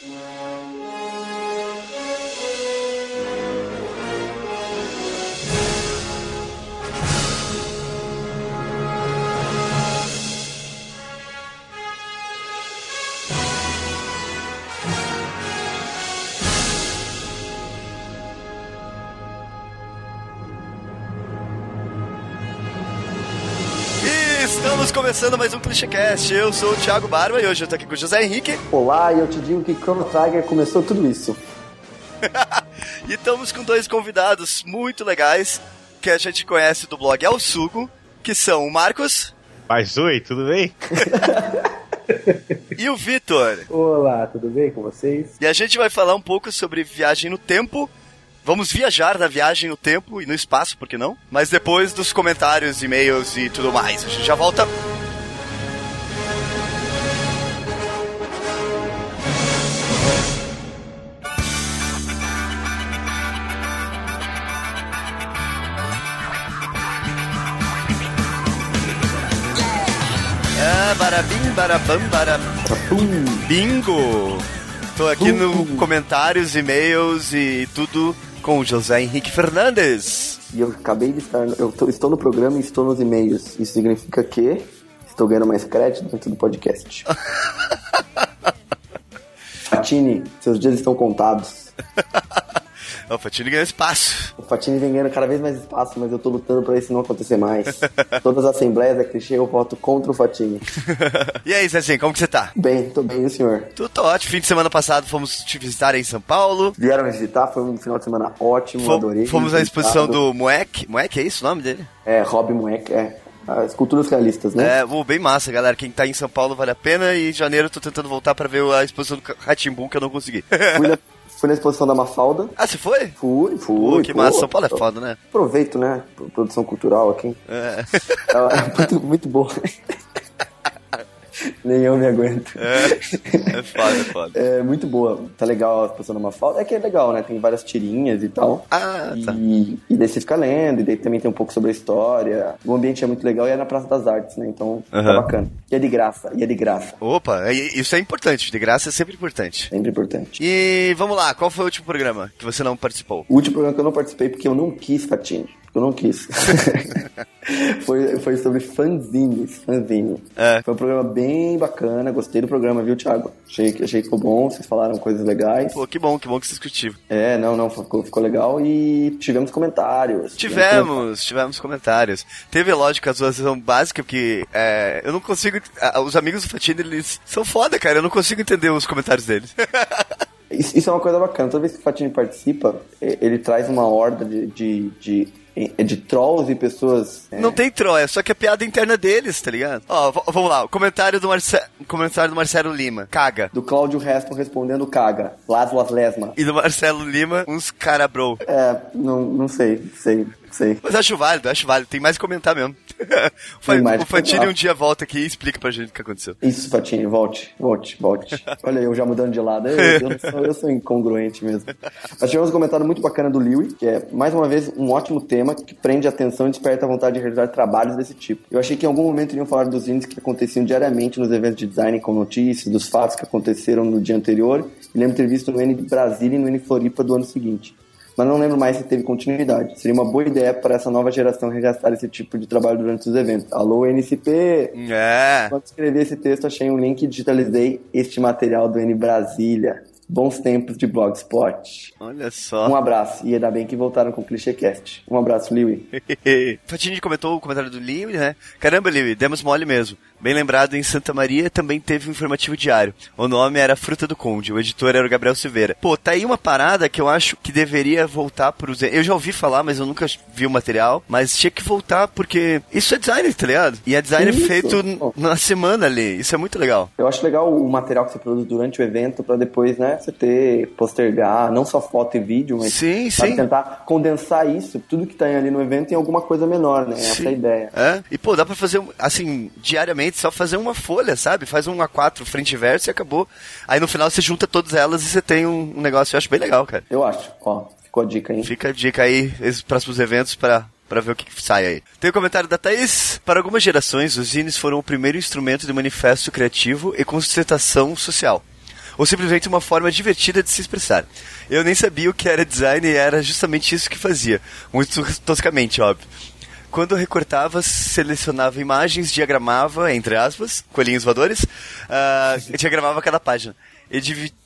Yeah. Estamos começando mais um ClichêCast. Eu sou o Thiago Barba e hoje eu tô aqui com o José Henrique. Olá, e eu te digo que Chrono Trigger começou tudo isso. e estamos com dois convidados muito legais que a gente conhece do blog Ao Sugo, que são o Marcos. Mas oi, tudo bem? e o Vitor. Olá, tudo bem com vocês? E a gente vai falar um pouco sobre viagem no tempo Vamos viajar na viagem no tempo e no espaço, por que não? Mas depois dos comentários, e-mails e tudo mais. A gente já volta. Ah, barabim, barabam, barabum. Bingo! Tô aqui no comentários, e-mails e tudo com o José Henrique Fernandes. E eu acabei de estar. Eu tô, estou no programa e estou nos e-mails. Isso significa que estou ganhando mais crédito dentro do podcast. Fatini, seus dias estão contados. O Fatini ganhou espaço. O Fatini vem ganhando cada vez mais espaço, mas eu tô lutando pra isso não acontecer mais. Todas as assembleias da clichê eu voto contra o Fatini. e aí, Zezinho, como que você tá? Bem, tô bem, o senhor? Tudo tô ótimo. Fim de semana passado fomos te visitar em São Paulo. Vieram visitar, foi um final de semana ótimo, Fom adorei. Fomos à exposição do Mueck. Mueck, é isso o nome dele? É, Rob Mueck, é as culturas realistas, né? É, oh, bem massa, galera. Quem tá em São Paulo vale a pena e em janeiro eu tô tentando voltar para ver a exposição do Ratimbun que eu não consegui. Fui na, Fui na exposição da Mafalda. Ah, você foi? Fui, fui. Pô, que pô, massa. São Paulo é foda, né? Aproveito, né? Produção cultural aqui. É. é muito, muito bom. Nem eu me aguento. É, é foda, é foda. É muito boa. Tá legal a exposição numa falta. É que é legal, né? Tem várias tirinhas e tal. Ah, tá. E, e daí você fica lendo, e daí também tem um pouco sobre a história. O ambiente é muito legal e é na Praça das Artes, né? Então uhum. tá bacana. E é de graça, e é de graça. Opa, isso é importante. De graça é sempre importante. Sempre importante. E vamos lá, qual foi o último programa que você não participou? O último programa que eu não participei porque eu não quis, Fatini eu não quis. foi, foi sobre fanzines, fanzine. É. Foi um programa bem bacana, gostei do programa, viu, Thiago? Achei, achei que ficou bom, vocês falaram coisas legais. Pô, que bom, que bom que vocês curtiram. É, não, não, ficou, ficou legal e tivemos comentários. Tivemos, tivemos comentários. Teve, lógico, a zoação básica, porque é, eu não consigo... Os amigos do Fatini, eles são foda, cara, eu não consigo entender os comentários deles. Isso, é uma coisa bacana. Toda vez que o Fatini participa, ele traz uma horda de, de, de é de trolls e pessoas. É... Não tem troll, é só que é piada interna deles, tá ligado? Ó, vamos lá, o comentário do, Marce... comentário do Marcelo Lima, caga. Do Cláudio Reston respondendo caga. Laslas Lesma. E do Marcelo Lima, uns cara bro. É, não, não sei, sei. Sei. Mas acho válido, acho válido. Tem mais que comentar mesmo. o Fantini um dia volta aqui e explica pra gente o que aconteceu. Isso, Fantini, volte, volte, volte. Olha, eu já mudando de lado. Eu, eu, sou, eu sou incongruente mesmo. Nós tivemos um comentário muito bacana do Liwi, que é, mais uma vez, um ótimo tema que prende a atenção e desperta a vontade de realizar trabalhos desse tipo. Eu achei que em algum momento iriam falar dos índices que aconteciam diariamente nos eventos de design com notícias, dos fatos que aconteceram no dia anterior. E lembro ter visto no N de Brasília e no N Floripa do ano seguinte mas não lembro mais se teve continuidade. Seria uma boa ideia para essa nova geração resgatar esse tipo de trabalho durante os eventos. Alô, NCP! É. Quando escrevi esse texto, achei um link e digitalizei este material do N Brasília. Bons tempos de Blogspot. Olha só. Um abraço. E ainda bem que voltaram com o ClichêCast. Um abraço, Liwi. Fatini comentou o comentário do Liwi, né? Caramba, Liwi, demos mole mesmo. Bem lembrado, em Santa Maria também teve um informativo diário. O nome era Fruta do Conde, o editor era o Gabriel Silveira. Pô, tá aí uma parada que eu acho que deveria voltar pros. Eu já ouvi falar, mas eu nunca vi o material. Mas tinha que voltar porque isso é design, tá ligado? E é design isso. feito na semana ali. Isso é muito legal. Eu acho legal o material que você produz durante o evento para depois, né, você ter, postergar, não só foto e vídeo, mas sim, sim. tentar condensar isso, tudo que tá ali no evento em alguma coisa menor, né? Sim. Essa é a ideia. É? E pô, dá pra fazer assim, diariamente só fazer uma folha, sabe? Faz um A4 frente e verso e acabou. Aí no final você junta todas elas e você tem um, negócio, eu acho bem legal, cara. Eu acho, ó, ficou a dica aí. Fica a dica aí, esses próximos eventos para para ver o que, que, sai aí. Tem o um comentário da Thaís. Para algumas gerações, os zines foram o primeiro instrumento de manifesto criativo e constatação social. ou simplesmente uma forma divertida de se expressar. Eu nem sabia o que era design e era justamente isso que fazia, muito toscamente, óbvio. Quando eu recortava, selecionava imagens, diagramava, entre aspas, coelhinhos voadores, uh, diagramava cada página. E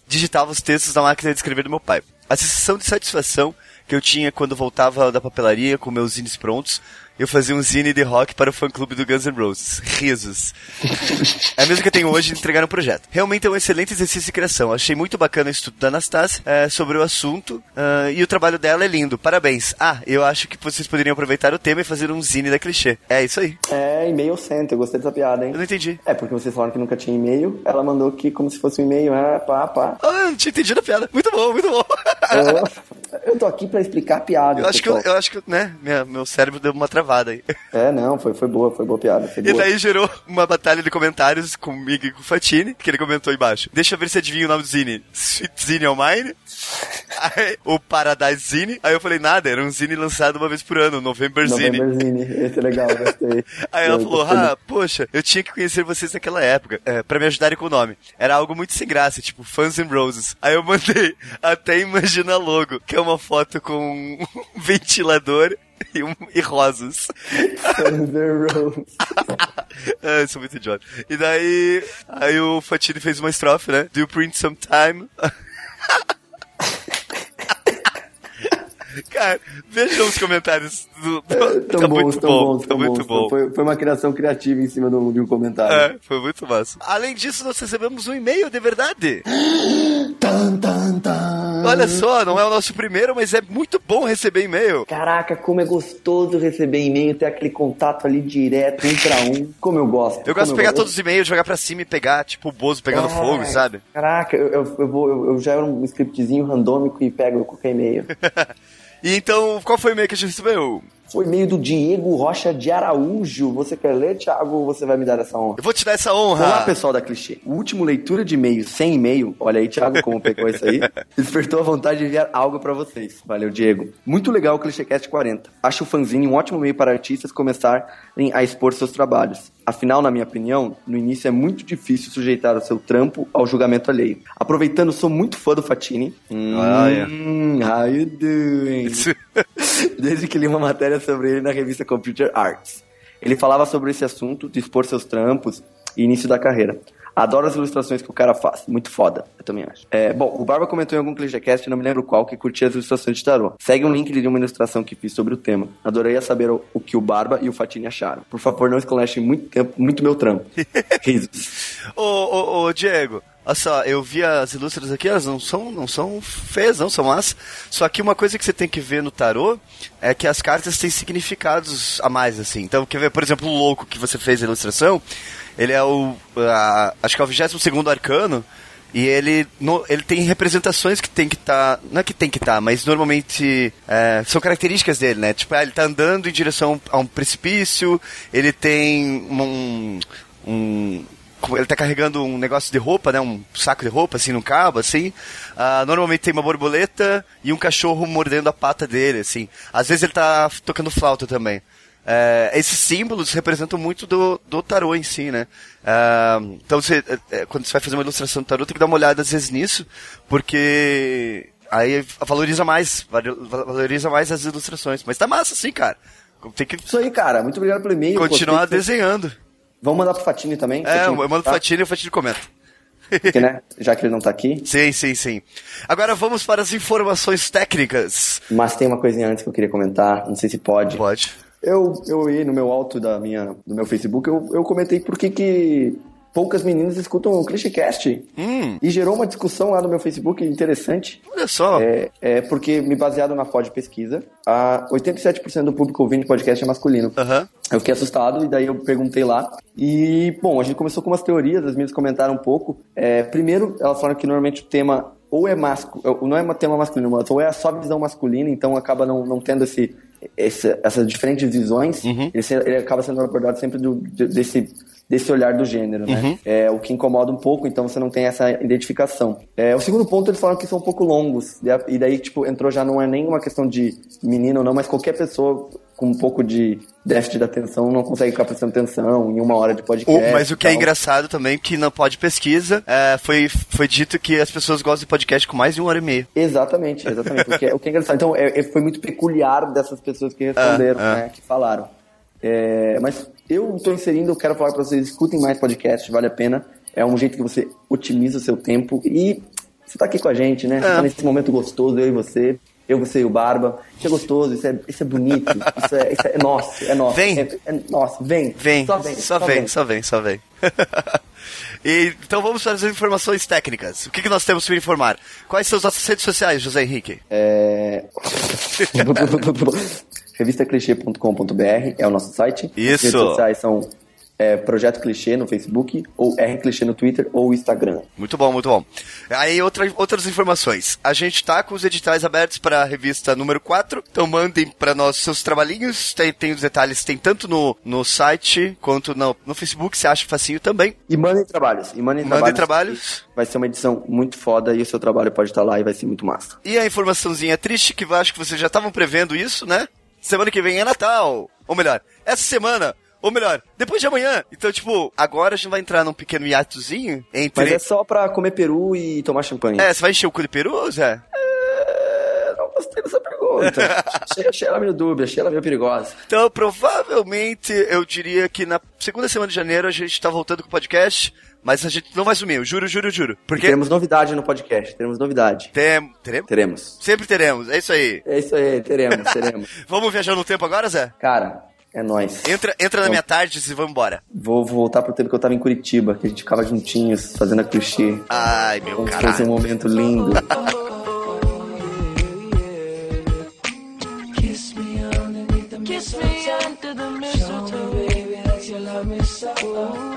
digitava os textos na máquina de escrever do meu pai. A sensação de satisfação que eu tinha quando voltava da papelaria com meus zines prontos eu fazia um zine de rock para o fã-clube do Guns N' Roses. Risos. é a mesma que eu tenho hoje de entregar um projeto. Realmente é um excelente exercício de criação. Achei muito bacana o estudo da Anastasia é, sobre o assunto uh, e o trabalho dela é lindo. Parabéns. Ah, eu acho que vocês poderiam aproveitar o tema e fazer um zine da clichê. É isso aí. É, e-mail center. Eu gostei dessa piada, hein? Eu não entendi. É, porque vocês falaram que nunca tinha e-mail. Ela mandou aqui como se fosse um e-mail. Ah, pá, pá. Ah, eu não tinha entendido a piada. Muito bom, muito bom. eu, eu tô aqui pra explicar a piada. Eu acho pessoal. que, eu, eu acho que, né, minha, meu cérebro deu uma travada aí. É, não, foi, foi boa, foi boa piada. Foi boa. E daí gerou uma batalha de comentários comigo e com o Fatini, que ele comentou embaixo. Deixa eu ver se adivinha o nome do Zine. Zine on Mine? Aí, o Paradise Zine. Aí eu falei, nada, era um Zine lançado uma vez por ano, November Zine. November Zine, esse é legal, gostei. Aí ela falou, ah, poxa, eu tinha que conhecer vocês naquela época, é, pra me ajudarem com o nome. Era algo muito sem graça, tipo Fans and Roses. Aí eu mandei, até imagina logo, que é uma foto com um ventilador e, um, e rosas. Thunder Rose. é, sou muito idiota. E daí, aí o Fatini fez uma estrofe, né? Do you print some time? Cara, vejam os comentários do. É, tão tá bons, muito tão bom, bons, tá muito bons. bom. Foi, foi, uma criação criativa em cima do, de um comentário. É, foi muito massa. Além disso, nós recebemos um e-mail de verdade. tan, tan, tan. Olha só, não é o nosso primeiro, mas é muito bom receber e-mail. Caraca, como é gostoso receber e-mail, ter aquele contato ali direto, um pra um. Como eu gosto. Eu gosto de pegar gosto. todos os e-mails, jogar pra cima e pegar, tipo, o Bozo pegando é, fogo, sabe? Caraca, eu, eu, eu, vou, eu, eu já era um scriptzinho randômico e pego qualquer e-mail. E então, qual foi o e-mail que a gente recebeu? Foi e-mail do Diego Rocha de Araújo. Você quer ler, Thiago, você vai me dar essa honra? Eu vou te dar essa honra. Olá, pessoal da Clichê. O último leitura de e-mail sem e-mail, olha aí, Thiago, como pegou isso aí, despertou a vontade de enviar algo para vocês. Valeu, Diego. Muito legal o ClichêCast 40. Acho o fanzine um ótimo meio para artistas começarem a expor seus trabalhos. Afinal, na minha opinião, no início é muito difícil sujeitar o seu trampo ao julgamento alheio. Aproveitando, sou muito fã do Fatini. Ah, yeah. Hum, how you doing? Desde que li uma matéria sobre ele na revista Computer Arts. Ele falava sobre esse assunto, de expor seus trampos e início da carreira. Adoro as ilustrações que o cara faz. Muito foda, eu também acho. É, bom, o Barba comentou em algum ClichêCast, não me lembro qual, que curtia as ilustrações de tarô. Segue um link de uma ilustração que fiz sobre o tema. Adorei saber o, o que o Barba e o Fatini acharam. Por favor, não escolechem muito, tempo, muito meu trampo. Risos. ô, ô, ô, Diego, Olha só, eu vi as ilustras aqui, elas não são, não são feias, não são más. Só que uma coisa que você tem que ver no tarô é que as cartas têm significados a mais, assim. Então, quer ver, por exemplo, o louco que você fez a ilustração, ele é o. A, acho que é o 22 arcano. E ele, no, ele tem representações que tem que estar. Tá, não é que tem que estar, tá, mas normalmente é, são características dele, né? Tipo, ah, ele está andando em direção a um precipício, ele tem um. um ele tá carregando um negócio de roupa, né? Um saco de roupa, assim, no cabo, assim. Uh, normalmente tem uma borboleta e um cachorro mordendo a pata dele, assim. Às vezes ele tá tocando flauta também. É, esses símbolos representam muito do, do tarô em si, né? É, então, você, é, quando você vai fazer uma ilustração do tarô, tem que dar uma olhada às vezes nisso, porque aí valoriza mais, valoriza mais as ilustrações. Mas tá massa, sim, cara. Tem que... Isso aí, cara. Muito obrigado pelo e-mail. Continuar pô, desenhando. Vamos mandar pro Fatini também? É, eu mando pro tá? Fatini e o Fatini comenta. Porque, né? Já que ele não tá aqui. Sim, sim, sim. Agora vamos para as informações técnicas. Mas tem uma coisinha antes que eu queria comentar, não sei se pode. Pode. Eu, eu ia no meu alto da minha, do meu Facebook, eu, eu comentei por que, que poucas meninas escutam o ClichêCast. Hum. E gerou uma discussão lá no meu Facebook interessante. Olha só. É, é porque, me baseado na FOD pesquisa, a 87% do público ouvindo podcast é masculino. Uhum. Eu fiquei assustado e daí eu perguntei lá. E, bom, a gente começou com umas teorias, as meninas comentaram um pouco. É, primeiro, elas falaram que normalmente o tema ou é masculino, não é um tema masculino, ou é só visão masculina, então acaba não, não tendo esse esse, essas diferentes visões, uhum. ele, ele, acaba sendo abordado sempre do, desse, desse olhar do gênero, né? Uhum. É o que incomoda um pouco, então você não tem essa identificação. É, o segundo ponto, eles falaram que são um pouco longos, e daí, tipo, entrou já não é nem uma questão de menino ou não, mas qualquer pessoa com um pouco de déficit de atenção não consegue ficar prestando atenção em uma hora de podcast. mas o que é engraçado também, que na Pod Pesquisa é, foi, foi dito que as pessoas gostam de podcast com mais de uma hora e meia. Exatamente, exatamente. o, que é, o que é engraçado. Então, é, é, foi muito peculiar dessas pessoas que responderam, ah, ah. né, que falaram. É, mas eu estou inserindo, eu quero falar para vocês, escutem mais podcast, vale a pena. É um jeito que você otimiza o seu tempo e você está aqui com a gente, né? Você tá nesse momento gostoso, eu e você eu, você e o Barba. Isso é gostoso, isso é, isso é bonito, isso é, isso é nosso, é nosso. Vem. É, é nosso, vem. Vem, só vem, só, só vem, vem, só vem, só vem. e, então vamos para as informações técnicas. O que, que nós temos para informar? Quais são as nossas redes sociais, José Henrique? É... Revistaclichê.com.br é o nosso site. Isso. As redes sociais são é, Projeto Clichê no Facebook, ou R Clichê no Twitter, ou Instagram. Muito bom, muito bom. Aí outra, outras informações. A gente tá com os editais abertos para a revista número 4, então mandem para nós seus trabalhinhos. Tem, tem os detalhes, tem tanto no, no site quanto no, no Facebook, você acha facinho também. E mandem trabalhos. E mandem, mandem trabalhos. trabalhos. Vai ser uma edição muito foda e o seu trabalho pode estar lá e vai ser muito massa. E a informaçãozinha triste que eu acho que vocês já estavam prevendo isso, né? Semana que vem é Natal. Ou melhor, essa semana ou melhor, depois de amanhã. Então, tipo, agora a gente vai entrar num pequeno hiatozinho entre. Mas é só pra comer peru e tomar champanhe. É, você vai encher o cu de peru, Zé? É, não gostei dessa pergunta. achei, achei ela meio dúbia, achei ela meio perigosa. Então, provavelmente, eu diria que na segunda semana de janeiro a gente tá voltando com o podcast. Mas a gente não vai sumir, eu juro, juro, juro. Porque... Teremos novidade no podcast, teremos novidade. Tem... Teremos? Teremos. Sempre teremos, é isso aí. É isso aí, teremos, teremos. Vamos viajar no tempo agora, Zé? Cara, é nóis. Entra, entra na minha tarde e vamos embora. Vou, vou voltar pro tempo que eu tava em Curitiba, que a gente ficava juntinhos, fazendo a clichê. Ai, meu caralho. Foi um momento lindo. Kiss me under the mistletoe, baby, that you love me so.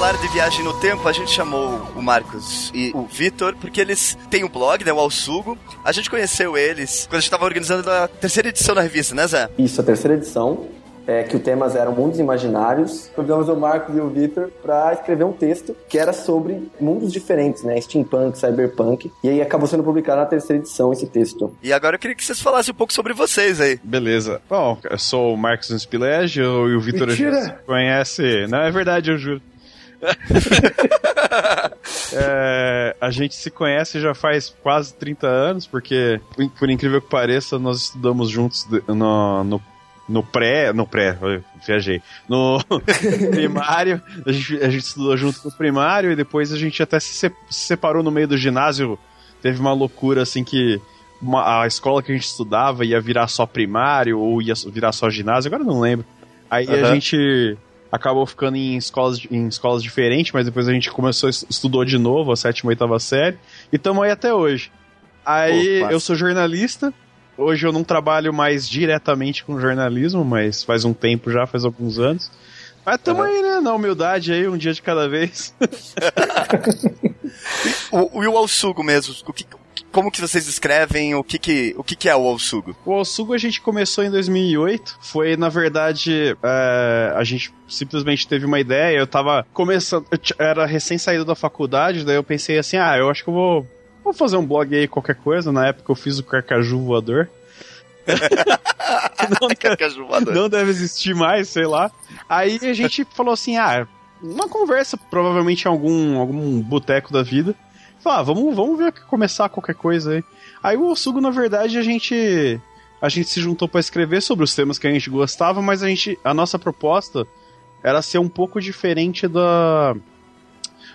Falar de viagem no tempo, a gente chamou o Marcos e o Vitor, porque eles têm o um blog, né, o Alsugo. A gente conheceu eles quando a gente estava organizando a terceira edição da revista, né, Zé? Isso, a terceira edição é, que o temas eram mundos imaginários. Convidamos o Marcos e o Victor para escrever um texto que era sobre mundos diferentes, né? Steampunk, cyberpunk. E aí acabou sendo publicado na terceira edição esse texto. E agora eu queria que vocês falassem um pouco sobre vocês aí. Beleza. Bom, eu sou o Marcos Inspilege e o Victor a gente conhece. Não, é verdade, eu juro. é, a gente se conhece já faz quase 30 anos, porque, por incrível que pareça, nós estudamos juntos no, no no pré. No pré, viajei. No primário, a gente, a gente estudou junto no primário e depois a gente até se separou no meio do ginásio. Teve uma loucura assim que uma, a escola que a gente estudava ia virar só primário ou ia virar só ginásio, agora não lembro. Aí uhum. a gente acabou ficando em escolas, em escolas diferentes, mas depois a gente começou, estudou de novo a sétima e oitava série, e estamos aí até hoje. Aí eu sou jornalista, hoje eu não trabalho mais diretamente com jornalismo, mas faz um tempo já, faz alguns anos. Mas estamos uhum. aí, né, na humildade aí, um dia de cada vez. o, o, o Alsugo mesmo, o que, como que vocês escrevem? O que que, o que, que é o Alsugo? O Alsugo a gente começou em 2008. Foi, na verdade, é, a gente simplesmente teve uma ideia. Eu tava começando, eu era recém saído da faculdade, daí eu pensei assim, ah, eu acho que eu vou, vou fazer um blog aí, qualquer coisa. Na época eu fiz o Carcaju Voador. não, deve, não deve existir mais, sei lá. Aí a gente falou assim, ah, uma conversa, provavelmente em algum, algum boteco da vida. Falei, ah, vamos, vamos ver começar qualquer coisa aí. Aí o Osugo, na verdade, a gente a gente se juntou para escrever sobre os temas que a gente gostava, mas a gente a nossa proposta era ser um pouco diferente da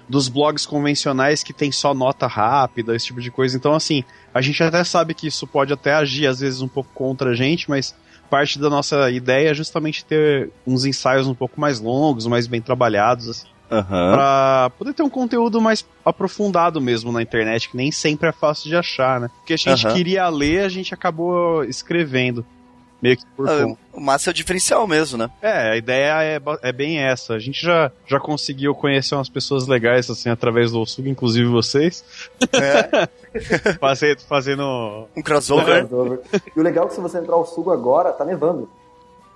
dos blogs convencionais que tem só nota rápida, esse tipo de coisa. Então, assim, a gente até sabe que isso pode até agir às vezes um pouco contra a gente, mas parte da nossa ideia é justamente ter uns ensaios um pouco mais longos, mais bem trabalhados, assim. Uhum. Pra poder ter um conteúdo mais aprofundado mesmo na internet, que nem sempre é fácil de achar, né? O que a gente uhum. queria ler, a gente acabou escrevendo. meio que por ah, O massa é o diferencial mesmo, né? É, a ideia é, é bem essa. A gente já, já conseguiu conhecer umas pessoas legais, assim, através do Sugo, inclusive vocês. É. fazendo, fazendo... Um crossover. Um crossover. E o legal é que se você entrar ao Sugo agora, tá nevando.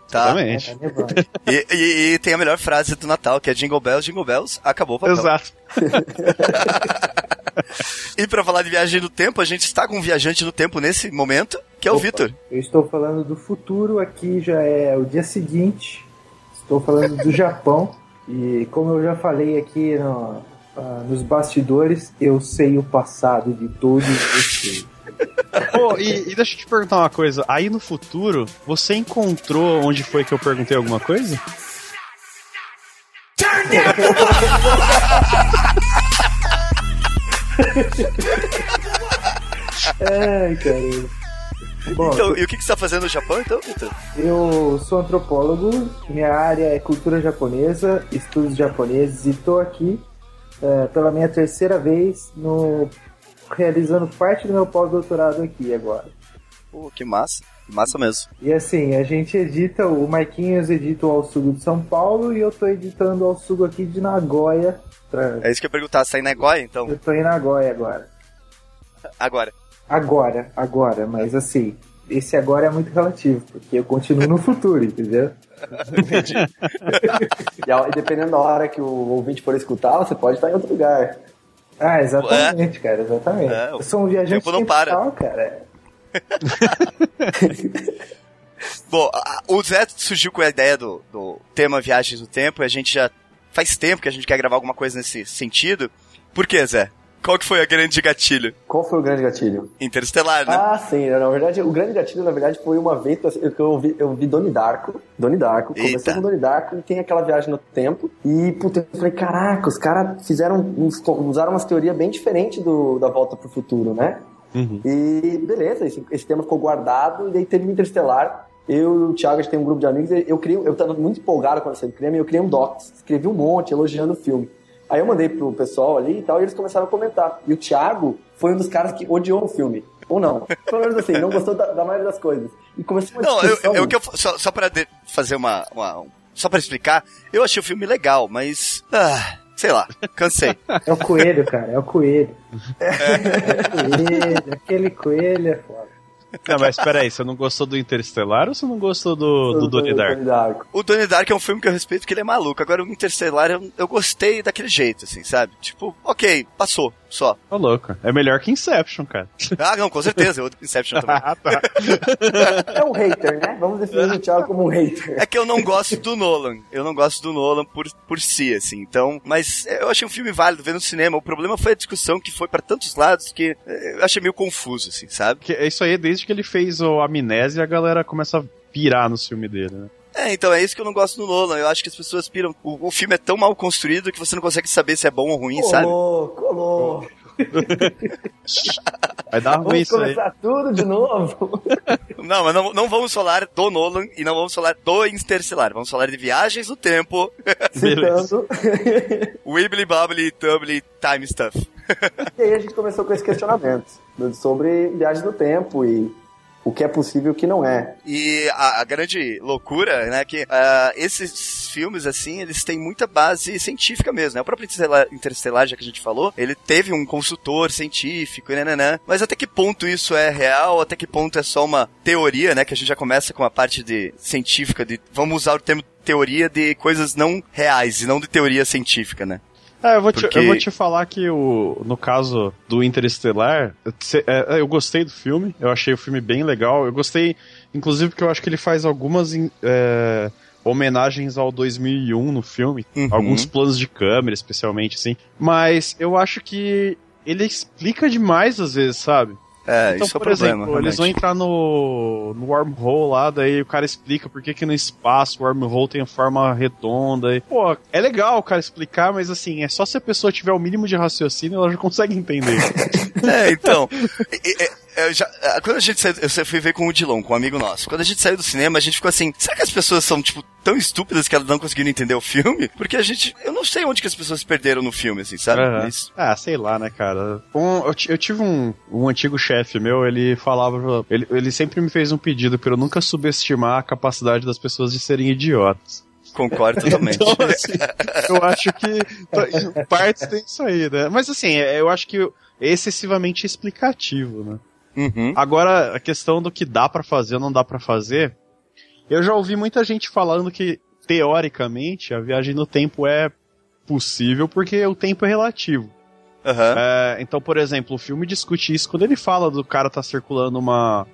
Tá. Exatamente. É, tá e, e, e, tem a melhor frase do Natal, que é Jingle Bells, Jingle Bells, acabou o papel. Exato. e para falar de viagem no tempo, a gente está com um viajante no tempo nesse momento, que é o Vitor. Eu estou falando do futuro, aqui já é o dia seguinte. Estou falando do Japão. E como eu já falei aqui no, uh, nos bastidores, eu sei o passado de todos vocês. Oh, e, e, deixa eu te perguntar uma coisa. Aí no futuro, você encontrou onde foi que eu perguntei alguma coisa? Turn! Ai, caramba. Bom, então, e o que, que você está fazendo no Japão, então, Vitor? Eu sou antropólogo, minha área é cultura japonesa, estudos japoneses, e estou aqui é, pela minha terceira vez no realizando parte do meu pós-doutorado aqui agora. Pô, que massa. Que massa mesmo. E assim, a gente edita, o Marquinhos edita o Alsugo de São Paulo e eu tô editando o Alsugo aqui de Nagoya. Pra... É isso que eu ia perguntar, você tá em Nagoya então? Eu tô em Nagoya agora. Agora. Agora, agora, mas assim, esse agora é muito relativo, porque eu continuo no futuro, entendeu? Entendi. e dependendo da hora que o ouvinte for escutar, você pode estar em outro lugar. Ah, exatamente, é. cara, exatamente. É, eu sou um viajante tempo não para. cara. Bom, o Zé surgiu com a ideia do, do tema Viagens do Tempo e a gente já faz tempo que a gente quer gravar alguma coisa nesse sentido. Por que, Zé? Qual que foi a grande gatilho? Qual foi o grande gatilho? Interestelar, né? Ah, sim. Na verdade, o grande gatilho, na verdade, foi uma vez que eu vi, eu vi Doni Darko. Doni Darko. Eita. Comecei com Doni Darko e tem aquela viagem no tempo. E, puta, eu falei, caraca, os caras fizeram, usaram umas teorias bem diferentes do, da Volta pro Futuro, né? Uhum. E beleza, esse, esse tema ficou guardado e daí teve o Interestelar. Eu e o Thiago, a gente tem um grupo de amigos, eu criei, eu tava muito empolgado quando saiu o creme, eu criei um docs, escrevi um monte elogiando o filme. Aí eu mandei pro pessoal ali e tal, e eles começaram a comentar. E o Thiago foi um dos caras que odiou o filme. Ou não. Pelo menos assim, não gostou da, da maioria das coisas. E começou uma Não, eu, eu, eu, só, só pra de, fazer uma, uma, Só pra explicar, eu achei o filme legal, mas. Ah, sei lá, cansei. É o coelho, cara, é o coelho. É, é o coelho, aquele coelho é foda. Não, mas peraí, você não gostou do Interstellar ou você não gostou do, do, do Donnie Dark? Dark? O Donnie Dark é um filme que eu respeito porque ele é maluco. Agora o Interstellar eu, eu gostei daquele jeito, assim, sabe? Tipo, ok, passou, só. Tô louco. É melhor que Inception, cara. Ah, não, com certeza. Eu Inception também. ah, tá. é um hater, né? Vamos definir o Thiago como um hater. É que eu não gosto do Nolan. Eu não gosto do Nolan por, por si, assim. Então, mas eu achei um filme válido ver no cinema. O problema foi a discussão que foi para tantos lados que eu achei meio confuso, assim, sabe? Que é isso aí desde desde que ele fez o Amnésia, a galera começa a pirar no filme dele, né? É, então é isso que eu não gosto do Nolan. Eu acho que as pessoas piram. O, o filme é tão mal construído que você não consegue saber se é bom ou ruim, colou, sabe? Colou, Vai dar ruim isso aí. começar tudo de novo. Não, mas não, não vamos falar do Nolan e não vamos falar do Interstellar. Vamos falar de viagens no tempo. Citando. Wibbly Bobbly Tubbly Time Stuff. e aí a gente começou com esse questionamento sobre viagens no tempo e o que é possível e o que não é. E a, a grande loucura, né, que uh, esses filmes, assim, eles têm muita base científica mesmo, né? O próprio Interestelar, já que a gente falou, ele teve um consultor científico, né, né, né, mas até que ponto isso é real, até que ponto é só uma teoria, né, que a gente já começa com a parte de científica, de vamos usar o termo teoria de coisas não reais e não de teoria científica, né? É, eu vou, Porque... te, eu vou te falar que o, no caso do Interestelar, é, eu gostei do filme, eu achei o filme bem legal. Eu gostei, inclusive, porque eu acho que ele faz algumas é, homenagens ao 2001 no filme, uhum. alguns planos de câmera, especialmente, assim. Mas eu acho que ele explica demais às vezes, sabe? É, então, isso é o problema. Exemplo, eles vão entrar no, no wormhole lá, daí o cara explica por que, que no espaço o wormhole tem forma redonda. E, pô, é legal o cara explicar, mas assim, é só se a pessoa tiver o mínimo de raciocínio, ela já consegue entender. é, então. Eu já, ah, quando a gente saiu, eu fui ver com o Dilon, com um amigo nosso. Quando a gente saiu do cinema, a gente ficou assim, será que as pessoas são, tipo, tão estúpidas que elas não conseguiram entender o filme? Porque a gente, eu não sei onde que as pessoas se perderam no filme, assim, sabe? Isso. Ah, sei lá, né, cara. Um- eu, eu tive um, um antigo chefe meu, ele falava. Ele, ele sempre me fez um pedido pra eu nunca subestimar a capacidade das pessoas de serem idiotas. Concordo totalmente. Então, assim, eu acho que t- em partes tem isso aí, né? Mas assim, é- eu acho que é excessivamente explicativo, né? Uhum. Agora, a questão do que dá pra fazer ou não dá pra fazer, eu já ouvi muita gente falando que, teoricamente, a viagem no tempo é possível porque o tempo é relativo. Aham. É, então, por exemplo, o filme discute isso quando ele fala do cara tá circulando uma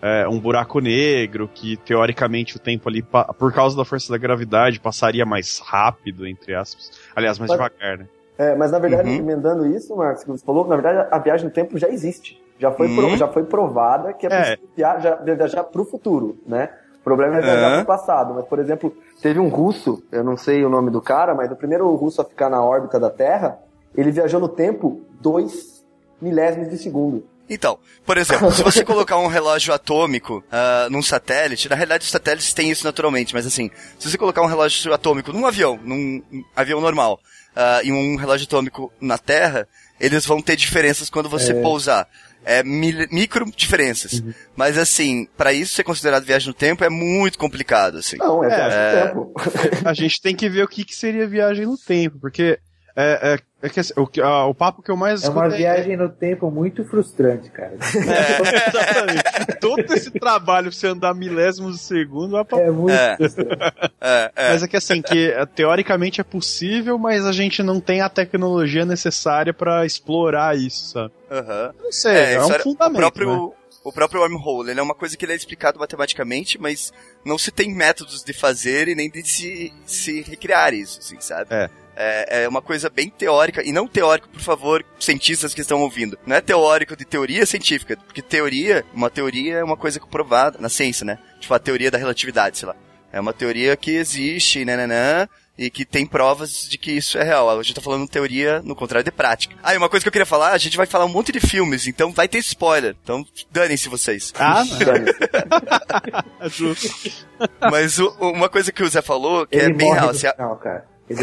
é, um buraco negro, que teoricamente o tempo ali, por causa da força da gravidade, passaria mais rápido, entre aspas. Aliás, mais Mas- devagar, né? É, mas na verdade, Uhum. emendando isso, Marcos, que você falou, na verdade a viagem no tempo já existe. Já foi, pro- Uhum. já foi provada que é É. possível viajar, viajar para o futuro, né? O problema é viajar para o passado. Mas, por exemplo, teve um russo, eu não sei o nome do cara, mas o primeiro russo a ficar na órbita da Terra, ele viajou no tempo dois milésimos de segundo. Então, por exemplo, se você colocar um relógio atômico ah, num satélite, na realidade os satélites têm isso naturalmente, mas assim, se você colocar um relógio atômico num avião, num um avião normal, ah, e um relógio atômico na Terra, eles vão ter diferenças quando você pousar. É micro diferenças. Mas assim, pra isso ser considerado viagem no tempo é muito complicado, assim. Não, é, É, viagem é. no tempo. A gente tem que ver o que, que seria viagem no tempo, porque é, é, é que, assim, o, que- ah, o papo que eu mais É uma escuto viagem no tempo muito frustrante, cara. Exatamente. Todo esse trabalho pra você andar milésimos de segundo vai pra É muito É. frustrante. É, é. Mas é que assim, que eh, teoricamente é possível, mas a gente não tem a tecnologia necessária pra explorar isso, sabe? Aham. Não sei, é, isso um fundamento. O próprio, né? o próprio wormhole, ele é uma coisa que ele é explicado matematicamente, mas não se tem métodos de fazer e nem de se, se recriar isso, assim, sabe? É. É, é uma coisa bem teórica, e não teórico, por favor, cientistas que estão ouvindo. Não é teórico de teoria científica, porque teoria, uma teoria é uma coisa comprovada na ciência, né? Tipo a teoria da relatividade, sei lá. É uma teoria que existe, nananã, e que tem provas de que isso é real. A gente tá falando teoria no contrário de prática. Ah, e uma coisa que eu queria falar, a gente vai falar um monte de filmes, então vai ter spoiler. Então danem-se vocês. Ah, não, Dane-se. é justo. Mas o- uma coisa que o Zé falou, que é Ele bem morre real, no se a, final, cara.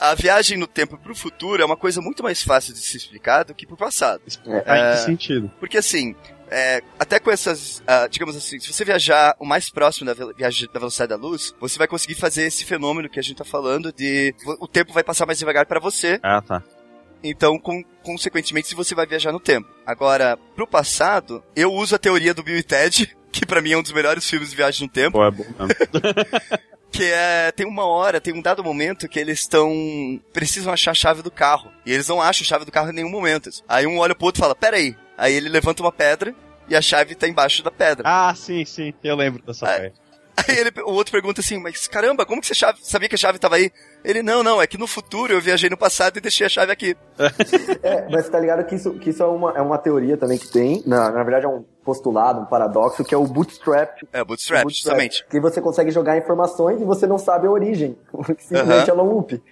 A viagem no tempo pro futuro é uma coisa muito mais fácil de se explicar do que pro passado. Ah, em É. que sentido? Porque assim, é, até com essas, ah, digamos assim, se você viajar o mais próximo da viagem da velocidade da luz, você vai conseguir fazer esse fenômeno que a gente tá falando de o tempo vai passar mais devagar para você, Ah, tá. então com, consequentemente você vai viajar no tempo. Agora, pro passado, eu uso a teoria do Bill e Ted, que pra mim é um dos melhores filmes de viagem no tempo, Pô, é bom mesmo. que é tem uma hora, tem um dado momento que eles estão precisam achar a chave do carro e eles não acham a chave do carro em nenhum momento. Aí um olha pro outro e fala: "Pera aí". Aí ele levanta uma pedra e a chave tá embaixo da pedra. Ah, sim, sim. Eu lembro dessa Ah, parte. Aí ele, o outro pergunta assim: "Mas caramba, como que você chave- sabia que a chave tava aí?" Ele: "Não, não, é que no futuro eu viajei no passado e deixei a chave aqui". É, mas tá ligado que isso, que isso é, uma, é uma teoria também que tem, na, na verdade é um postulado, um paradoxo, que é o bootstrap. É, bootstrap, o justamente. Que você consegue jogar informações e você não sabe a origem. Simplesmente Aham. é loop.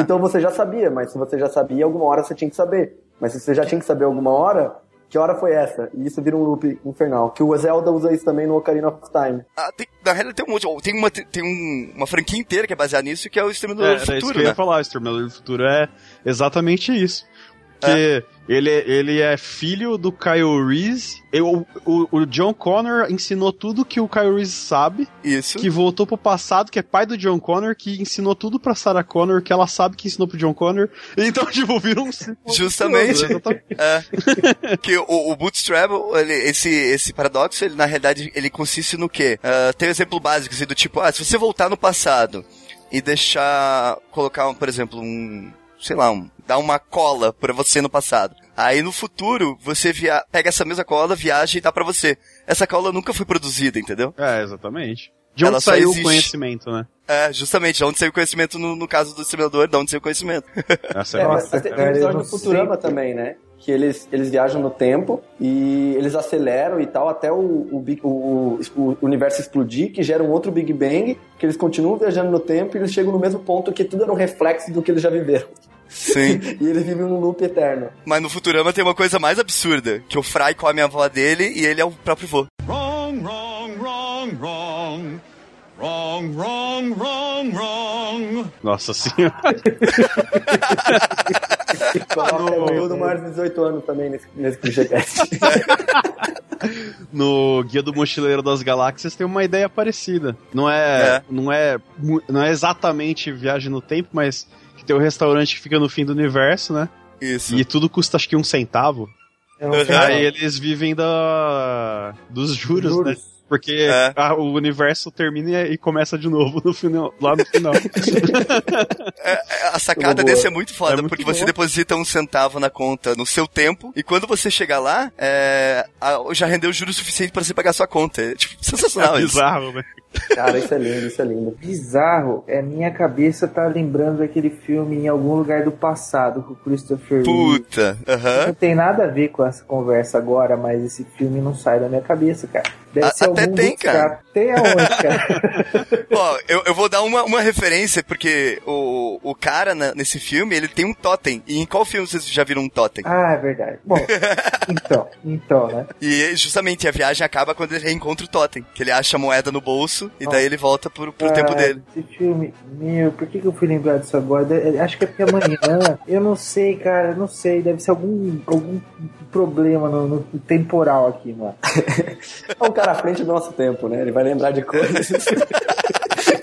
então você já sabia, mas se você já sabia, alguma hora você tinha que saber. Mas se você já tinha que saber alguma hora, que hora foi essa? E isso vira um loop infernal. Que o Zelda usa isso também no Ocarina of Time. Ah, tem- na realidade tem um monte, tem uma tem um- uma franquia inteira que é baseada nisso, que é o Exterminador É, do era isso que Futuro, eu ia né? falar, o Exterminador do Futuro é exatamente isso. Que ele, ele é filho do Kyle Reese. Eu- o, o John Connor ensinou tudo que o Kyle Reese sabe, Isso. que voltou pro passado, que é pai do John Connor, que ensinou tudo pra Sarah Connor, que ela sabe que ensinou pro John Connor. Então, tipo, vira um Justamente. É. que o, o Bootstrap, ele- esse, esse paradoxo, ele na realidade, ele consiste no quê? Ah, tem um exemplo básico, assim, do tipo, ah, se você voltar no passado e deixar, colocar, por exemplo, um, sei lá, um, dar uma cola pra você no passado. Aí no futuro, você via pega essa mesma cola, viaja e dá pra você. Essa cola nunca foi produzida, entendeu? É, exatamente. De Ela onde só saiu o conhecimento, né? É, justamente, de onde saiu o conhecimento no, no caso do Exterminador, de onde saiu o conhecimento. Essa é, É, uma- mas tem um episódio do Futurama também, né? Que eles, eles viajam no tempo e eles aceleram e tal até o, o, o- o universo explodir, que gera um outro Big Bang, que eles continuam viajando no tempo e eles chegam no mesmo ponto que tudo era um reflexo do que eles já viveram. Sim. e ele vive num loop eterno. Mas no Futurama tem uma coisa mais absurda, que o Fry come a avó dele e ele é o próprio vô. Wrong, wrong, wrong, wrong. Wrong, wrong, wrong, wrong. Nossa senhora. Coloca o do maior de 18 anos também nesse, nesse clichêcast. no Guia do Mochileiro das Galáxias tem uma ideia parecida. Não é, É. Não, é não é exatamente viagem no tempo, mas que tem o restaurante que fica no fim do universo, né? Isso. E tudo custa acho que um centavo. Uhum. não. Aí eles vivem da dos juros, Juros. né? Porque É. a- o universo termina e, e começa de novo no final, lá no final. É, A sacada Boa. desse é muito foda, É muito porque você deposita um centavo na conta no seu tempo, e quando você chegar lá, é, a- já rendeu juros suficiente pra você pagar sua conta. É tipo, sensacional é isso. bizarro, né? Cara, isso é lindo, isso é lindo. Bizarro, é minha cabeça tá lembrando aquele filme em algum lugar do passado com o Christopher. Puta. Aham. Não tem nada a ver com essa conversa agora, mas esse filme não sai da minha cabeça, cara. Deve A- ser até algum tem, cara. caras. Tem aonde, cara? Ó, eu, eu vou dar uma, uma referência, porque o, o cara na- nesse filme, ele tem um totem. E em qual filme vocês já viram um totem? ah, é verdade. Bom, então, então, né? E justamente a viagem acaba quando ele reencontra o totem. Que ele acha a moeda no bolso e daí ele volta pro, pro tempo Ah, dele. Esse filme, meu, por que, que eu fui lembrar disso agora? De- Acho que é porque amanhã. eu não sei, cara, eu não sei. Deve ser algum, algum problema no, no temporal aqui, mano. É um cara à frente do nosso tempo, né? Ele vai lembrar de coisas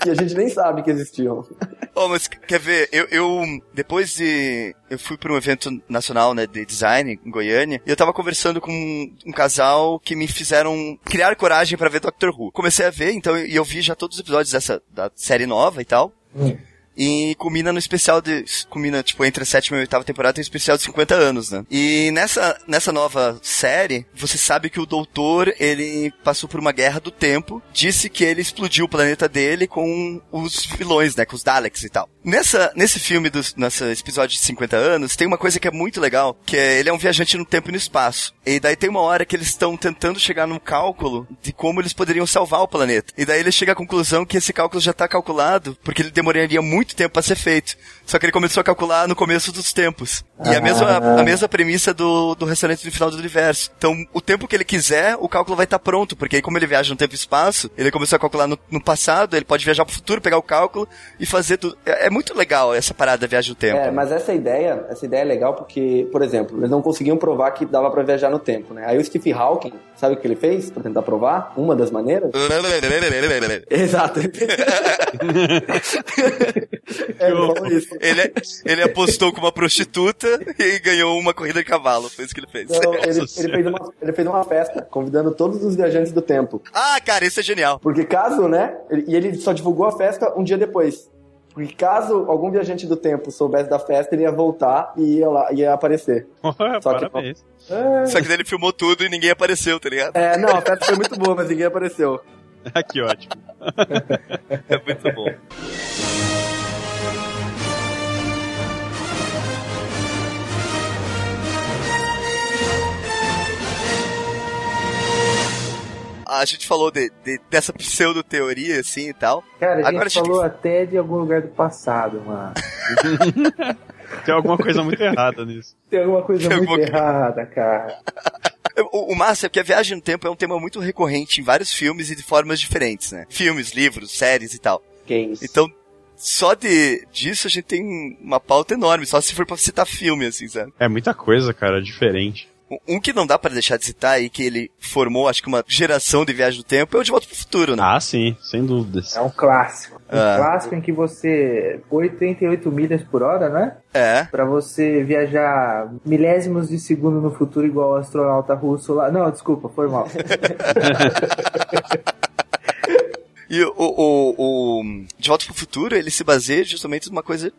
que a gente nem sabe que existiam. Oh, mas quer ver, eu, eu depois de. Eu fui para um evento nacional, né, de design em Goiânia, e eu tava conversando com um, um casal que me fizeram criar coragem pra ver Doctor Who. Comecei a ver, então, e eu vi já todos os episódios dessa da série nova e tal. Hum. E culmina no especial de. Culmina, tipo, entre a sétima e a oitava temporada tem um especial de 50 anos, né? E nessa, nessa nova série, você sabe que o doutor, ele passou por uma guerra do tempo, disse que ele explodiu o planeta dele com os vilões, né? Com os Daleks e tal. Nessa, nesse filme, dos, nesse episódio de 50 anos, tem uma coisa que é muito legal, que é ele é um viajante no tempo e no espaço. E daí tem uma hora que eles estão tentando chegar num cálculo de como eles poderiam salvar o planeta. E daí ele chega à conclusão que esse cálculo já tá calculado, porque ele demoraria muito tempo para ser feito. Só que ele começou a calcular no começo dos tempos. E a mesma, a mesma premissa do, do restaurante do final do universo. Então, o tempo que ele quiser, o cálculo vai estar pronto, porque aí como ele viaja no tempo e espaço, ele começou a calcular no, no passado, ele pode viajar pro futuro, pegar o cálculo e fazer tudo. É, é muito legal essa parada da viagem no tempo. É, mas essa ideia, essa ideia é legal porque, por exemplo, eles não conseguiam provar que dava pra viajar no tempo, né? Aí o Steve Hawking, sabe o que ele fez pra tentar provar? Uma das maneiras? Exato. é, ele falou isso. Ele, ele apostou com uma prostituta e ganhou uma corrida de cavalo. Foi isso que ele fez. Então, ele, ele fez uma, ele fez uma festa, convidando todos os viajantes do tempo. Ah, cara, isso é genial. Porque caso, né? e ele só divulgou a festa um dia depois. Porque caso algum viajante do tempo soubesse da festa, ele ia voltar e ia, lá, ia aparecer. Só que- Parabéns. Só que daí ele filmou tudo e ninguém apareceu, tá ligado? É, não, a festa foi muito boa, mas ninguém apareceu. que ótimo. É muito bom. A gente falou de, de- dessa pseudo-teoria, assim, e tal. Cara, a gente Agora a gente- falou até de algum lugar do passado, mano. Tem alguma coisa muito errada nisso. Tem alguma coisa Tem muito alguma- errada, cara. O, o massa é que a viagem no tempo é um tema muito recorrente em vários filmes e de formas diferentes, né? Filmes, livros, séries e tal. Games. Então, só de disso a gente tem uma pauta enorme, só se for pra citar filme, assim, sabe? É muita coisa, cara, diferente. Um- que não dá pra deixar de citar e que ele formou, acho que uma geração de viagem no tempo é o De Volta pro Futuro, né? Ah, sim, sem dúvidas. É um clássico. Um Ah. clássico em que você. 88 milhas por hora, né? É. Pra você viajar milésimos de segundo no futuro, igual o astronauta russo lá. Não, desculpa, foi mal. E o, o, o De Volta pro Futuro, ele se baseia justamente numa coisa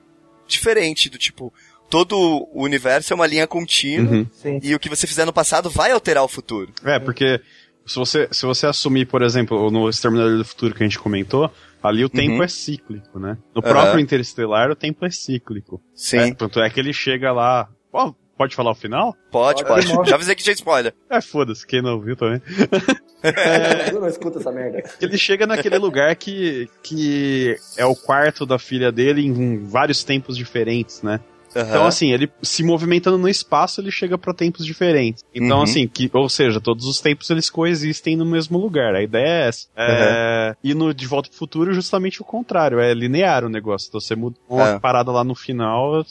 diferente, do tipo, todo o universo é uma linha contínua Uhum. E o que você fizer no passado vai alterar o futuro. É, porque se você, se você assumir, por exemplo, no Exterminador do Futuro que a gente comentou, ali o tempo Uhum. é cíclico, né? No próprio Interestelar, o tempo é cíclico. Sim. É, tanto é que ele chega lá. Ó, pode falar o final? Pode, pode. Pode. Já avisei que tinha spoiler. É, foda-se, quem não viu também. Eu não escuto essa merda. Ele chega naquele lugar que, que é o quarto da filha dele em vários tempos diferentes, né? Aham. Então, assim, ele se movimentando no espaço, ele chega pra tempos diferentes. Então, Uhum. assim, que, ou seja, todos os tempos eles coexistem no mesmo lugar. A ideia é essa. É, E no De Volta pro Futuro, justamente o contrário. É linear o negócio. Então, você muda uma É. parada lá no final,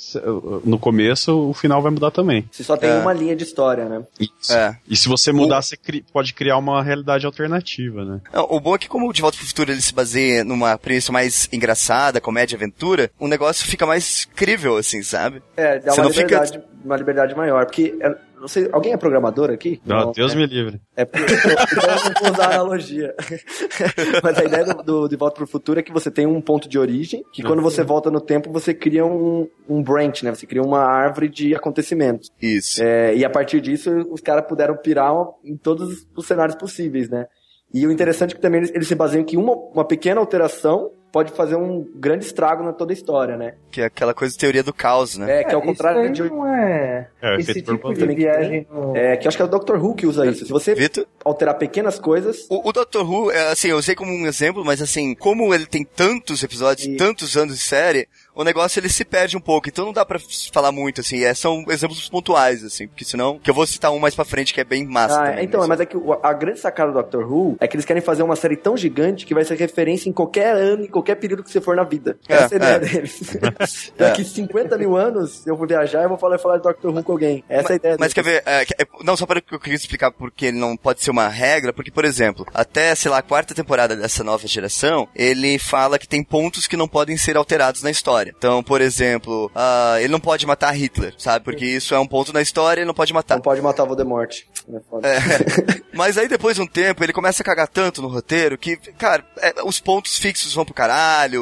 no começo, o final vai mudar também. Você só tem É. uma linha de história, né? Isso. É. E se você mudar, você cri- pode criar uma realidade alternativa, né? Não, o bom é que como o De Volta pro Futuro ele se baseia numa premissa mais engraçada, comédia, aventura, o negócio fica mais crível, assim, sabe? É, dá Você uma não fica- liberdade, uma liberdade maior. Porque, é, não sei, alguém é programador aqui? Não, Deus é. me livre. É porque então eu não vou usar a analogia. Mas a ideia do, do De Volta pro Futuro é que você tem um ponto de origem, que quando você volta no tempo, você cria um, um branch, né? Você cria uma árvore de acontecimentos. Isso. É, e a partir disso, os caras puderam pirar em todos os cenários possíveis, né? E o interessante é que também eles, eles se baseiam que uma, uma pequena alteração pode fazer um grande estrago na toda a história, né? Que é aquela coisa de teoria do caos, né? É, que é o isso contrário aí de... não é. É, o Esse tipo de viagem no. É, que eu acho que é o Dr. Who que usa isso. Se você Vitor? alterar pequenas coisas, O, o Doctor Who, é, assim, eu usei como um exemplo, mas assim, como ele tem tantos episódios, E- tantos anos de série, o negócio ele se perde um pouco, então não dá pra falar muito, assim, é, são exemplos pontuais, assim, porque senão, que eu vou citar um mais pra frente que é bem massa Ah, também, então, mas é que a grande sacada do Doctor Who é que eles querem fazer uma série tão gigante que vai ser referência em qualquer ano, em qualquer período que você for na vida. É, Essa é a ideia é. deles. Daqui 50 mil anos, eu for viajar, eu vou falar, falar de Doctor Who com alguém. Essa é a ideia Mas deles. quer ver, é, é, não só para que eu queria explicar porque ele não pode ser uma regra, porque, por exemplo, até, sei lá, a quarta temporada dessa nova geração, ele fala que tem pontos que não podem ser alterados na história. Então, por exemplo, ah, ele não pode matar Hitler, sabe? Porque isso é um ponto na história e ele não pode matar. Não pode matar Voldemort. É. É. Mas aí depois de um tempo ele começa a cagar tanto no roteiro que, cara, é, os pontos fixos vão pro caralho,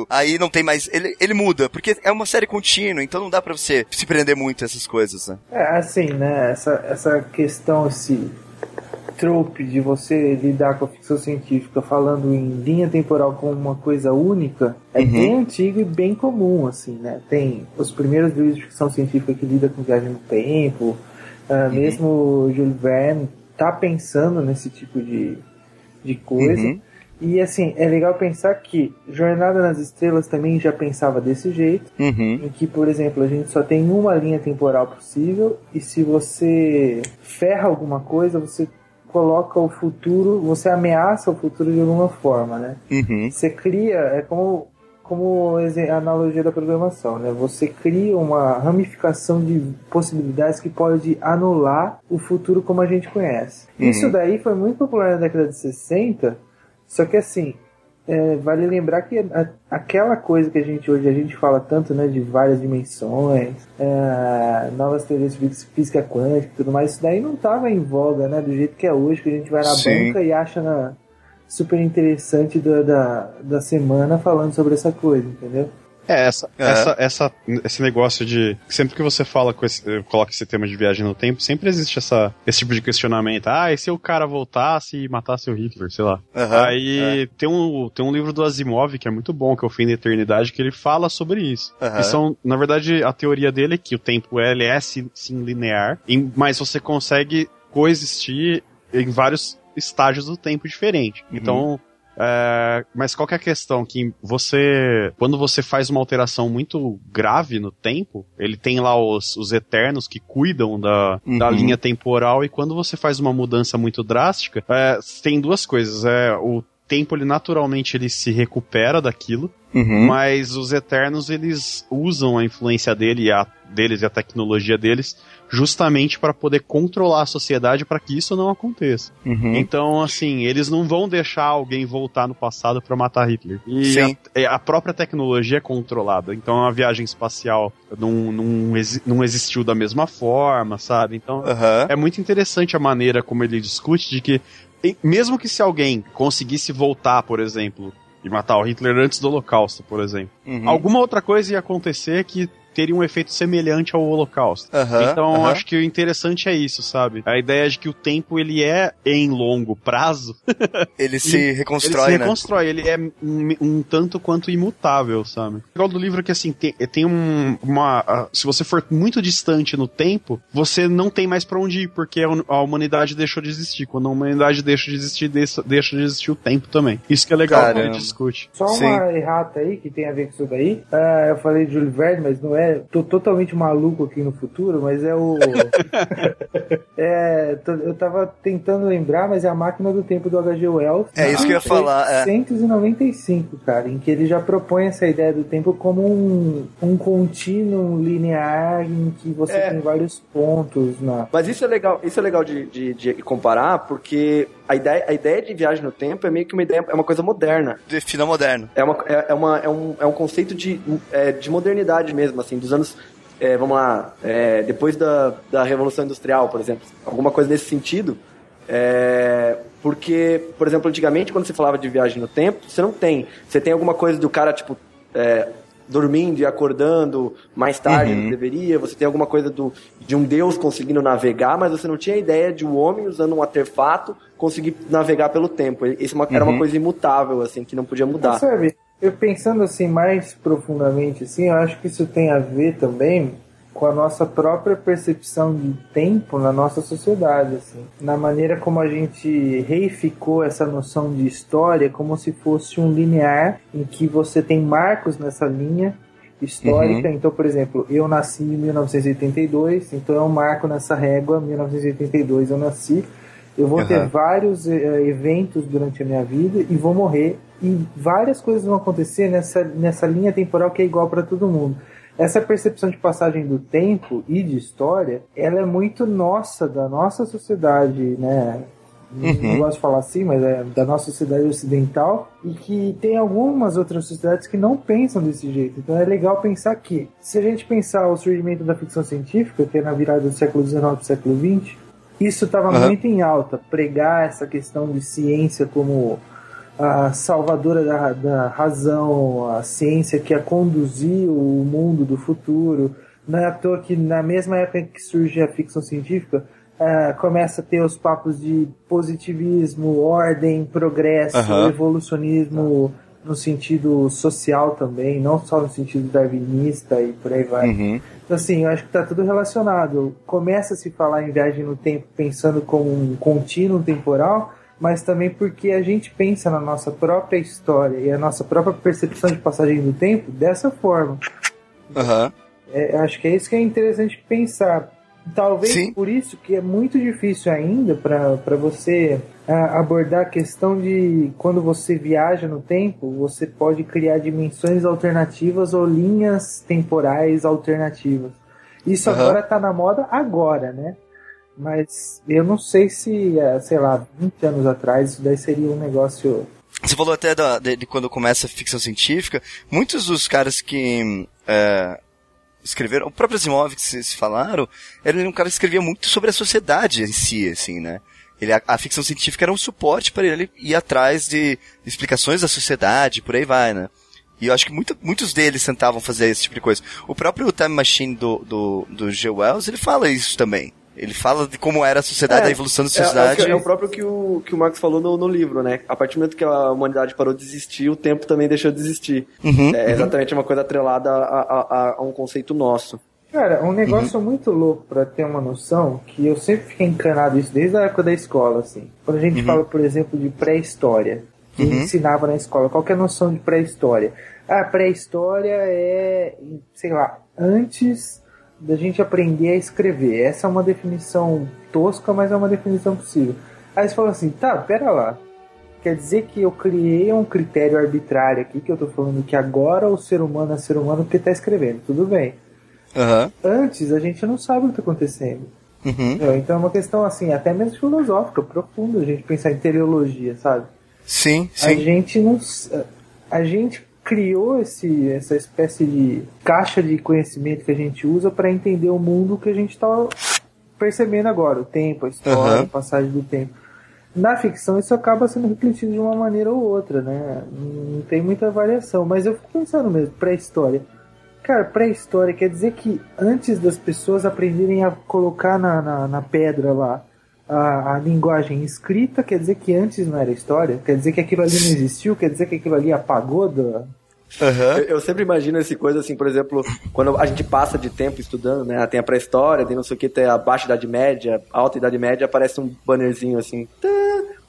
aí não tem mais. Ele, ele muda, porque é uma série contínua, então não dá pra você se prender muito a essas coisas, né? É, assim, né? Essa, essa questão, esse trope de você lidar com a ficção científica falando em linha temporal como uma coisa única é Uhum. bem antigo e bem comum, assim, né? Tem os primeiros livros de ficção científica que lida com viagem no tempo, ah, Uhum. mesmo o Jules Verne tá pensando nesse tipo de, de coisa. Uhum. E assim, é legal pensar que Jornada nas Estrelas também já pensava desse jeito Uhum. em que, por exemplo, a gente só tem uma linha temporal possível e se você ferra alguma coisa, você coloca o futuro, você ameaça o futuro de alguma forma, né? Uhum. Você cria, é como como a analogia da programação, né? Você cria uma ramificação de possibilidades que pode anular o futuro como a gente conhece. Uhum. Isso daí foi muito popular na década de 60, só que assim, é, vale lembrar que a- aquela coisa que a gente hoje a gente fala tanto, né, de várias dimensões, é, novas teorias de fí- física quântica e tudo mais, isso daí não estava em voga, né, do jeito que é hoje, que a gente vai na Sim. banca e acha na, super interessante da, da, da semana falando sobre essa coisa, entendeu? É, essa, É. Essa, essa, esse negócio de. Sempre que você fala com esse, coloca esse tema de viagem no tempo, sempre existe essa, esse tipo de questionamento. Ah, e se o cara voltasse e matasse o Hitler, sei lá. Aham, Aí tem, um, tem um livro do Asimov que é muito bom, que é o Fim da Eternidade, que ele fala sobre isso. Que são, na verdade, a teoria dele é que o tempo ele é sim, sim linear, mas você consegue coexistir em vários estágios do tempo diferente. Uhum. Então, é, mas qual que é a questão? Que você, quando você faz uma alteração muito grave no tempo, ele tem lá os, os eternos que cuidam da, Uhum. da linha temporal, e quando você faz uma mudança muito drástica, é, tem duas coisas. É, o tempo, ele naturalmente ele se recupera daquilo, Uhum. mas os Eternos eles usam a influência dele e a, deles e a tecnologia deles justamente para poder controlar a sociedade para que isso não aconteça. Uhum. Então, assim, eles não vão deixar alguém voltar no passado para matar Hitler. E a, é, a própria tecnologia é controlada. Então a viagem espacial não, não, não existiu da mesma forma, sabe? Então Aham. é muito interessante a maneira como ele discute de que, mesmo que se alguém conseguisse voltar, por exemplo, e matar o Hitler antes do Holocausto, por exemplo, Uhum. alguma outra coisa ia acontecer que teria um efeito semelhante ao Holocausto. Aham, então, aham. acho que o interessante é isso, sabe? A ideia de que o tempo ele é em longo prazo, Ele se ele reconstrói, se né? reconstrói, ele é um, um tanto quanto imutável, sabe? O legal do livro é que assim, tem, tem um, uma. Se você for muito distante no tempo, você não tem mais pra onde ir, porque a, hu- a humanidade deixou de existir. Quando a humanidade deixa de existir, deixa, deixa de existir o tempo também. Isso que é legal quando Caramba. ele discute. Só Sim. uma errata aí que tem a ver com isso daí. Ah, eu falei de Júlio Verne, mas não é. Tô totalmente maluco aqui no futuro, mas é o. é, tô- eu tava tentando lembrar, mas é a máquina do tempo do H.G. Wells. É isso que eu ia falar, é. 195, cara, em que ele já propõe essa ideia do tempo como um, um contínuo linear em que você É. tem vários pontos na. Mas isso é legal, isso é legal de, de, de comparar, porque a ideia, a ideia de viagem no tempo é meio que uma ideia, é uma coisa moderna. Defina moderno. É, uma, é, é uma, é, um, é um conceito de, é, de modernidade mesmo, assim, dos anos. é, vamos lá, é, depois da, da Revolução Industrial, por exemplo. Alguma coisa nesse sentido. É, porque, por exemplo, antigamente, quando você falava de viagem no tempo, você não tem. Você tem alguma coisa do cara, tipo, é, dormindo e acordando mais tarde do que deveria. Você tem alguma coisa do, de um deus conseguindo navegar, mas você não tinha ideia de um homem usando um artefato conseguir navegar pelo tempo. Isso uma- era uma coisa imutável, assim, que não podia mudar. Mas sabe, eu pensando assim mais profundamente assim, eu acho que isso tem a ver também com a nossa própria percepção de tempo na nossa sociedade, assim, na maneira como a gente reificou essa noção de história como se fosse um linear em que você tem marcos nessa linha histórica. Então, por exemplo, eu nasci em 1982, então é um marco nessa régua, 1982 eu nasci. Eu vou ter Aham. vários eh, eventos durante a minha vida e vou morrer e várias coisas vão acontecer nessa, nessa linha temporal que é igual para todo mundo. Essa percepção de passagem do tempo e de história, ela é muito nossa, da nossa sociedade, né? Não gosto de falar assim, mas é da nossa sociedade ocidental e que tem algumas outras sociedades que não pensam desse jeito. Então é legal pensar que, se a gente pensar o surgimento da ficção científica, que é na virada do século XIX para o século XX, isso estava Aham. muito em alta. Pregar essa questão de ciência como a salvadora da, da razão, a ciência que ia conduzir o mundo do futuro. Não é à toa que na mesma época que surge a ficção científica, ah, começa a ter os papos de positivismo, ordem, progresso, evolucionismo no sentido social também, não só no sentido darwinista e por aí vai. Uhum. Então, assim, eu acho que está tudo relacionado. Começa a se falar em viagem no tempo pensando como um contínuo temporal, mas também porque a gente pensa na nossa própria história e a nossa própria percepção de passagem do tempo dessa forma. Aham. É, acho que é isso que é interessante pensar. Talvez Sim. por isso que é muito difícil ainda para você ah, abordar a questão de quando você viaja no tempo, você pode criar dimensões alternativas ou linhas temporais alternativas. Isso Aham. agora tá na moda agora, né? Mas eu não sei se, ah, sei lá, 20 anos atrás isso daí seria um negócio Você falou até da- de, de quando começa a ficção científica. Muitos dos caras que é, escreveram, o próprio Asimov que se falaram, ele era um cara que escrevia muito sobre a sociedade em si, assim, né? Ele, a, a ficção científica era um suporte para ele ir atrás de explicações da sociedade, por aí vai, né? E eu acho que muito- muitos deles tentavam fazer esse tipo de coisa. O próprio Time Machine do, do, do G. Wells, ele fala isso também. Ele fala de como era a sociedade, É, a evolução da É, é o sociedade. é o próprio que o, que o Marx falou no, no livro, né? A partir do momento que a humanidade parou de existir, o tempo também deixou de existir. Uhum, é exatamente uma coisa atrelada a, a- a- a um conceito nosso. Cara, um negócio muito louco pra ter uma noção, que eu sempre fiquei encanado isso desde a época da escola, assim. Quando a gente fala, por exemplo, de pré-história, que ensinava na escola, qual que é a noção de pré-história? Ah, pré-história é, sei lá, antes da gente aprender a escrever. Essa é uma definição tosca, mas é uma definição possível. Aí você fala assim, tá, pera lá. Quer dizer que eu criei um critério arbitrário aqui, que eu tô falando que agora o ser humano é ser humano porque tá escrevendo. Tudo bem Aham. antes a gente não sabe o que está acontecendo. Uhum. Então é uma questão assim, até mesmo filosófica, profunda, a gente pensar em teleologia, sabe? Sim, A sim. gente não. A gente criou esse, essa espécie de caixa de conhecimento que a gente usa para entender o mundo que a gente está percebendo agora, o tempo, a história, Aham. a passagem do tempo. Na ficção isso acaba sendo refletido de uma maneira ou outra, né? Não tem muita variação, mas eu fico pensando mesmo, pré-história. Cara, pré-história quer dizer que antes das pessoas aprenderem a colocar na, na, na pedra lá a, a linguagem escrita, quer dizer que antes não era história? Quer dizer que aquilo ali não existiu? Quer dizer que aquilo ali apagou da. Aham. Eu, eu sempre imagino esse coisa assim, por exemplo, quando a gente passa de tempo estudando, né? Tem a pré-história, tem não sei o que, tem a baixa idade média, a alta idade média, aparece um bannerzinho assim, "Tã",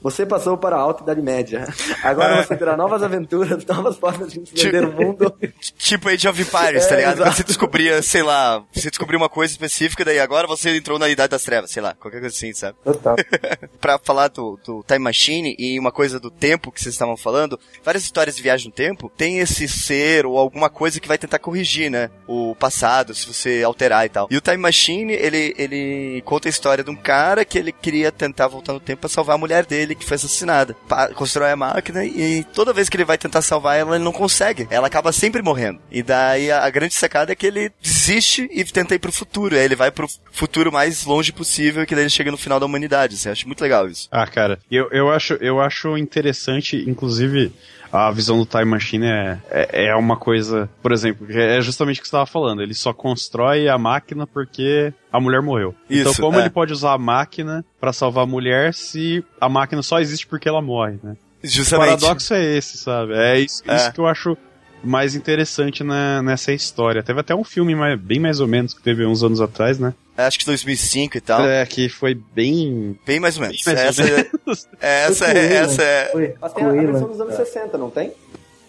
Você passou para a alta idade média. Agora você terá novas aventuras, novas formas de entender o mundo. Tipo Age of Empires, tá É, ligado? exato. Você descobria, sei lá, você descobriu uma coisa específica, daí agora você entrou na Idade das Trevas, sei lá, qualquer coisa assim, sabe? Total. pra falar do, do Time Machine e uma coisa do tempo que vocês estavam falando, várias histórias de viagem no tempo tem esse ser ou alguma coisa que vai tentar corrigir, né? O passado, se você alterar e tal. E o Time Machine, ele, ele conta a história de um cara que ele queria tentar voltar no tempo pra salvar a mulher dele, que foi assassinada. Constrói a máquina e toda vez que ele vai tentar salvar ela, ele não consegue. Ela acaba sempre morrendo. E daí a, a grande sacada é que ele desiste e tenta ir pro futuro. Aí ele vai pro futuro mais longe possível, que daí ele chega no final da humanidade. Assim, eu acho muito legal isso. Ah, cara, eu, eu, acho, eu acho interessante, inclusive, a visão do Time Machine é, é, é uma coisa, por exemplo, que é justamente o que você estava falando, ele só constrói a máquina porque a mulher morreu. então Isso, como é. ele pode usar a máquina pra salvar a mulher se a máquina só existe porque ela morre, né? O Justamente. paradoxo é esse, sabe? É isso, É. isso que eu acho mais interessante na, nessa história. Teve até um filme mais- bem mais ou menos que teve uns anos atrás, né? Acho que 2005 e tal. É, que foi bem. Bem mais ou menos. bem mais ou essa, é- menos. essa, Foi é, Coelho. essa é. Foi Mas tem a, versão dos anos 60, não tem?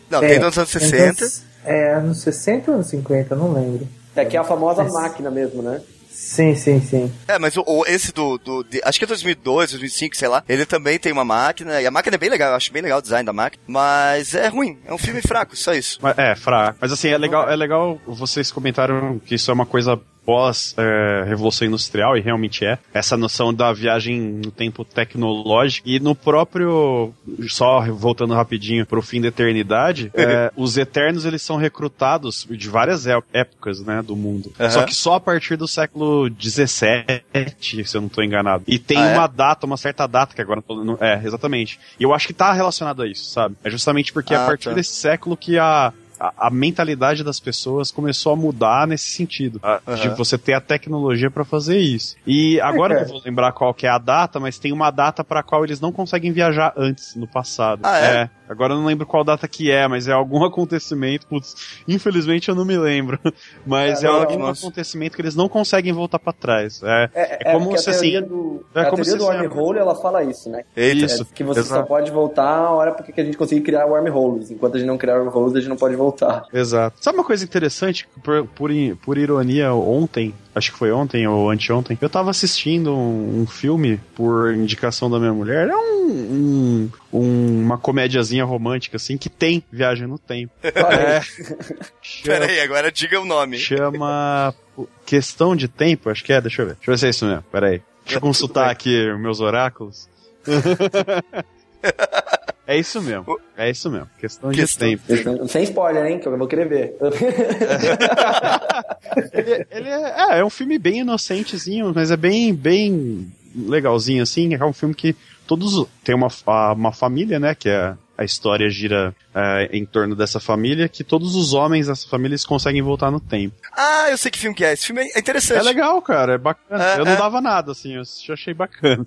Não, É, tem nos anos 60. anos- É, anos 60 ou anos 50, não lembro. É que é a famosa máquina mesmo, né? Sim, sim, sim. É, mas o, o- esse do, do de- acho que é 2002, 2005, sei lá. Ele também tem uma máquina, e a máquina é bem legal, eu acho bem legal o design da máquina. Mas é ruim, é um filme fraco, só isso. Mas- É, fraco. Mas assim, é legal, é legal vocês comentaram que isso é uma coisa pós-revolução industrial, e realmente é. Essa noção da viagem no tempo tecnológico. E no próprio. Só voltando rapidinho pro fim da eternidade, é, os Eternos eles são recrutados de várias é- épocas, né, do mundo. Aham. Só que só a partir do século XVII, se eu não tô enganado. E tem Ah, é? uma data, uma certa data que agora não É, exatamente. E eu acho que tá relacionado a isso, sabe? É justamente porque Ah, a partir tá. desse século que a, a, a mentalidade das pessoas começou a mudar nesse sentido. a- De Aham. você ter a tecnologia pra fazer isso. E agora eu não vou lembrar qual que é a data, mas tem uma data pra qual eles não conseguem viajar antes, no passado. Ah, é? Agora eu não lembro qual data que é, mas é algum acontecimento. Putz, infelizmente eu não me lembro. Mas É, é, não, algum nossa. acontecimento que eles não conseguem voltar pra trás. É, É, é como porque se a assim. do, é a como teoria do assim, wormhole, ela fala isso, né? Eita. Isso. É que você só exato. pode voltar a hora porque que a gente conseguir criar wormholes. Enquanto a gente não criar wormholes, a gente não pode voltar. Exato. Sabe uma coisa interessante? Por, por, por ironia, ontem, acho que foi ontem ou anteontem, eu tava assistindo um, um filme por indicação da minha mulher. É um, um- um- uma comédiazinha romântica, assim, que tem viagem no tempo. É, chama, aí, agora diga o nome. chama Questão de Tempo, acho que é, deixa eu ver. Deixa eu ver se é isso mesmo, pera aí. Deixa eu consultar aqui meus oráculos. É isso mesmo, é isso mesmo. Questão de Questão- tempo. Sem spoiler, hein? Que eu vou querer ver. ele, ele é, é, é um filme bem inocentezinho, mas é bem, bem legalzinho, assim. É um filme que todos. Tem uma, uma família, né? Que é. A história gira é, em torno dessa família, que todos os homens dessa família eles conseguem voltar no tempo. Ah, eu sei que filme que é. Esse filme é interessante. É legal, cara, é bacana. É, eu não é. dava nada, assim, eu achei bacana.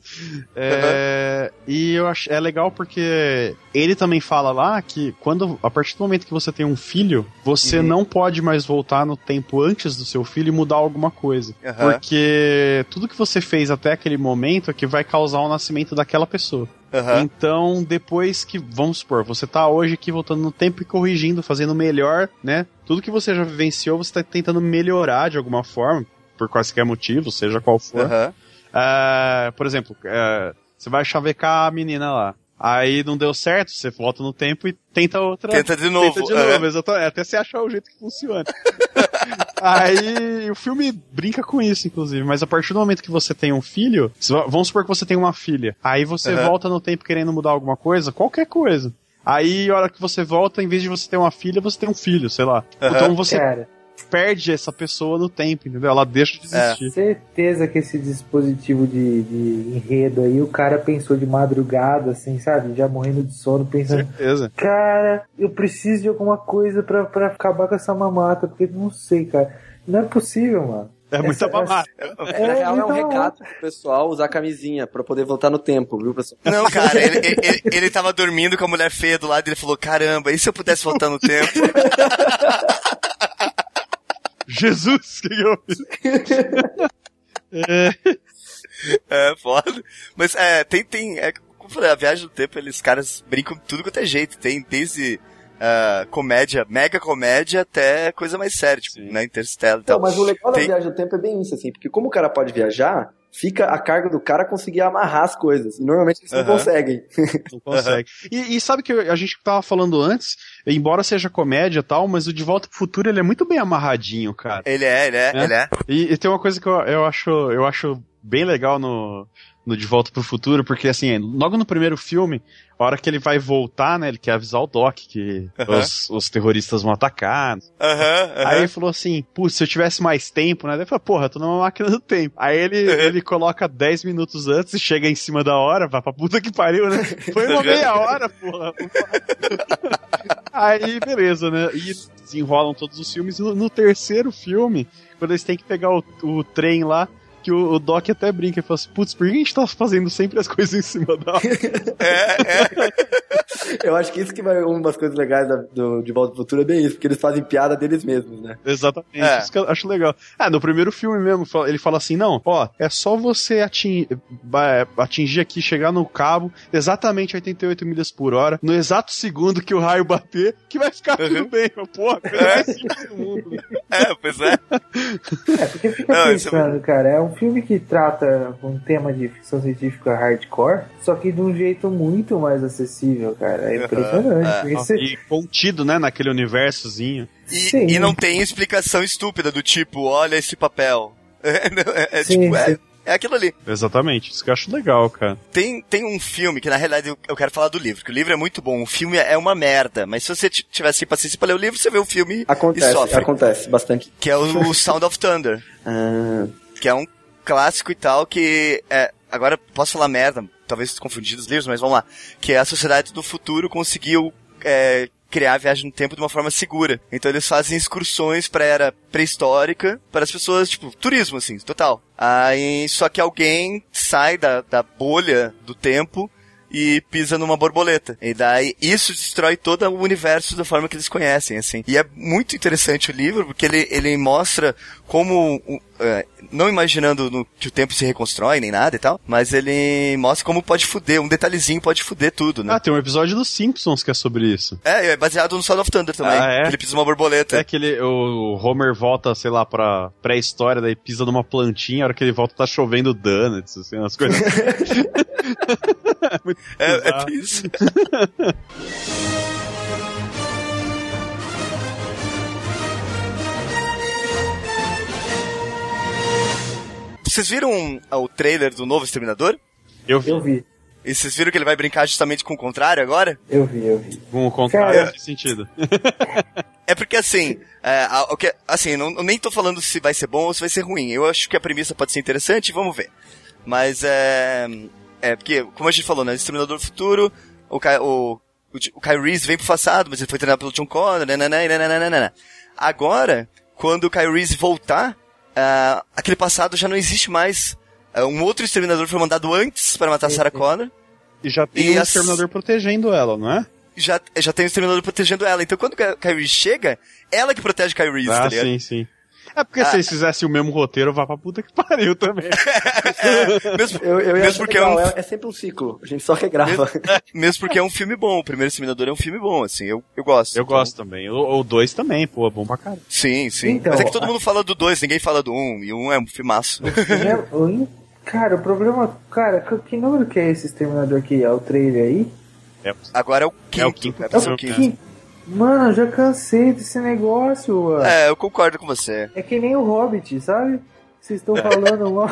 É, E eu ach, é legal porque ele também fala lá que quando a partir do momento que você tem um filho, você Uhum. não pode mais voltar no tempo antes do seu filho e mudar alguma coisa. Aham. Porque tudo que você fez até aquele momento é que vai causar o nascimento daquela pessoa. Aham. Então, depois que, vamos supor, você tá hoje aqui voltando no tempo e corrigindo, fazendo melhor, né? Tudo que você já vivenciou, você tá tentando melhorar de alguma forma, por quaisquer motivos, seja qual for. Aham. Ah, por exemplo, ah, você vai chavecar a menina lá. Aí não deu certo, você volta no tempo e tenta outra. Tenta de novo. Tenta de novo, exatamente. Até você achar o jeito que funciona. Aí o filme brinca com isso, inclusive. Mas a partir do momento que você tem um filho, vamos supor que você tem uma filha. Aí você Aham. volta no tempo querendo mudar alguma coisa, qualquer coisa. Aí, a hora que você volta, em vez de você ter uma filha, você tem um filho, sei lá. Aham. Então você Cara, perde essa pessoa no tempo, entendeu? Ela deixa de É. existir. certeza que esse dispositivo de, de enredo aí, o cara pensou de madrugada, assim, sabe? Já morrendo de sono, pensando. Certeza. Cara, eu preciso de alguma coisa pra, pra acabar com essa mamata, porque não sei, cara. Não é possível, mano. É muita mamata. Na real, é um então, recado pro pessoal usar camisinha pra poder voltar no tempo, viu, pessoal? Não, cara, ele, ele, ele, ele tava dormindo com a mulher feia do lado e ele falou: caramba, e se eu pudesse voltar no tempo? Jesus, que que eu fiz? É, É, foda. Mas é, tem, tem. É, como eu falei, a viagem do tempo, eles caras brincam tudo quanto é jeito. Tem desde uh, comédia, mega comédia, até coisa mais séria, tipo, Sim. né, Interstellar e tal. Não, mas o legal da Tem- viagem do tempo é bem isso, assim, porque como o cara pode viajar, fica a carga do cara conseguir amarrar as coisas. E normalmente eles não Aham. conseguem. Não consegue. E, e sabe que a gente tava falando antes, embora seja comédia e tal, mas o De Volta pro Futuro ele é muito bem amarradinho, cara. Ele é, ele é, É. ele é. E, e tem uma coisa que eu, eu acho eu acho bem legal no, no De Volta pro Futuro, porque assim, logo no primeiro filme, a hora que ele vai voltar, né, ele quer avisar o Doc que os, os terroristas vão atacar. Aham. Aí ele falou assim, putz, se eu tivesse mais tempo, né? Ele falou, porra, eu tô numa máquina do tempo. Aí ele, ele coloca 10 minutos antes e chega em cima da hora, vai pra puta que pariu, né? Foi uma meia hora, porra. Aí, beleza, né? E desenrolam todos os filmes. E no, no terceiro filme, quando eles têm que pegar o, o trem lá, que o, o Doc até brinca e fala assim, putz, por que a gente tá fazendo sempre as coisas em cima da? É, é. Eu acho que isso que vai uma das coisas legais da- do De Volta pro Futuro é bem isso, porque eles fazem piada deles mesmos, né? Exatamente, É. isso que eu acho legal. Ah, no primeiro filme mesmo, ele fala assim, não, ó, é só você atingir, atingir aqui, chegar no cabo, exatamente 88 milhas por hora, no exato segundo que o raio bater, que vai ficar tudo Uhum. bem. Porra, coisa mais simples do mundo. É, pois é. É, porque fica Não, isso é pensando, cara, é um filme que trata um tema de ficção científica hardcore, só que de um jeito muito mais acessível, cara. É Aham, impressionante. é. você- E contido, né, naquele universozinho. E, e não tem explicação estúpida do tipo, olha esse papel. É, é- é Sim, tipo, é, sim. é aquilo ali. Exatamente, isso que eu acho legal, cara. Tem, tem um filme que, na realidade, eu, eu quero falar do livro, que o livro é muito bom. O filme é uma merda, mas se você tivesse paciência pra ler o livro, você vê o filme e Acontece, sofre. acontece bastante. Que é o Sound of Thunder. Ah, que é um clássico e tal, que é. Agora posso falar merda, talvez confundir os livros, mas vamos lá. Que é a sociedade do futuro conseguiu é, criar a viagem no tempo de uma forma segura. Então eles fazem excursões pra era pré-histórica para as pessoas, tipo, turismo, assim, total. Aí só que alguém sai da, da bolha do tempo e pisa numa borboleta. E daí isso destrói todo o universo da forma que eles conhecem, assim. E é muito interessante o livro, porque ele, ele mostra como, é, não imaginando no- que o tempo se reconstrói nem nada e tal, mas ele mostra como pode fuder, um detalhezinho pode fuder tudo, né? Ah, tem um episódio dos Simpsons que é sobre isso. É, é baseado no Sound of Thunder também. Ah, é? que Ele pisa numa borboleta. É que ele, o Homer volta, sei lá, pra pré-história, daí pisa numa plantinha, a hora que ele volta tá chovendo donuts, assim, umas coisas. É, é, isso. Vocês viram o trailer do novo Exterminador? Eu vi Eu vi, E vocês viram que ele vai brincar justamente com o contrário agora? eu vi, eu vi. com o contrário Cara. nesse sentido. É porque assim, é, a- o que, assim, não, eu nem tô falando se vai ser bom ou se vai ser ruim. Eu acho que a premissa pode ser interessante, vamos ver. Mas é. É, porque, como a gente falou, né? Exterminador do Futuro, o, Ky- o, o, Kyle Reese vem pro passado, mas ele foi treinado pelo John Connor, nananã, e nananana. Agora, quando o Kyle Reese voltar, ah, aquele passado já não existe mais. Ah, um outro exterminador foi mandado antes para matar Sarah. Connor. E já tem E um as- exterminador protegendo ela, não é? Já, já tem o exterminador protegendo ela. Então quando o Kyle Reese chega, ela que protege o Kyle Reese, tá Ah, ligado? sim, sim. É porque Ah. se eles fizessem o mesmo roteiro, vai pra puta que pariu também. É, mesmo, eu, eu mesmo porque é legal, um, é, é sempre um ciclo. A gente só regrava. mesmo porque é um filme bom. O primeiro Exterminador é um filme bom, assim, eu, eu gosto. Eu Então, gosto também. O 2 também, pô, é bom pra caralho. Sim, sim. Então, Mas é que todo mundo fala do dois, ninguém fala do um, e um é um filmaço. É, Cara, o problema. Cara, que- número que é esse exterminador aqui? É o trailer aí? É, Agora é o quinto. É o quinto. É É o quinto. Mano, eu já cansei desse negócio, mano. É. É, eu concordo com você. que nem o Hobbit, sabe? Vocês estão falando mal.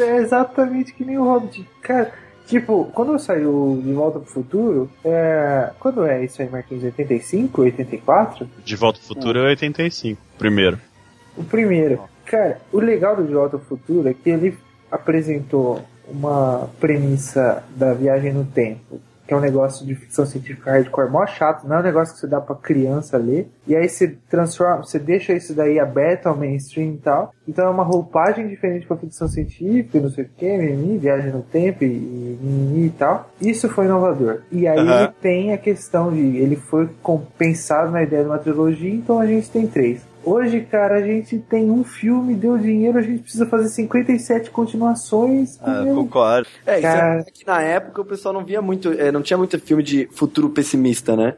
é exatamente que nem o Hobbit. Cara, tipo, quando saiu De Volta pro Futuro, é... quando é isso aí, Marquinhos? 85, 84? De Volta ao Futuro é 85, primeiro. O primeiro. Cara, o legal do De Volta ao Futuro é que ele apresentou uma premissa da viagem no tempo, que é um negócio de ficção científica hardcore mó chato, não é um negócio que você dá pra criança ler, e aí você transforma, você deixa isso daí aberto ao mainstream e tal, então é uma roupagem diferente pra ficção científica, não sei o que, mimimi, viagem no tempo e, e mimimi e tal. Isso foi inovador. E aí ele tem a questão de, ele foi compensado na ideia de uma trilogia, então a gente tem três. Hoje, cara, a gente tem um filme, deu dinheiro, a gente precisa fazer 57 continuações. Ah, meu- concordo. É, isso Cara. é que na época o pessoal não via muito, é, não tinha muito filme de futuro pessimista, né?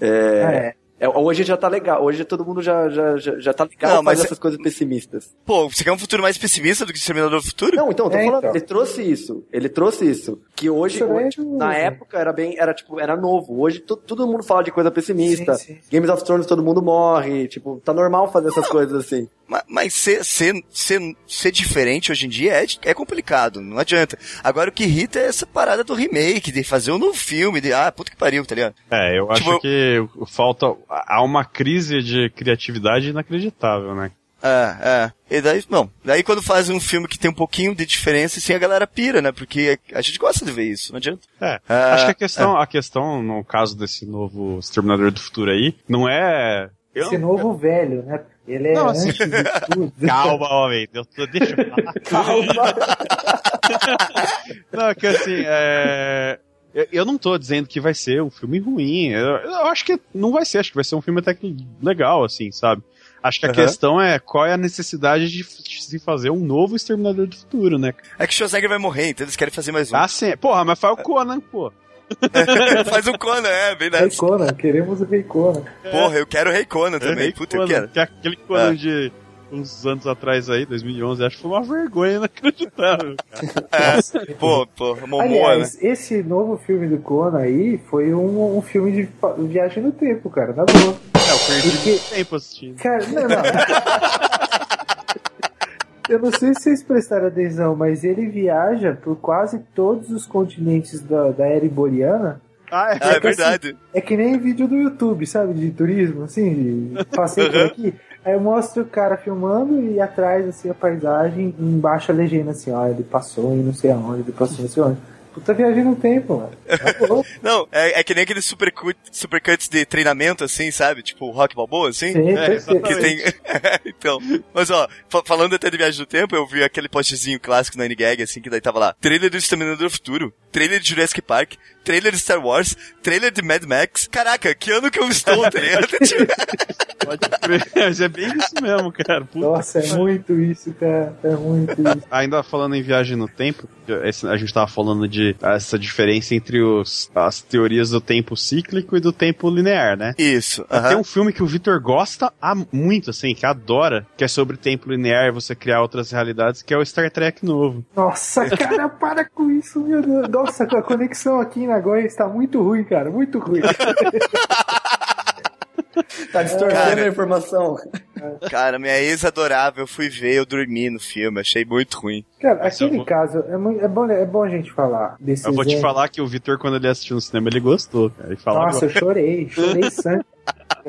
É, É. é, hoje já tá legal, hoje todo mundo já, já, já, já tá legal Não, a mas fazer é- essas coisas pessimistas. Pô, você quer um futuro mais pessimista do que Exterminador do Futuro? Não, então, eu tô É, falando, então. ele trouxe isso, ele trouxe isso, que hoje, hoje, é tipo, do- na época era bem, era tipo, era novo, hoje to- todo mundo fala de coisa pessimista, Sim, sim. Games of Thrones todo mundo morre, tipo, tá normal fazer essas coisas assim. Ma- Mas ser, ser, ser, ser diferente hoje em dia é, é complicado, não adianta. Agora o que irrita é essa parada do remake, de fazer um novo filme, de ah, puta que pariu, tá ligado? É, eu Tipo, acho que falta. Há uma crise de criatividade inacreditável, né? É, é. E daí, não. Daí quando faz um filme que tem um pouquinho de diferença, assim, a galera pira, né? Porque a gente gosta de ver isso, não adianta. É, Ah, acho que a questão, a questão, no caso desse novo Exterminador do Futuro aí, não é. Eu Esse não- novo velho, né? Ele é Não, assim- antes de tudo. Calma, homem. Eu tô, deixa eu falar. Calma. Não, que assim, é. eu- Eu não tô dizendo que vai ser um filme ruim. Eu, eu acho que não vai ser, acho que vai ser um filme até que legal, assim, sabe? Acho que a Aham. questão é qual é a necessidade de se fazer um novo Exterminador do Futuro, né? É que o Schwarzenegger vai morrer, então eles querem fazer mais um. Ah, sim. Porra, mas faz o Conan, pô. faz um Conan, é, Rei verdade. Conan, queremos o Rei Conan. Porra, eu quero o Rei Conan também. É, Puta, eu quero. Que é aquele Conan Ah. de uns anos atrás aí, 2011, acho que foi uma vergonha inacreditável. É, pô, pô, Momoa, né? Aliás, esse novo filme do Conan aí foi um, um filme de viagem no tempo, cara, na boa. É, eu perdi Porque- muito tempo assistindo. Cara, não, não. Eu não sei se vocês prestaram atenção, mas ele viaja por quase todos os continentes da, da era iboriana. Ah, é. É que assim, verdade. É que nem vídeo do YouTube, sabe? De turismo, assim, de passei por aqui. Aí eu mostro o cara filmando e atrás, assim, a paisagem, e embaixo a legenda, assim, ó, ele passou em não sei aonde, ele passou em não sei onde. Puta viagem no tempo, mano. Tá. Não, é, é que nem aqueles supercut, supercuts de treinamento, assim, sabe? Tipo Rock Balboa, assim. Sim, É. Que tem. então. Mas ó, fa- falando até de viagem do tempo, eu vi aquele postzinho clássico na N-Gag, assim, que daí tava lá. Trailer do Exterminador do Futuro, trailer de Jurassic Park, trailer de Star Wars, trailer de Mad Max. Caraca, que ano que eu estou, tá ligado? Tipo, Pode crer. Mas é bem isso mesmo, cara. Puta Nossa, é muito isso, cara. É muito isso. Ainda falando em viagem no tempo, a gente tava falando de essa diferença entre os, as teorias do tempo cíclico e do tempo linear, né? Isso. Tem aham. um filme que o Victor gosta há muito, assim, que adora, que é sobre tempo linear e você criar outras realidades, que é o Star Trek novo. Nossa, cara, para com isso, meu Deus. Nossa, a conexão aqui em Nagoya está muito ruim, cara. Muito ruim. Tá distorcendo Cara. a informação. Cara, minha ex adorável, eu fui ver, eu dormi no filme, achei muito ruim. Cara, Mas eu aquele vou- caso, é, muito- é bom, é bom a gente falar desse Eu vou te exemplo. falar que o Victor, quando ele assistiu no cinema, ele gostou, cara. Ele fala Nossa, eu agora. chorei, chorei sangue.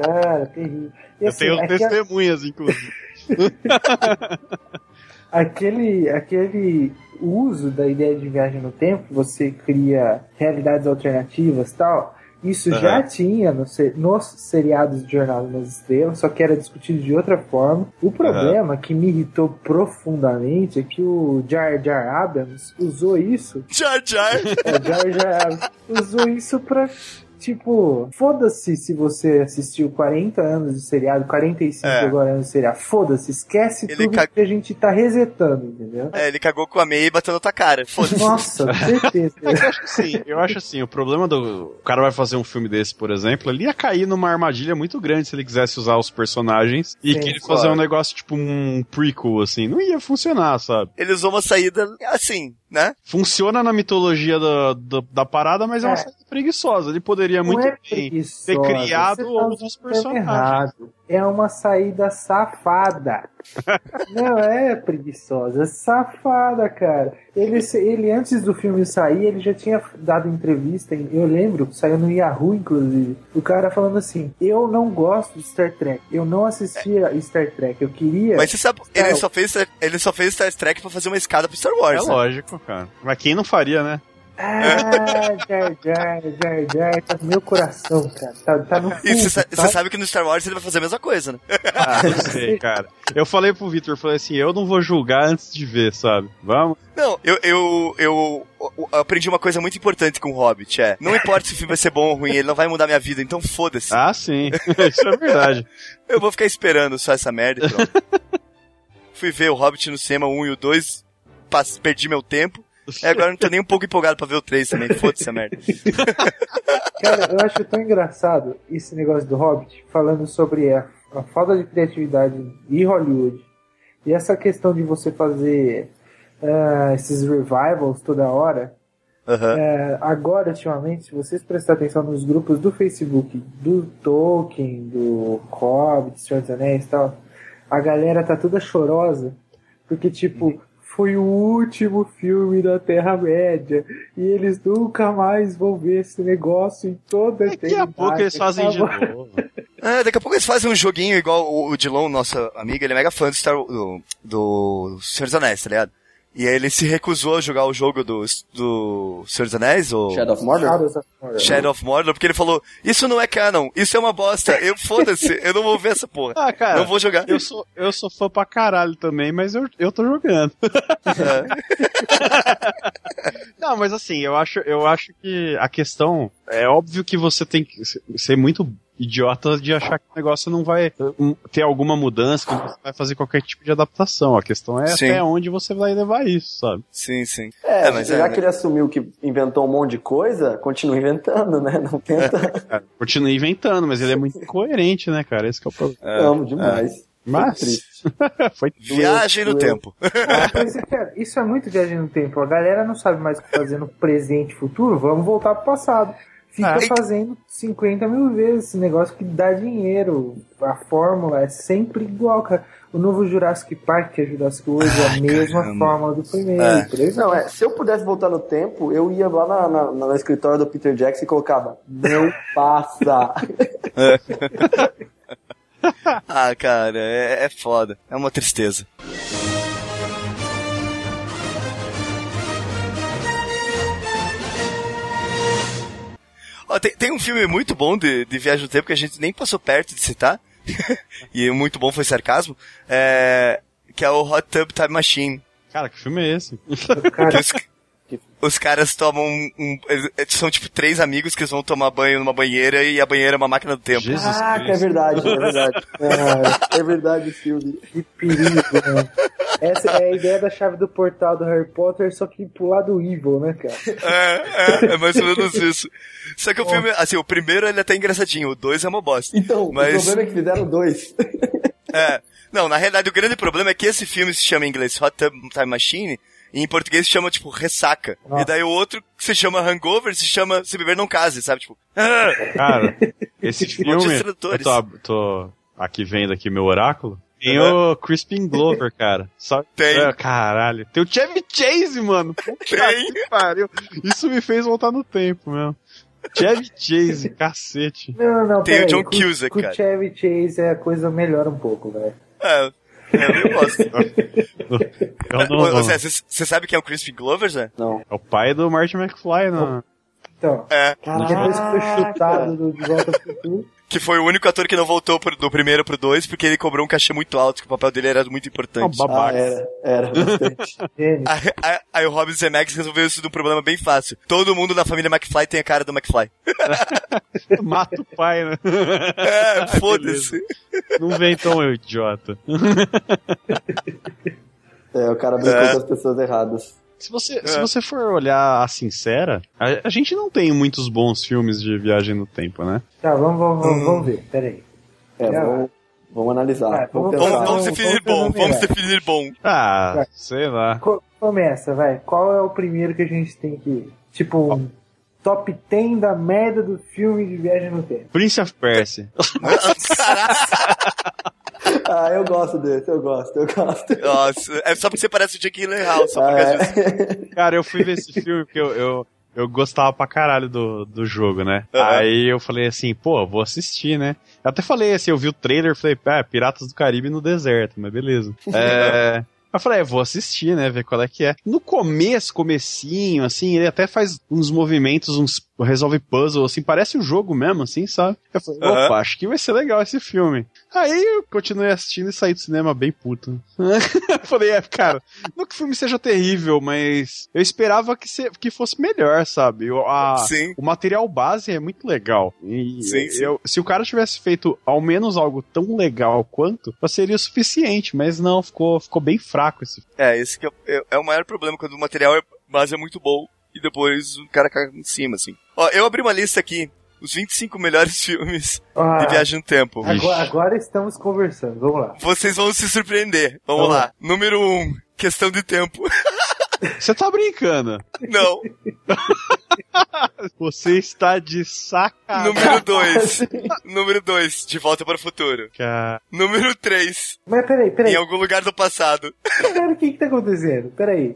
Cara, terrível. E, Eu assim, tenho aquela- testemunhas, inclusive. aquele, aquele uso da ideia de viagem no tempo, você cria realidades alternativas e tal, isso já Aham. tinha no nos seriados de Jornada nas Estrelas, só que era discutido de outra forma. O problema que me irritou profundamente é que o Jar Jar Abrams usou isso, Jar Jar! o Jar Jar Abrams usou isso pra Tipo, foda-se se você assistiu 40 anos de seriado, 45 É. agora anos de seriado. Foda-se, esquece Ele tudo ca- que a gente tá resetando, entendeu? É, ele cagou com a meia e bateu na tua cara. Foda-se. Nossa, certeza. Eu acho assim, eu acho assim, o problema do. O cara vai fazer um filme desse, por exemplo, ele ia cair numa armadilha muito grande se ele quisesse usar os personagens e Sim, querer claro. fazer um negócio tipo um prequel, assim. Não ia funcionar, sabe? Ele usou uma saída assim, né? Funciona na mitologia da, da, da parada, mas é, uma É. saída preguiçosa. Ele poderia muito Não é bem ter criado outros personagens. errado. É uma saída safada. Não é preguiçosa, é safada, cara. Ele, ele antes do filme sair, ele já tinha dado entrevista, em- eu lembro, saiu no Yahoo, inclusive, o cara falando assim, eu não gosto de Star Trek, eu não assistia Star Trek, eu queria... Mas você sabe, ele É. só fez, ele só fez Star Trek pra fazer uma escada pro Star Wars. É né? lógico, cara. Mas quem não faria, né? Ah, Jar Jar, Jar Jar, tá no meu coração, cara. Tá, tá no fundo, E você tá? sabe que no Star Wars ele vai fazer a mesma coisa, né? Ah, não sei, cara. Eu falei pro Victor, eu falei assim, eu não vou julgar antes de ver, sabe? Vamos. Não, eu, eu, eu, eu aprendi uma coisa muito importante com o Hobbit, é, não importa se o filme vai ser bom ou ruim, ele não vai mudar minha vida, então foda-se. Ah, sim. Isso é verdade. Eu vou ficar esperando só essa merda e pronto. Fui ver o Hobbit no cinema 1 e o 2, pass- perdi meu tempo, e agora não tô nem um pouco empolgado pra ver o 3 também, foda-se a merda. Cara, eu acho tão engraçado esse negócio do Hobbit, falando sobre a, a falta de criatividade em Hollywood. E essa questão de você fazer ah, esses revivals toda hora. É, agora, ultimamente, se vocês prestarem atenção nos grupos do Facebook, do Tolkien, do Hobbit, Senhor dos Anéis e tal, a galera tá toda chorosa, porque, tipo, foi o último filme da Terra-média, e eles nunca mais vão ver esse negócio em toda a Daqui a pouco eles fazem de novo. É, daqui a pouco eles fazem um joguinho igual o, o Dilon, nossa amiga, ele é mega fã do, Star, do, do Senhor dos Anéis, tá ligado? E aí ele se recusou a jogar o jogo do, do Senhor dos Anéis, ou Shadow of Mordor? Shadow of Mordor, porque ele falou, isso não é canon, isso é uma bosta, eu foda-se, eu não vou ver essa porra. Ah, cara. não vou jogar. Eu sou, eu sou fã pra caralho também, mas eu, eu tô jogando. Não, mas assim, eu acho, eu acho que a questão é óbvio que você tem que ser muito idiota de achar que o negócio não vai ter alguma mudança, que você vai fazer qualquer tipo de adaptação. A questão é Sim. até onde você vai levar isso, sabe? Sim, sim. É, É, mas já é, que ele assumiu que inventou um monte de coisa, continua inventando, né? Não tenta. Cara, continua inventando, mas ele é muito incoerente, né, cara? Esse que é o problema. É, Amo demais. Mas foi Viagem no tempo. Cara, isso é muito viagem no tempo. A galera não sabe mais o que fazer no presente e futuro, vamos voltar pro passado. Fica Ah, e- fazendo 50 mil vezes esse negócio que dá dinheiro. A fórmula é sempre igual, cara. O novo Jurassic Park, que é Jurassic World, é a mesma caramba. fórmula do primeiro. É. Não, é, se eu pudesse voltar no tempo, eu ia lá na, na, na- no escritório do Peter Jackson e colocava, não passa. Ah, cara, é, é foda. É uma tristeza. Ó, tem, tem um filme muito bom de, de Viagem no Tempo que a gente nem passou perto de citar. e o muito bom foi sarcasmo. É, que é o Hot Tub Time Machine. Cara, que filme é esse? Que os, os caras tomam um, um- São tipo três amigos que vão tomar banho numa banheira e a banheira é uma máquina do tempo. Jesus Ah, que é Cristo. verdade, é verdade. É, é verdade, Silvio. Que perigo, né? Essa é a ideia da chave do portal do Harry Potter, só que pro lado evil, né, cara? É, é, é mais ou menos isso. Só que o filme, assim, o primeiro ele é até engraçadinho, o dois é uma bosta. Então, Mas- o problema é que fizeram dois. É. Não, na realidade o grande problema é que esse filme se chama em inglês Hot Tub Time Machine e em português se chama, tipo, Ressaca. Nossa. E daí o outro que se chama Hangover se chama Se Beber Não Case, sabe? Tipo, ah, Cara, esse Um de filme. Eu tô, tô aqui vendo aqui meu oráculo. Tem o Crispin Glover, cara. Só... Tem. É, caralho. Tem o Chevy Chase, mano. Puta Tem. que pariu. Isso me fez voltar no tempo, mesmo. Chevy Chase, cacete. Não, não, Tem o. John Cusack, Com cara. o Chevy Chase é a coisa melhora um pouco, velho. é, é, eu gosto. Eu não, não. Você sabe quem é o Crispin Glover, Zé? Não. É o pai do Martin McFly, não. Então, É, depois que foi chutado do De Volta ao Futuro, que foi o único ator que não voltou pro- do primeiro pro dois porque ele cobrou um cachê muito alto, que o papel dele era muito importante. Não, Ah, babaca. era, era bastante. Aí, aí- aí o Robin Zemeckis resolveu isso de um problema bem fácil. Todo mundo na família McFly tem a cara do McFly. Mata o pai, né? É, foda-se. Não vem tão eu, idiota. É, o cara brincou É. com as pessoas erradas. Se você, se você for olhar a sincera, a, a gente não tem muitos bons filmes de viagem no tempo, né? Tá, vamos, vamos, Hum. vamos, ver, peraí. É, É. vamos, vamos analisar. Vai, vamos vamos-. Vamos, definir vamos bom, vamos definir bom. Ah, Vai. sei lá. Co- Começa, vai. Qual é o primeiro que a gente tem que. Tipo, um top 10 da merda do filme de viagem no tempo. Prince of Persia. Ah, eu gosto desse, eu gosto, eu gosto. Nossa, é só porque você parece o Jake Gyllenhaal, só Ah, é. disso. Cara, eu fui ver esse filme porque eu, eu, eu gostava pra caralho do, do jogo, né? Aham. Aí eu falei assim, pô, vou assistir, né? Eu até falei assim, eu vi o trailer, falei, ah, Piratas do Caribe no deserto, mas beleza. É, Eu falei, é, vou assistir, né? Ver qual é que é. No começo, comecinho, assim, ele até faz uns movimentos, uns resolve puzzle, assim, parece o um jogo mesmo, assim, sabe? Eu falei, opa, uhum. acho que vai ser legal esse filme. Aí eu continuei assistindo e saí do cinema bem puto. eu falei, é, cara, não que o filme seja terrível, mas eu esperava que, se, que fosse melhor, sabe? A, sim. O material base é muito legal. E sim, sim. Eu, se o cara tivesse feito ao menos algo tão legal quanto, seria o suficiente, mas não, ficou, ficou bem fraco esse filme. É, esse que é, é, é o maior problema, quando o material é, base é muito bom e depois o cara cai em cima, assim. Ó, eu abri uma lista aqui, os 25 melhores filmes ah, de viagem no tempo. Agora, agora, estamos conversando, vamos lá. Vocês vão se surpreender. Vamos, vamos lá. lá. Número 1, um, questão de tempo. Você tá brincando? Não. Você está de sacanagem. Número 2. Número 2, De Volta para o Futuro. Car... Número 3. Mas peraí, peraí. Em algum lugar do passado. Peraí, o que que tá acontecendo? Peraí.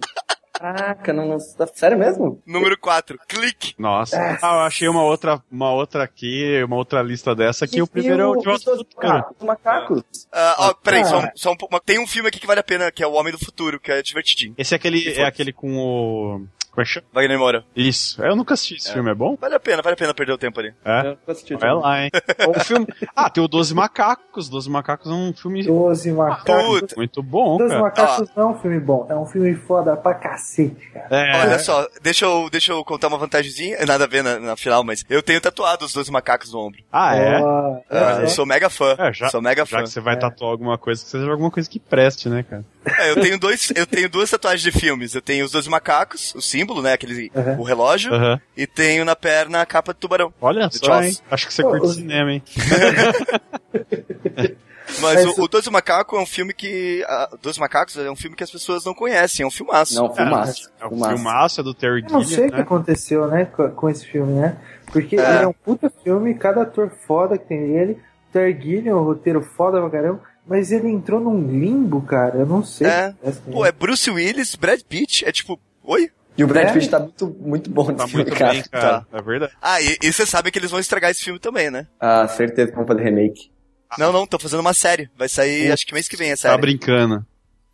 Caraca, não, não, sério mesmo? Número 4, clique. Nossa, ah, eu achei uma outra, uma outra aqui, uma outra lista dessa que, que o primeiro é o de volta futuro. Os macacos. Uh, ó, peraí, ah. só, só um, tem um filme aqui que vale a pena, que é O Homem do Futuro, que é divertidinho. Esse é aquele, é aquele com o... Como é que chama? Wagner Moura. Isso. Eu nunca assisti esse é. filme, é bom? Vale a pena, vale a pena perder o tempo ali. É? Eu assisti Vai lá, hein? o filme... Ah, tem o Doze Macacos. Doze Macacos é um filme... Doze Macacos. Muito bom, Doze Macacos não é um filme bom. É um filme foda pra cacete, cara. É. Olha só, deixa eu, deixa eu contar uma vantagemzinha. Nada a ver na, na final, mas eu tenho tatuado os Doze Macacos no ombro. Ah, é? é. Eu sou mega fã. É, já, sou mega já fã. que você vai tatuar alguma coisa, que seja alguma coisa que preste, né, cara? É, eu tenho dois, eu tenho duas tatuagens de filmes. Eu tenho os dois macacos, o símbolo, né, aquele, uhum. o relógio, uhum. e tenho na perna a capa de tubarão. Olha só, hein? Acho que você curte cinema, hein? Mas o, o Dois Macacos é um filme que. Uh, Dois Macacos é um filme que as pessoas não conhecem, é um filmaço. Não, filmaço. É, é um filmaço, filmaço é do Terry Gilliam. Eu não sei o né? que aconteceu, né, com, com, esse filme, né? Porque é. ele é um puta filme, cada ator foda que tem ele. Terry Gilliam, o roteiro foda pra caramba. Mas ele entrou num limbo, cara. Eu não sei. É. Pô, é Bruce Willis, Brad Pitt, é tipo. Oi? E o Brad é? Pitt tá muito, muito bom nesse tá filme, muito cara. Bem, cara. Tá. É verdade. Ah, e, e você sabe que eles vão estragar esse filme também, né? Ah, certeza que vão fazer remake. Não, não, tô fazendo uma série. Vai sair, acho que mês que vem a série. Tá brincando.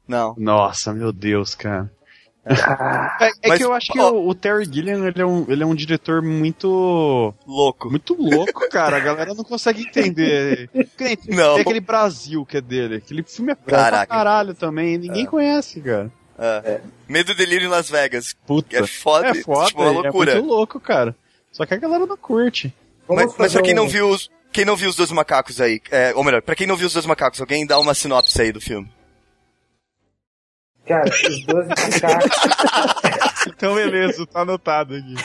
Não. Nossa, meu Deus, cara. É, é Mas, que eu acho que ó, o, o, Terry Gilliam ele é, um, ele é um diretor muito. Louco. Muito louco, cara. A galera não consegue entender. Tem, não. tem aquele Brasil que é dele. Aquele filme é pra caralho também. Ninguém é. conhece, cara. É. Medo Delírio em Las Vegas. Puta. É foda. É foda. Tipo, uma loucura. É muito louco, cara. Só que a galera não curte. mas, mas pra quem não viu os, quem não viu os dois macacos aí, é, ou melhor, pra quem não viu os dois macacos, alguém dá uma sinopse aí do filme. Cara, os dois macacos. então, beleza, tá anotado aqui.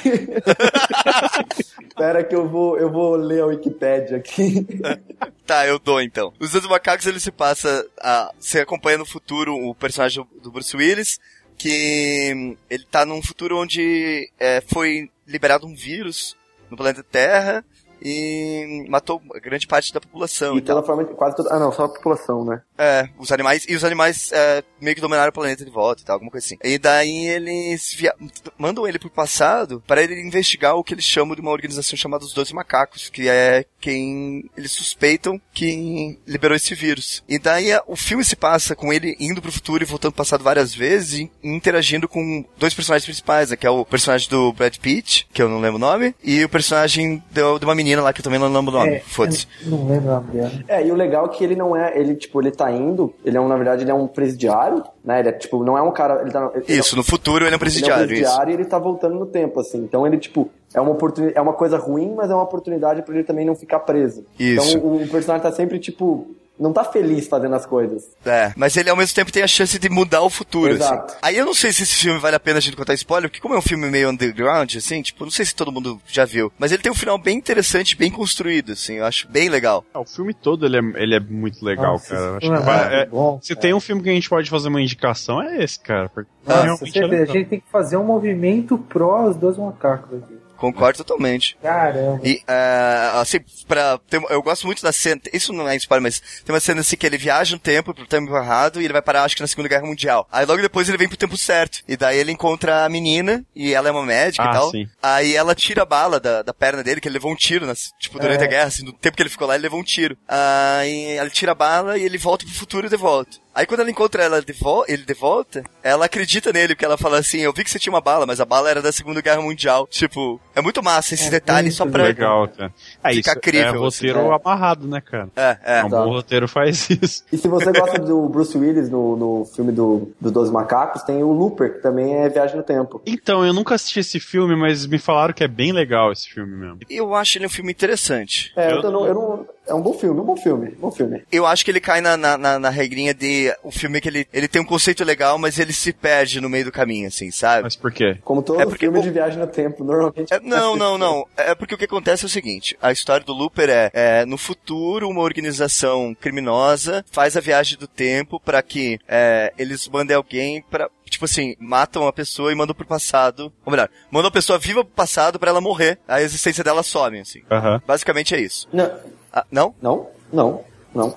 Espera que eu vou, eu vou ler a Wikipedia aqui. tá, eu dou então. Os dois macacos ele se passa. A, você acompanha no futuro o personagem do Bruce Willis, que ele tá num futuro onde é, foi liberado um vírus no planeta Terra e matou grande parte da população. E, pela forma quase toda. Ah, não, só a população, né? É, os animais. E os animais é, meio que dominaram o planeta de volta e tal, alguma coisa assim. E daí eles via... mandam ele pro passado para ele investigar o que eles chamam de uma organização chamada os Doze Macacos, que é quem eles suspeitam que liberou esse vírus. E daí o filme se passa com ele indo pro futuro e voltando pro passado várias vezes e interagindo com dois personagens principais, né? Que é o personagem do Brad Pitt, que eu não lembro o nome, e o personagem de uma menina lá que eu também não lembro o nome. É, Foda-se. Não lembro o nome dela. É, e o legal é que ele não é, ele, tipo, ele tá indo, ele é um, na verdade, ele é um presidiário, né? Ele é, tipo, não é um cara. Ele tá, ele isso, no futuro ele é um presidiário. Ele é um presidiário isso. e ele tá voltando no tempo, assim. Então ele, tipo, é uma oportunidade, é uma coisa ruim, mas é uma oportunidade para ele também não ficar preso. Isso. Então o, o personagem tá sempre, tipo, não tá feliz fazendo as coisas. É, mas ele ao mesmo tempo tem a chance de mudar o futuro, assim. Exato. Assim. Aí eu não sei se esse filme vale a pena a gente contar spoiler, porque como é um filme meio underground, assim, tipo, não sei se todo mundo já viu, mas ele tem um final bem interessante, bem construído, assim, eu acho bem legal. É, o filme todo, ele é, ele é muito legal, Nossa, cara. Acho que é, é, bom, se é. tem um filme que a gente pode fazer uma indicação, é esse, cara. Porque Nossa, é a gente tem que fazer um movimento pró os dois macacos aqui. Concordo totalmente. Caramba. E, uh, assim, pra, tem, eu gosto muito da cena, isso não é spoiler, mas tem uma cena assim que ele viaja um tempo pro tempo errado e ele vai parar, acho que na Segunda Guerra Mundial. Aí logo depois ele vem pro tempo certo. E daí ele encontra a menina, e ela é uma médica ah, e tal. Sim. Aí ela tira a bala da, da perna dele, que ele levou um tiro, nas, tipo, durante é. a guerra, assim, no tempo que ele ficou lá, ele levou um tiro. Aí ela tira a bala e ele volta pro futuro e de volta. Aí quando ela encontra ela de ele de volta, ela acredita nele, porque ela fala assim, eu vi que você tinha uma bala, mas a bala era da Segunda Guerra Mundial. Tipo, é muito massa esse É detalhe muito só pra... Legal, cara. É Fica isso. crível, é assim, roteiro é. amarrado, né, cara? É, é. um bom roteiro faz isso. E se você gosta do Bruce Willis no, no filme do, do Dois Macacos, tem o Looper, que também é Viagem no Tempo. Então, eu nunca assisti esse filme, mas me falaram que é bem legal esse filme mesmo. Eu acho ele um filme interessante. É, Eu eu, não, eu não, é um bom filme, um bom filme, bom filme. Eu acho que ele cai na, na, na, na regrinha de o filme que ele, ele tem um conceito legal, mas ele se perde no meio do caminho, assim, sabe? Mas por quê? Como todo É porque filme o- de Viagem no Tempo, normalmente. É, não, não, não. É porque o que acontece é o seguinte: a história do Looper é, é, no futuro, uma organização criminosa faz a viagem do tempo pra que é, eles mandem alguém pra. Tipo assim, matam uma pessoa e mandam pro passado. Ou melhor, mandam a pessoa viva pro passado pra ela morrer. A existência dela some, assim. Aham. Basicamente é isso. Não, Ah, não? não, não, não.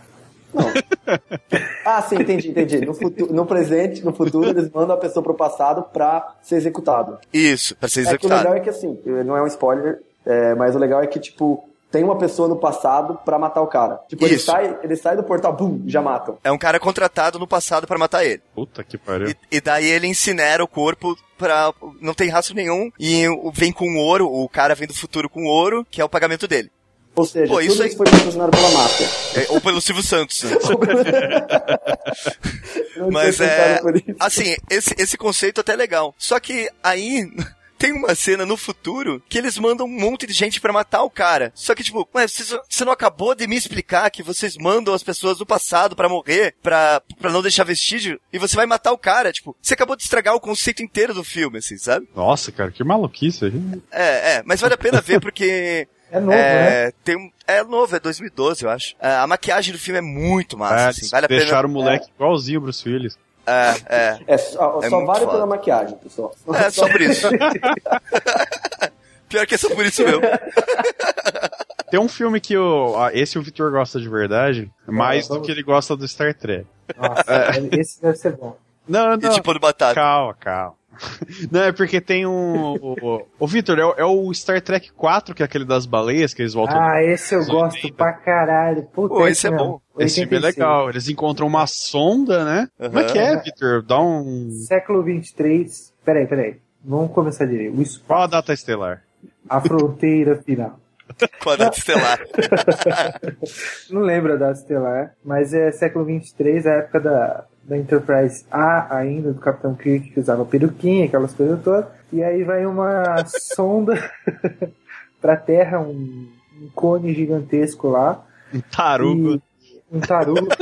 Não. ah, sim, entendi, entendi. No, futuro, no presente, no futuro, eles mandam a pessoa pro passado pra ser executado. Isso, pra ser É que o legal executado. é que assim, não é um spoiler, é, mas o legal é que, tipo, tem uma pessoa no passado pra matar o cara. Tipo, ele sai, ele sai do portal, bum, já matam. É um cara contratado no passado pra matar ele. Puta que pariu. E, e daí ele incinera o corpo pra. Não tem rastro nenhum. E vem com ouro, o cara vem do futuro com ouro, que é o pagamento dele. Ou seja, Pô, tudo isso isso, aí- foi patrocinado pela máfia. É, ou pelo Silvio Santos. né? Mas é. isso. Assim, esse, esse conceito até é legal. Só que aí. Tem uma cena no futuro que eles mandam um monte de gente pra matar o cara. Só que, tipo, mas você, não acabou de me explicar que vocês mandam as pessoas do passado pra morrer, pra, pra não deixar vestígio, e você vai matar o cara. Tipo, você acabou de estragar o conceito inteiro do filme, assim, sabe? Nossa, cara, que maluquice. aí. É, é, mas vale a pena ver porque. É novo, né? é, tem um, é novo, é 2012, eu acho. É, a maquiagem do filme é muito massa, É, assim, vale a pena. deixaram o moleque igualzinho o Bruce Willis. É, é. É, só, É só vale foda. pela maquiagem, pessoal. É, só por isso. Pior que é só por isso mesmo. Tem um filme que o, esse o Victor gosta de verdade, mais do que ele gosta do Star Trek. Nossa, esse deve ser bom. Não, E não. tipo de batata. Calma, calma. Não, é porque tem um. O, o, o Victor, é, o- é o Star Trek 4, que é aquele das baleias, que eles voltam. Ah, esse eu gosto 80. pra caralho. Puta, Pô, esse é mesmo. bom. Esse filme é 86. legal. Eles encontram uma sonda, né? Como é que é, Victor? Dá um. Século 23. Peraí, peraí. Vamos começar direito. O espaço, Qual a data estelar? a fronteira final. Quadrado estelar. Não lembro a data estelar, mas é século 23, a época da, da Enterprise A ainda, do Capitão Kirk, que usava peruquinha, aquelas coisas todas. E aí vai uma sonda pra Terra, um, um cone gigantesco lá. Um tarugo. E um tarugo.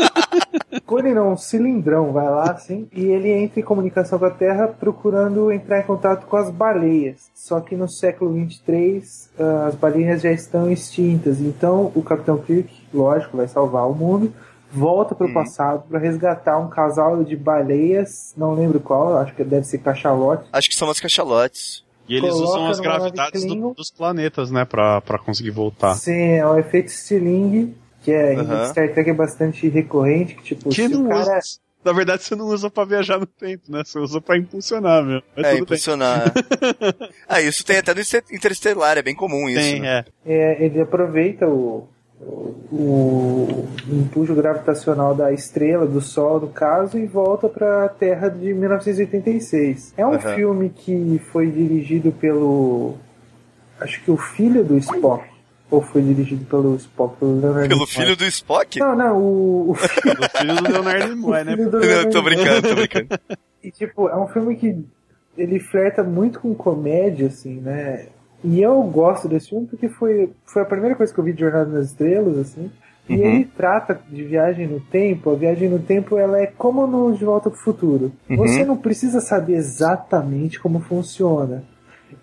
Cone não, um cilindrão, vai lá assim. E ele entra em comunicação com a Terra procurando entrar em contato com as baleias. Só que no século 23 ah, as baleias já estão extintas. Então o Capitão Kirk, lógico, vai salvar o mundo. Volta para o passado para resgatar um casal de baleias, não lembro qual, acho que deve ser cachalote. Acho que são as cachalotes. E eles Coloca usam as gravidades do- dos planetas, né? Pra, pra conseguir voltar. Sim, é o efeito Stirling, que é em Aham. Star Trek é bastante recorrente, que tipo, Que se o não cara usa. Na verdade, você não usa pra viajar no tempo, né? Você usa pra impulsionar, meu. Mas É, tudo impulsionar. ah, isso tem até no Inter- Interestelar, é bem comum isso. Tem, né? é. É, ele aproveita o, o, impulso gravitacional da estrela, do Sol, no caso, e volta para a Terra de 1986. É um Aham. filme que foi dirigido pelo. Acho que o filho do Spock. Ou foi dirigido pelo Spock, pelo Leonard Pelo filho do Spock? Não, não, o, o filho, Do filho do Leonardo Nimoy, né? filho do Não, Leonard tô brincando, tô brincando. E, tipo, é um filme que ele flerta muito com comédia, assim, né? E eu gosto desse filme porque foi, foi a primeira coisa que eu vi de Jornada nas Estrelas, assim. E Uhum. ele trata de viagem no tempo. A viagem no tempo, ela é como no De Volta pro Futuro. Uhum. Você não precisa saber exatamente como funciona.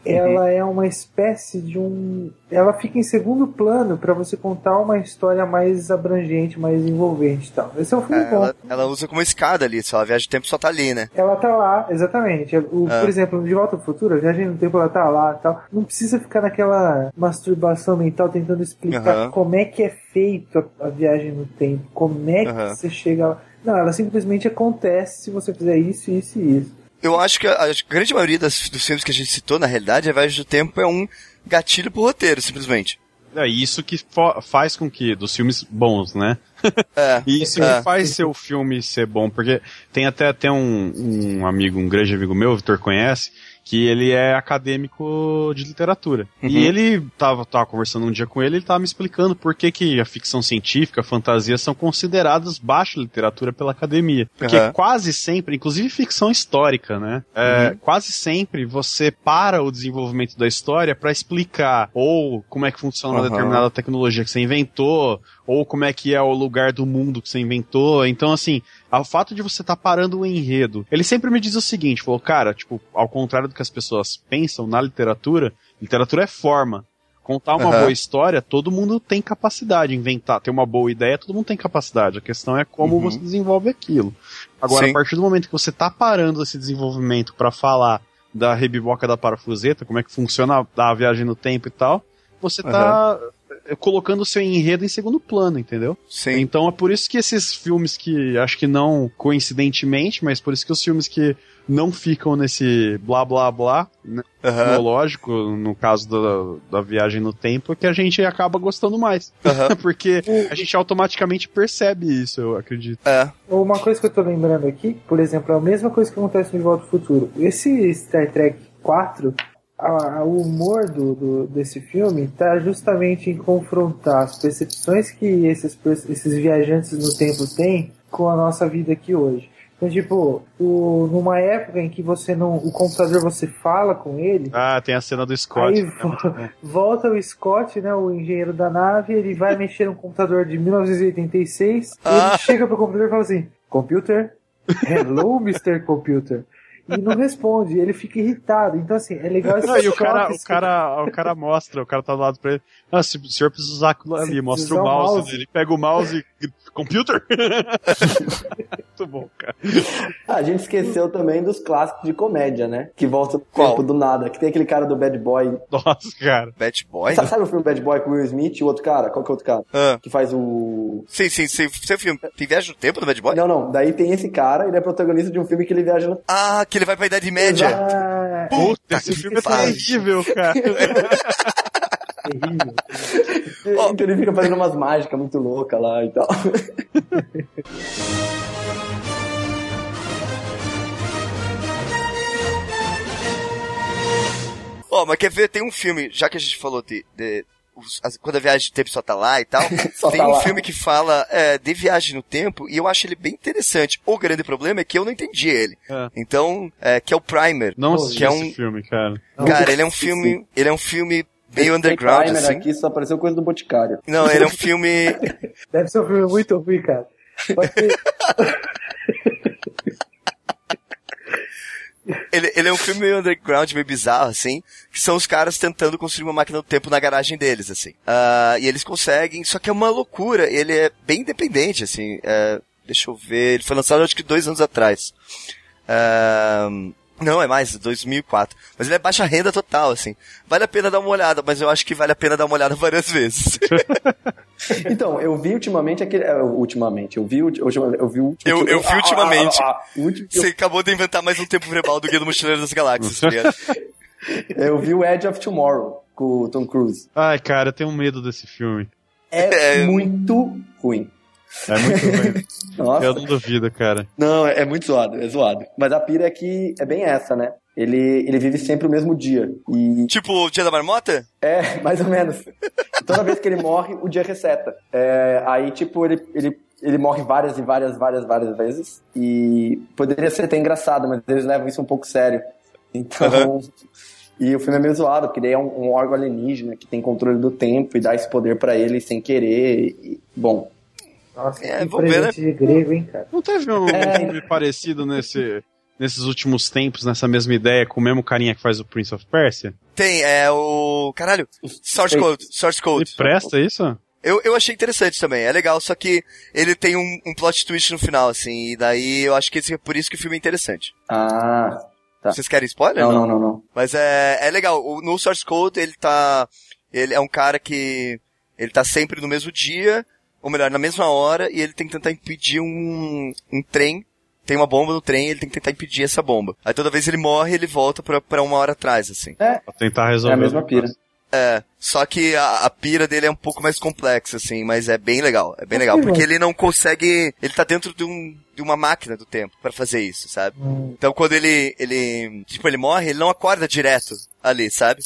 Ela é uma espécie de um. Ela fica em segundo plano para você contar uma história mais abrangente, mais envolvente e tal. Esse é um filme É, bom. ela, ela usa como escada ali, só a viagem de tempo só tá ali, né? Ela tá lá, exatamente. O, Ah. Por exemplo, De Volta ao Futuro, a viagem no tempo ela tá lá e tal. Não precisa ficar naquela masturbação mental tentando explicar Aham. como é que é feito a, a viagem no tempo, como é que Aham. você chega lá. Não, ela simplesmente acontece se você fizer isso, isso e isso. Eu acho que a, a grande maioria das- dos filmes que a gente citou, na realidade, a viagem do tempo é um gatilho pro roteiro, simplesmente. É isso que faz com que, dos filmes bons, né? É. E isso É. que faz seu filme ser bom, porque tem até, até um, um amigo, um grande amigo meu, o Vitor conhece, que ele é acadêmico de literatura. Uhum. E ele tava, tava conversando um dia com ele, ele tava me explicando por que, que a ficção científica, a fantasia são consideradas baixa literatura pela academia. Porque Aham. quase sempre, inclusive ficção histórica, né? É, Quase sempre você para o desenvolvimento da história para explicar ou como é que funciona uma Aham. determinada tecnologia que você inventou, ou como é que é o lugar do mundo que você inventou. Então, assim, o fato de você estar parando o enredo. Ele sempre me diz o seguinte: falou, cara, tipo, ao contrário do que as pessoas pensam na literatura, literatura é forma. Contar uma Aham. boa história, todo mundo tem capacidade. Inventar, ter uma boa ideia, todo mundo tem capacidade. A questão é como Uhum. você desenvolve aquilo. Agora, Sim. a partir do momento que você tá parando esse desenvolvimento para falar da rebiboca da parafuseta, como é que funciona a a viagem no tempo e tal, você tá eh, colocando o seu enredo em segundo plano, entendeu? Sim. Então é por isso que esses filmes que, acho que não coincidentemente, mas por isso que os filmes que não ficam nesse blá blá blá, né, Aham. cronológico, no caso da, da viagem no tempo, é que a gente acaba gostando mais. Aham. Porque a gente automaticamente percebe isso, eu acredito. É. Uma coisa que eu tô lembrando aqui, por exemplo, é a mesma coisa que acontece no De Volta ao Futuro. Esse Star Trek 4, a- o humor do, do- desse filme tá justamente em confrontar as percepções que esses, esses viajantes no tempo têm com a nossa vida aqui hoje. Então, tipo, o- numa época em que você não. O computador você fala com ele, Ah, tem a cena do Scott. Aí né? vo- volta o Scott, né, o engenheiro da nave, ele vai mexer no computador de 1986, Ah. ele chega pro computador e fala assim: Computer? Hello, Mr. Computer. E não responde, ele fica irritado. Então, assim, é legal esse Não, e o cara, o, cara, o cara mostra, o cara tá do lado pra ele. Ah, se o senhor precisa usar aquilo ali, Se mostra o o mouse, mouse. Ele pega o mouse e. Computer? Muito bom, cara. Ah, a gente esqueceu também dos clássicos de comédia, né? Que volta Qual? tempo do nada. Que tem aquele cara do Bad Boy. Nossa, cara. Bad Boy? Sabe, sabe o filme Bad Boy com o Will Smith e o outro cara? Qual que é o outro cara? Ah. Que faz o. Sim, sim, sim. Seu filme. Tem viagem no tempo do Bad Boy? Não, não. Daí tem esse cara, ele é protagonista de um filme que ele viaja no. Ah, que ele vai pra Idade Média. Ah, Puta, esse filme é terrível, cara. terrível. Então ele fica fazendo umas mágicas muito loucas lá e tal. Ó, mas quer ver? Tem um filme, já que a gente falou de. de- os- as- quando a viagem no tempo só tá lá e tal, Só tem tá um lá. filme que fala é, de viagem no tempo e eu acho ele bem interessante. O grande problema é que eu não entendi ele. É. Então, é, que é o Primer. Não assisti que é esse um- filme, cara. Cara, ele é um filme. Ele é um filme meio underground, Primer assim. aqui só apareceu coisa do Boticário. Não, ele é um filme. Deve ser um filme muito ruim, cara. Pode ser- Ele, ele é um filme meio underground, meio bizarro, assim, que são os caras tentando construir uma máquina do tempo na garagem deles, assim. Ah, e eles conseguem, só que é uma loucura, ele é bem independente, assim, é, deixa eu ver, ele foi lançado acho que dois anos atrás. Ah, não, é mais, 2004. Mas ele é baixa renda total, assim. Vale a pena dar uma olhada, mas eu acho que vale a pena dar uma olhada várias vezes. Então, eu vi ultimamente aquele. é, ultimamente, eu vi, o- ultima- eu vi o. Eu- eu vi ultimamente. Ah, ah, ah, ah, que eu- Você acabou de inventar mais um tempo verbal do Guia do Mochileiro das Galáxias, tá ligado? Eu vi o Edge of Tomorrow com o Tom Cruise. Ai, cara, eu tenho medo desse filme. É, É. muito ruim. É muito ruim. Nossa. Eu não duvido, cara. Não, é, é muito zoado, é zoado. Mas a pira é que é bem essa, né? Ele, ele vive sempre o mesmo dia. E Tipo, o Dia da Marmota? é, mais ou menos. Toda vez que ele morre, o dia reseta. É, aí, tipo, ele, ele, ele morre várias e várias, várias, várias vezes. E poderia ser até engraçado, mas eles levam isso um pouco sério. Então. E o filme é meio zoado, porque daí é um, um órgão alienígena que tem controle do tempo e dá esse poder pra ele sem querer. E, bom, Nossa, É, que ver, presente de grego, hein, cara. Não teve um É. filme parecido nesse, nesses últimos tempos, nessa mesma ideia, com o mesmo carinha que faz o Prince of Persia? Tem, é o. Caralho, Source Code. Source Ele Code. presta isso? Eu, eu achei interessante também, é legal, só que ele tem um, um plot twist no final, assim, e daí eu acho que esse é por isso que o filme é interessante. ah. Tá. Vocês querem spoiler? Não, não, não, não. Mas é, é legal, o- no Source Code ele tá. Ele é um cara que. Ele tá sempre no mesmo dia, ou melhor, na mesma hora, e ele tem que tentar impedir um, um trem. Tem uma bomba no trem, ele tem que tentar impedir essa bomba. Aí toda vez ele morre, ele volta pra, pra uma hora atrás, assim. É, Pra tentar é resolver. a mesma pira. É, só que a, a pira dele é um pouco mais complexa, assim, mas é bem legal, é bem legal, porque ele não consegue, ele tá dentro de um, de uma máquina do tempo pra fazer isso, sabe? Então quando ele, ele, tipo, ele morre, ele não acorda direto ali, sabe?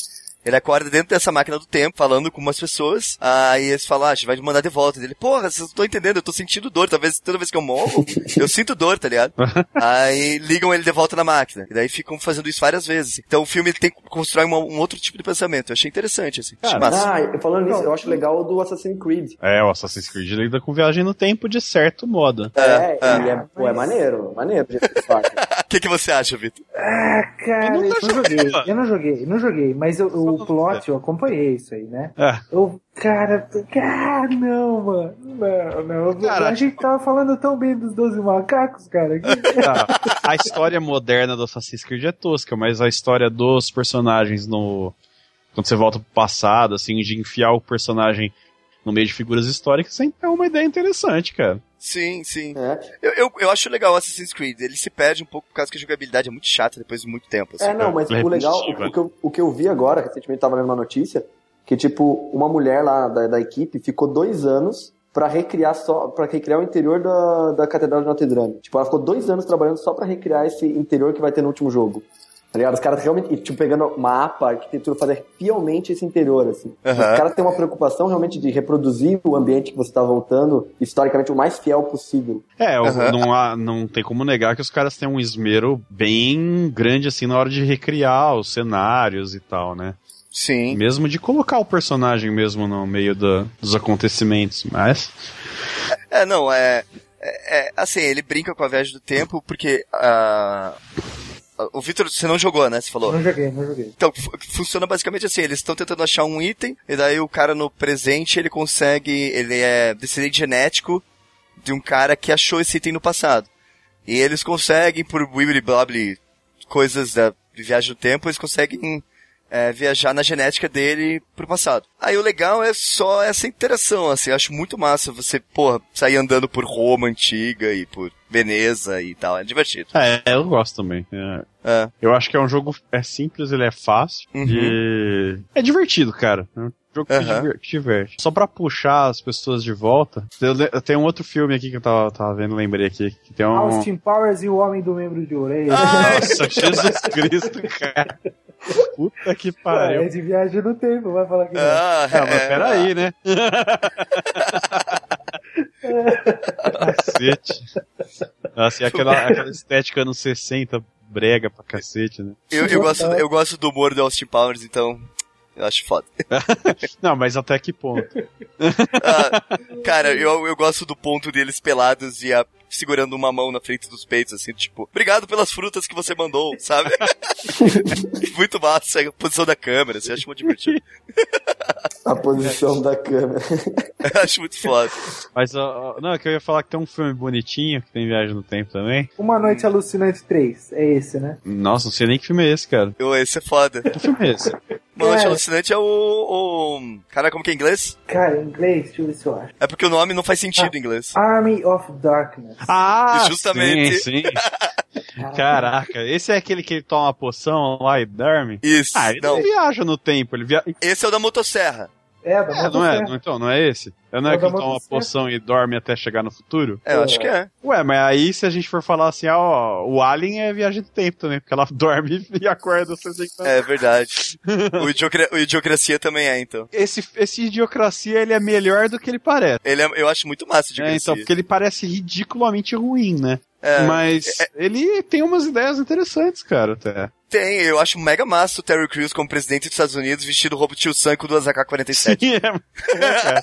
Ele acorda dentro dessa máquina do tempo, falando com umas pessoas. Aí eles falam, ah, a gente vai te mandar de volta. Ele, porra, vocês não estão entendendo, eu tô sentindo dor. Talvez toda vez que eu morro, eu sinto dor, tá ligado? Aí ligam ele de volta na máquina. E daí ficam fazendo isso várias vezes. Então o filme tem que constrói uma- um outro tipo de pensamento. Eu achei interessante, assim. Cara. Ah, falando nisso, eu acho legal o do Assassin's Creed. É, o Assassin's Creed lida com viagem no tempo de certo modo. É, e é, pô, é maneiro, maneiro. o que que, você acha, Vitor? Ah, cara, Eu eu nunca não joguei. Eu não joguei, não joguei. Mas eu- o plot, eu acompanhei isso aí, né? É. Eu, cara, cara, não, mano. Não, não. Cara, a gente tava falando tão bem dos 12 macacos, cara. Tá. A história moderna do Assassin's Creed é tosca, mas a história dos personagens no. Quando você volta pro passado, assim, de enfiar o personagem no meio de figuras históricas, sempre é uma ideia interessante, cara. Sim, sim. É. Eu, eu, eu acho legal o Assassin's Creed. Ele se perde um pouco por causa que a jogabilidade é muito chata depois de muito tempo. Assim. É, não, mas o legal, o, o que eu, o que eu vi agora, recentemente tava lendo uma notícia, que tipo, uma mulher lá da, da equipe ficou dois anos pra recriar só, para recriar o interior da, da Catedral de Notre Dame. Tipo, ela ficou dois anos trabalhando só pra recriar esse interior que vai ter no último jogo. Tá ligado? Os caras realmente, tipo, pegando mapa, arquitetura, fazer fielmente esse interior, assim. Aham. Os caras têm uma preocupação realmente de reproduzir o ambiente que você tá voltando, historicamente, o mais fiel possível. É, Aham. não, há, não tem como negar que os caras têm um esmero bem grande, assim, na hora de recriar os cenários e tal, né? Sim. Mesmo de colocar o personagem mesmo no meio da- dos acontecimentos, mas. É, não, é, é, é, Assim, ele brinca com a viagem do tempo porque. ah, o Vitor, você não jogou, né? Você falou. Não joguei, não joguei. Então, fu- funciona basicamente assim, eles estão tentando achar um item, e daí o cara no presente, ele consegue, ele é descendente genético de um cara que achou esse item no passado. E eles conseguem, por wibbly blobly, coisas da viagem no tempo, eles conseguem é, viajar na genética dele pro passado. Aí o legal é só essa interação, assim, eu acho muito massa você, porra, sair andando por Roma antiga e por Veneza e tal, é divertido. É, eu gosto também. É, É. eu acho que é um jogo. É simples, ele é fácil. Uhum. E. É divertido, cara. É um jogo que, que diverte. Só pra puxar as pessoas de volta. Tem, tem um outro filme aqui que eu tava, tava vendo, lembrei aqui. Que tem um. Austin Powers e o Homem do Membro de Orelha. Nossa, Jesus Cristo, cara. Puta que é pariu. de viagem no tempo, vai falar que não. Ah, Ah, mas é. peraí, né? cacete. Nossa, e aquela, aquela estética anos 60, brega pra cacete, né? Eu, eu, gosto, eu gosto do humor do Austin Powers, então eu acho foda. Não, mas até que ponto? Ah, cara, eu, eu gosto do ponto deles pelados e a, segurando uma mão na frente dos peitos, assim, tipo, obrigado pelas frutas que você mandou, sabe? muito massa a posição da câmera, assim, eu acho muito divertido. A posição da câmera. Eu acho muito foda. Mas, ó, não, é que eu ia falar que tem um filme bonitinho que tem viagem no tempo também. Uma Noite Alucinante 3, é esse, né? Nossa, não sei nem que filme é esse, cara. Eu, esse é foda. Que filme é esse? Uma noite Cara. alucinante é o, o. Cara, como que é em inglês? Cara, em inglês, deixa eu ver se eu acho. É porque o nome não faz sentido em inglês. Army of Darkness. Ah, Justamente. Sim, sim. Caraca, esse é aquele que ele toma a poção lá e dorme? Isso. Ah, ele não, não, viaja no tempo, ele via... esse é o da motosserra. É, da É, não é, motosserra. não, então, não é esse? É, não é É que ele toma a motosserra. poção e dorme até chegar no futuro? É, eu acho que é. Ué, mas aí se a gente for falar assim, ah, ó, o Alien é viagem do tempo também, porque ela dorme e acorda 60 É verdade. o, idiocra o Idiocracia também é, então. Esse, esse Idiocracia, ele é melhor do que ele parece. Ele é, eu acho muito massa o É, Idiocracia. então, porque ele parece ridiculamente ruim, né? É, Mas ele tem umas ideias interessantes, cara, até. Tem, eu acho mega massa o Terry Crews como presidente dos Estados Unidos vestido roupa de tio Sam com duas AK-47. Sim, é, é, cara.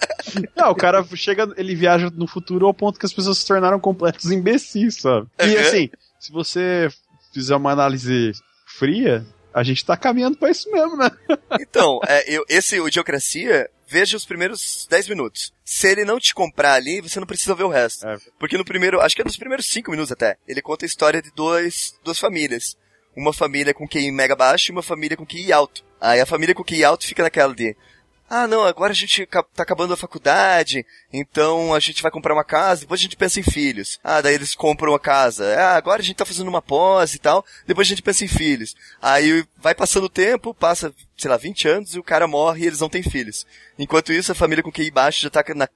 Não, o cara chega, ele viaja no futuro ao ponto que as pessoas se tornaram completos imbecis, sabe? E Uhum. assim, se você fizer uma análise fria, a gente tá caminhando pra isso mesmo, né? Então, é, eu, esse o Idiocracia, veja os primeiros 10 minutos. Se ele não te comprar ali, você não precisa ver o resto. É. Porque no primeiro, acho que é nos primeiros 5 minutos até, ele conta a história de dois, duas famílias. Uma família com QI mega baixo e uma família com QI alto. Aí a família com QI alto fica naquela de, ah, não, agora a gente tá acabando a faculdade, então a gente vai comprar uma casa, depois a gente pensa em filhos. Ah, daí eles compram a casa. Ah, agora a gente tá fazendo uma pós e tal, depois a gente pensa em filhos. Aí vai passando o tempo, passa, sei lá, 20 anos e o cara morre e eles não têm filhos. Enquanto isso, a família com QI baixo já tá na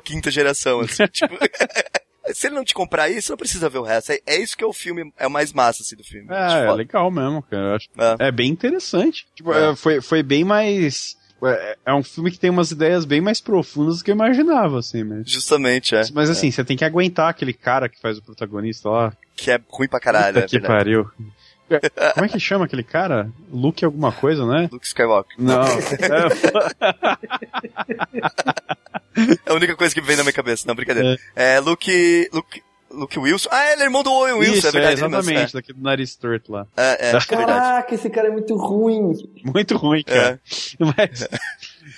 15 geração, assim, tipo... Se ele não te comprar isso, não precisa ver o resto. É, é isso que é o filme, é o mais massa, assim, do filme. É, Tipo, é legal mesmo, cara. Eu acho- É. É bem interessante. Tipo, É. é, foi, foi bem mais. É, é um filme que tem umas ideias bem mais profundas do que eu imaginava, assim, mas. Justamente, é. Mas assim, você tem que aguentar aquele cara que faz o protagonista lá. Que é ruim pra caralho, Puta é que verdade. pariu. Como é que chama aquele cara? Luke alguma coisa, né? Luke Skywalker. Não. É, É a única coisa que vem na minha cabeça, não, brincadeira. É, Luke, Luke, Luke Wilson. Ah, ele é irmão do Owen Wilson, isso, é verdade. é, exatamente, daquele nariz torto lá. É, é, é, é. Caraca, esse cara é muito ruim. Muito ruim, cara. Mas-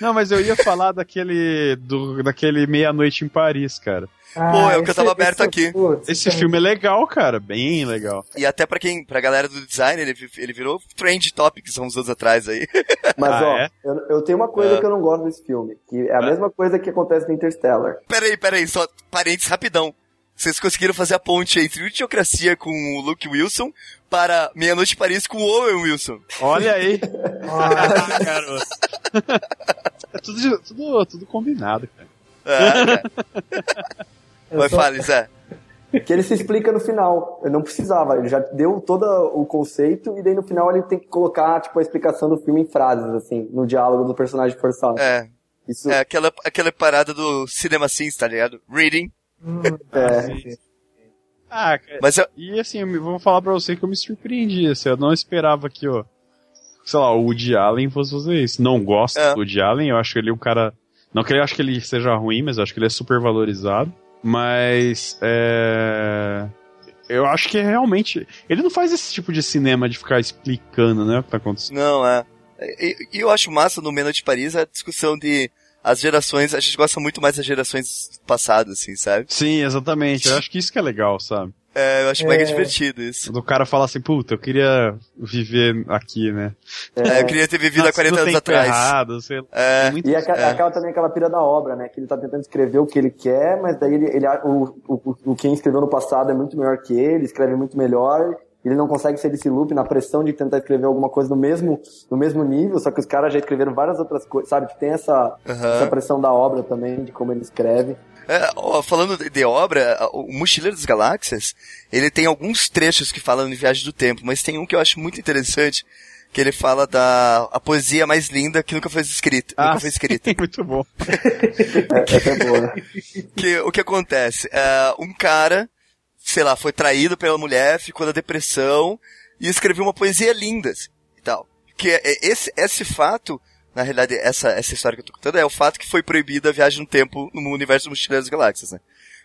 não, mas eu ia falar daquele. Do, daquele Meia-Noite em Paris, cara. Pô, é o que eu tava aberto esse- aqui. putz, Esse é- filme é legal, cara. Bem legal. E até pra quem, pra galera do design, ele, ele virou trend topics há uns anos atrás aí. Mas, Ah, ó, é? eu, eu tenho uma coisa É. que eu não gosto desse filme, que é a mesma coisa que acontece no Interstellar. peraí, peraí, só parênteses rapidão. Vocês conseguiram fazer a ponte entre o Idiocracia com o Luke Wilson para Meia-Noite em Paris com o Owen Wilson. Olha aí. Ah, Ah, garoto. É tudo, tudo, tudo combinado, cara. É, cara. eu Mas só- fale, Zé. Que ele se explica no final. Eu não precisava, ele já deu todo o conceito e daí no final ele tem que colocar, tipo, a explicação do filme em frases, assim, no diálogo do personagem forçado. É, Isso é aquela, aquela parada do Cinema Sins, tá ligado? Reading. Hum, é. Ah, cara. Mas eu, E assim, eu vou falar pra você que eu me surpreendi. Assim, eu não esperava que, ó, sei lá, o Woody Allen fosse fazer isso. Não gosto É. do Woody Allen, eu acho ele um cara. Não que eu acho que ele seja ruim, mas eu acho que ele é super valorizado. Mas é. Eu acho que realmente. Ele não faz esse tipo de cinema de ficar explicando, né, o que tá acontecendo. Não, é. E, eu acho massa no Meia-Noite em Paris a discussão de as gerações, a gente gosta muito mais das gerações passadas, assim, sabe? Sim, exatamente. Eu acho que isso que é legal, sabe? É, eu acho mega É. divertido isso. Do cara falar assim, puta, eu queria viver aqui, né? É, eu queria ter vivido há Nossa, 40 no anos atrás. Errado, sei lá. É, muito E aca- É. aquela também aquela pira da obra, né? Que ele tá tentando escrever o que ele quer, mas daí ele, ele o, o, o quem escreveu no passado é muito melhor que ele, escreve muito melhor. Ele não consegue sair desse loop na pressão de tentar escrever alguma coisa no mesmo, no mesmo nível, só que os caras já escreveram várias outras coisas, sabe? Que tem essa, Aham. essa pressão da obra também, de como ele escreve. É, ó, falando de, de obra, o Mochileiro das Galáxias, ele tem alguns trechos que falam de viagem do tempo, mas tem um que eu acho muito interessante, que ele fala da a poesia mais linda que nunca foi escrita. nunca foi escrita. muito bom. É, é boa. que, o que acontece? É, um cara, sei lá, foi traído pela mulher, ficou na depressão e escreveu uma poesia linda assim, e tal. Que é- é esse, esse fato, na realidade, essa, essa história que eu tô contando é o fato que foi proibida a viagem no tempo no universo do Mochileiro das Galáxias, né?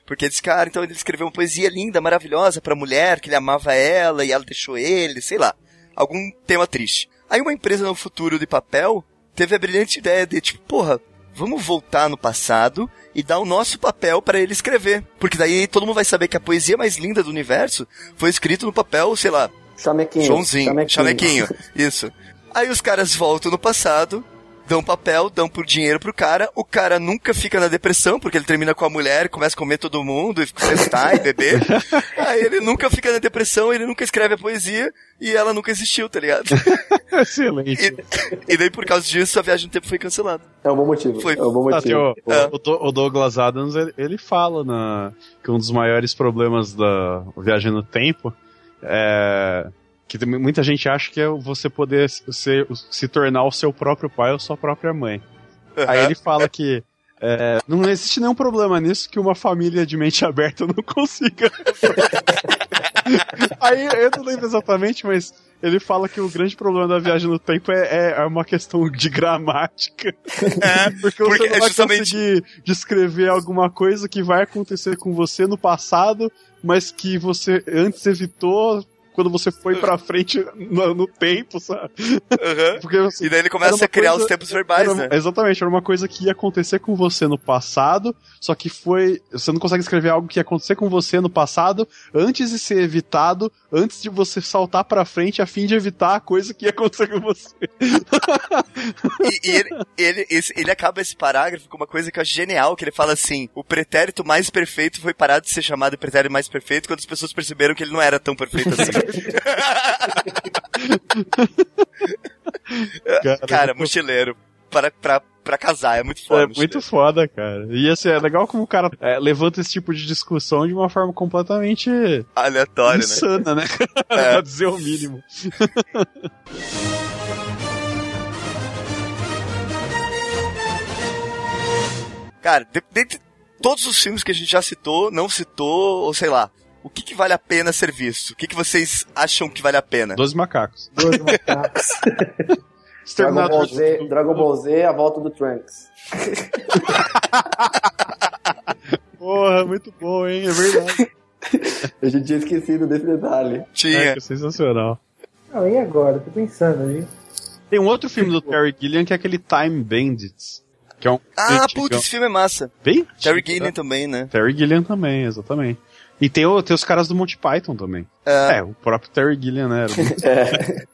Porque esse cara, então, ele escreveu uma poesia linda, maravilhosa pra mulher, que ele amava ela e ela deixou ele, sei lá. Algum tema triste. Aí uma empresa no futuro de papel teve a brilhante ideia de, tipo, porra, vamos voltar no passado e dar o nosso papel pra ele escrever. Porque daí todo mundo vai saber que a poesia mais linda do universo foi escrita no papel, sei lá, Chamequinho. Joãozinho, chamequinho. Isso. Aí os caras voltam no passado, dão papel, dão por dinheiro pro cara, o cara nunca fica na depressão, porque ele termina com a mulher, começa a comer todo mundo, e festar e beber. Aí ele nunca fica na depressão, ele nunca escreve a poesia, e ela nunca existiu, tá ligado? Excelente. E, e daí por causa disso a viagem no tempo foi cancelada. É um bom motivo. Foi. É um bom Ah, tem motivo. o, É. o Do- o Douglas Adams, ele, ele fala na, que um dos maiores problemas da viagem no tempo é que muita gente acha que é você poder ser, se tornar o seu próprio pai ou sua própria mãe. Aí ele fala que é, não existe nenhum problema nisso que uma família de mente aberta não consiga. Aí eu não lembro exatamente, mas ele fala que o grande problema da viagem no tempo é, é- é uma questão de gramática. É, Porque, Porque você não é vai justamente- conseguir descrever alguma coisa que vai acontecer com você no passado, mas que você antes evitou quando você foi pra frente no, no tempo, sabe? Aham. Porque assim, E daí ele começa a criar coisa- os tempos verbais, era- né? Exatamente, era uma coisa que ia acontecer com você no passado, só que foi. Você não consegue escrever algo que ia acontecer com você no passado antes de ser evitado, antes de você saltar pra frente a fim de evitar a coisa que ia acontecer com você. E, e ele, ele, esse- ele acaba esse parágrafo com uma coisa que eu acho genial, que ele fala assim, o pretérito mais perfeito foi parar de ser chamado de pretérito mais perfeito quando as pessoas perceberam que ele não era tão perfeito assim. Cara, mochileiro. Para, pra, pra casar, é muito foda. É muito foda, cara. E assim, é legal como o cara é, levanta esse tipo de discussão de uma forma completamente Aleatório, né? insana, né? É. pra dizer o mínimo. Cara, de- dentre todos os filmes que a gente já citou, não citou, ou sei lá, o que, que vale a pena ser visto? O que, que vocês acham que vale a pena? Doze macacos. Dois macacos. Dragon Ball, Z. Dragon Ball Z, a volta do Trunks. Porra, muito bom, hein? É verdade. A gente tinha esquecido desse detalhe. Tinha. É, sensacional. Não, e agora? Tô pensando aí. Tem um outro filme do Terry Gilliam que é aquele Time Bandits. Que é um Ah, antigão. putz, esse filme é massa. Bem Terry Gilliam né? também, né? Terry Gilliam também, exatamente. E tem, o- tem os caras do Monty Python também. É, É, o próprio Terry Gilliam, né? Era É.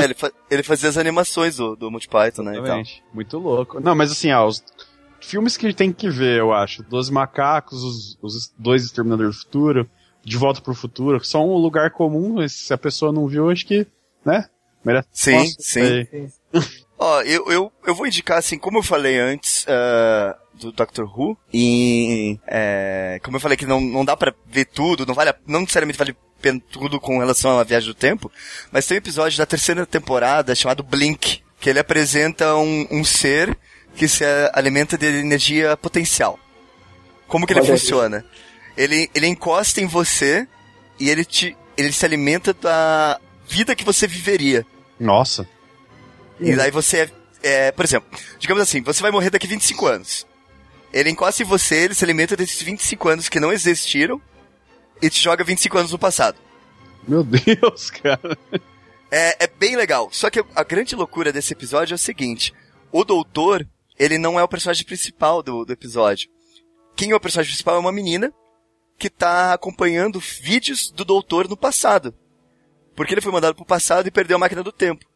é, ele, fa- ele fazia as animações do, do Monty Python, né? Exatamente. Muito louco. Não, mas assim, ó, os filmes que tem que ver, eu acho. Doze Macacos, os, os dois Exterminadores do Futuro, De Volta pro Futuro, que são um lugar comum, mas se a pessoa não viu, acho que, né? Merece. Sim, sim. Sim. Ó, eu, eu, eu vou indicar, assim, como eu falei antes ah, do Doctor Who, e é, como eu falei que não, não dá pra ver tudo, não vale não necessariamente vale tudo com relação à viagem do tempo, mas tem um episódio da terceira temporada chamado Blink, que ele apresenta um, um ser que se alimenta de energia potencial. Como que ele Olha funciona? Ele, ele encosta em você e ele te, ele se alimenta da vida que você viveria. Nossa. E daí você é, é, por exemplo, digamos assim, você vai morrer daqui 25 anos. Ele encosta em você, ele se alimenta desses 25 anos que não existiram e te joga 25 anos no passado. Meu Deus, cara. É, é bem legal. Só que a grande loucura desse episódio é o seguinte: o doutor, ele não é o personagem principal do, do episódio. Quem é o personagem principal é uma menina que tá acompanhando vídeos do doutor no passado. Porque ele foi mandado pro passado e perdeu a máquina do tempo.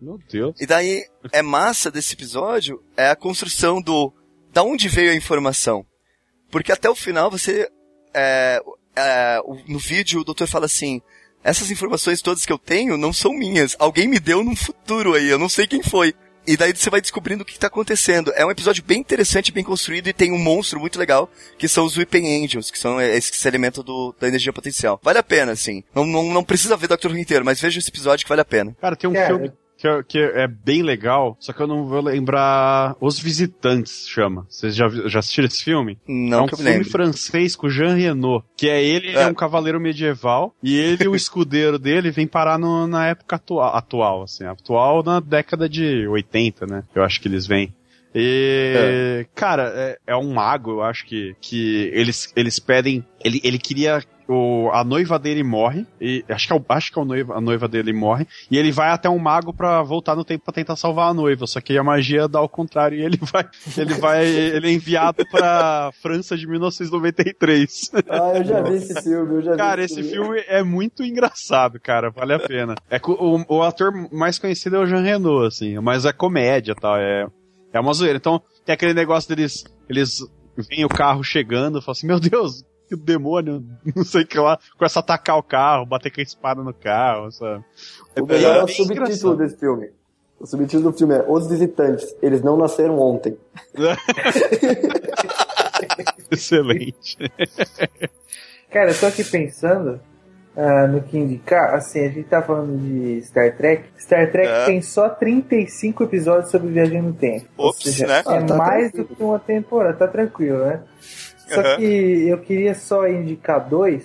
Meu Deus. E daí, é massa desse episódio é a construção do da onde veio a informação. Porque até o final você é, é, no vídeo o doutor fala assim: essas informações todas que eu tenho não são minhas. Alguém me deu num futuro aí, eu não sei quem foi. E daí você vai descobrindo o que está acontecendo. É um episódio bem interessante, bem construído e tem um monstro muito legal, que são os Weeping Angels, que são esses que se alimentam do, da energia potencial. Vale a pena, assim. Não, não, não precisa ver Doctor Who inteiro, mas veja esse episódio que vale a pena. Cara, tem um Cara, filme que, é- que é bem legal, só que eu não vou lembrar. Os Visitantes chama. Vocês já, já assistiram esse filme? Não é um filme francês com Jean Reno, que é ele, é. É. um cavaleiro medieval, e ele e o escudeiro dele vem parar no- na época atual, atual, assim, atual na década de 80, né? Eu acho que eles vêm. E, cara, é, é um mago, eu acho que, que eles, eles pedem. Ele, ele queria. O, a noiva dele morre, e acho que, é o, acho que é o noiva, a noiva dele morre, e ele vai até um mago pra voltar no tempo pra tentar salvar a noiva, só que a magia dá ao contrário e ele vai, ele vai, ele é enviado pra França de 1993. Ah, eu já vi esse filme, eu já vi Cara, esse filme é muito engraçado, cara, vale a pena. É, o, o ator mais conhecido é o Jean Reno, assim, mas é comédia e tal, é, é uma zoeira. Então, tem aquele negócio deles, eles veem o carro chegando, falam assim, meu Deus, que demônio, não sei o que lá, começa a atacar o carro, bater com a espada no carro, sabe? O melhor é o subtítulo engraçado. desse filme. O subtítulo do filme é Os Visitantes, eles não nasceram ontem. Excelente. Cara, eu tô aqui pensando ah, no que indicar. Assim, a gente tá falando de Star Trek. Star Trek É. tem só 35 episódios sobre viagem no tempo. Ou Ops, seja, né? É Ah, tá mais tranquilo. do que uma temporada, tá tranquilo, né? Só Aham. que eu queria só indicar dois,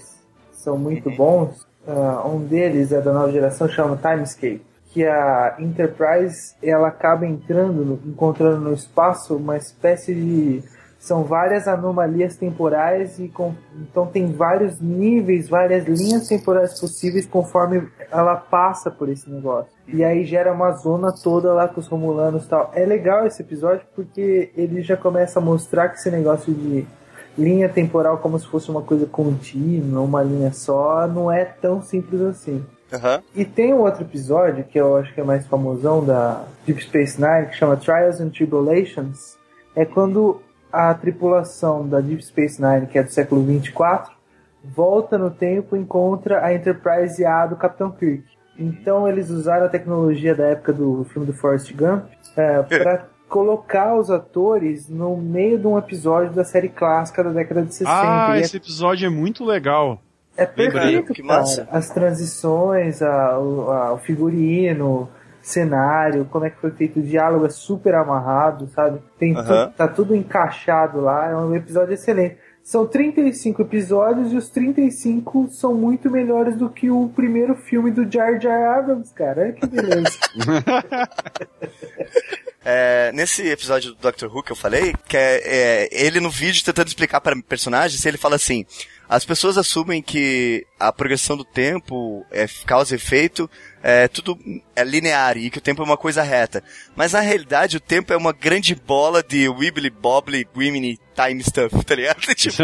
que são muito Uhum. bons. Ah, um deles é da nova geração, chama Timescape. Que a Enterprise ela acaba entrando, encontrando no espaço uma espécie de são várias anomalias temporais e com, então tem vários níveis, várias linhas temporais possíveis conforme ela passa por esse negócio. E aí gera uma zona toda lá com os romulanos e tal. É legal esse episódio porque ele já começa a mostrar que esse negócio de linha temporal como se fosse uma coisa contínua, uma linha só, não é tão simples assim. Aham. E tem um outro episódio que eu acho que é mais famosão da Deep Space Nine, que chama Trials and Tribulations. É quando a tripulação da Deep Space Nine, que é do século 24, volta no tempo e encontra a Enterprise A do Capitão Kirk. Então eles usaram a tecnologia da época do filme do Forrest Gump é, para colocar os atores no meio de um episódio da série clássica da década de 60. Ah, E é esse episódio é muito legal. é perfeito, que massa. As transições, a- o, a- o figurino, cenário, como é que foi feito o diálogo, é super amarrado, sabe? Tem tu- tá tudo encaixado lá, é um episódio excelente. São 35 episódios e os 35 são muito melhores do que o primeiro filme do Jar Jar Abrams, cara. Olha que beleza. É, nesse episódio do Doctor Who que eu falei, que é, é, ele no vídeo tentando explicar para personagens, ele fala assim: as pessoas assumem que a progressão do tempo é causa e efeito, é tudo é linear e que o tempo é uma coisa reta. Mas na realidade o tempo é uma grande bola de wibbly bobbly wiminy time stuff, tá ligado? tipo,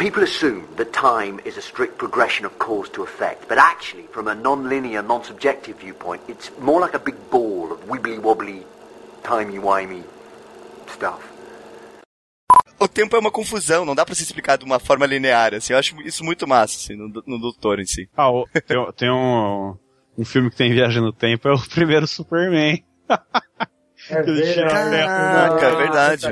People assume that time is a strict progression of cause to effect, but actually, from a non-linear, non-subjective viewpoint, it's more like a big ball of wibbly-wobbly, timey-wimey stuff. o tempo é uma confusão, não dá pra se explicar de uma forma linear, assim. Eu acho isso muito massa, assim, no, no doutor em si. Ah, o- tem, tem um, um filme que tem viagem no tempo, é o primeiro Superman. É verdade. Caraca, é verdade.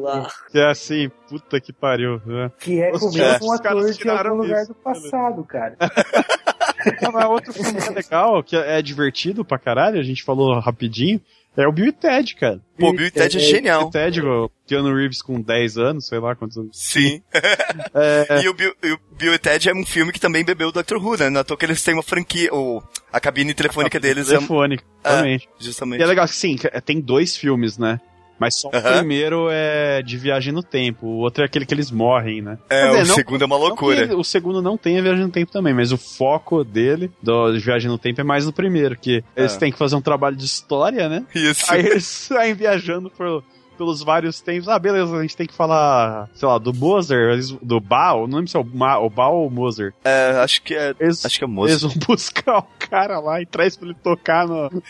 Lá. Que é assim, puta que pariu. Né? Que é com o caras ator de tiraram algum lugar isso. do passado, cara. Mas outro filme que é legal, que é divertido pra caralho, a gente falou rapidinho, é o Bill e Ted, cara. Pô, Bill e Ted é Bill genial. e Ted, o Keanu Reeves com 10 anos, sei lá quantos anos. Sim. É, E o Bill, e o Bill e Ted é um filme que também bebeu o Doctor Who, né? Não é toa que eles têm uma franquia, ou a cabine telefônica deles é telefônico, exatamente. justamente. E é legal que sim, tem dois filmes, né? Mas só o primeiro é de viagem no tempo, o outro é aquele que eles morrem, né? É, Quer o dizer, não- segundo é uma loucura. o segundo não tem a viagem no tempo também, mas o foco dele, do de viagem no tempo, é mais no primeiro, que eles Ah. têm que fazer um trabalho de história, né? Isso. Aí eles saem viajando por- pelos vários tempos. Ah, beleza, a gente tem que falar, sei lá, do Moser, eles- do Baal, não lembro se é o, Ma, o Baal ou o Moser. É, acho que é. Eles, Acho que é eles moço. vão buscar o cara lá e traz pra ele tocar no,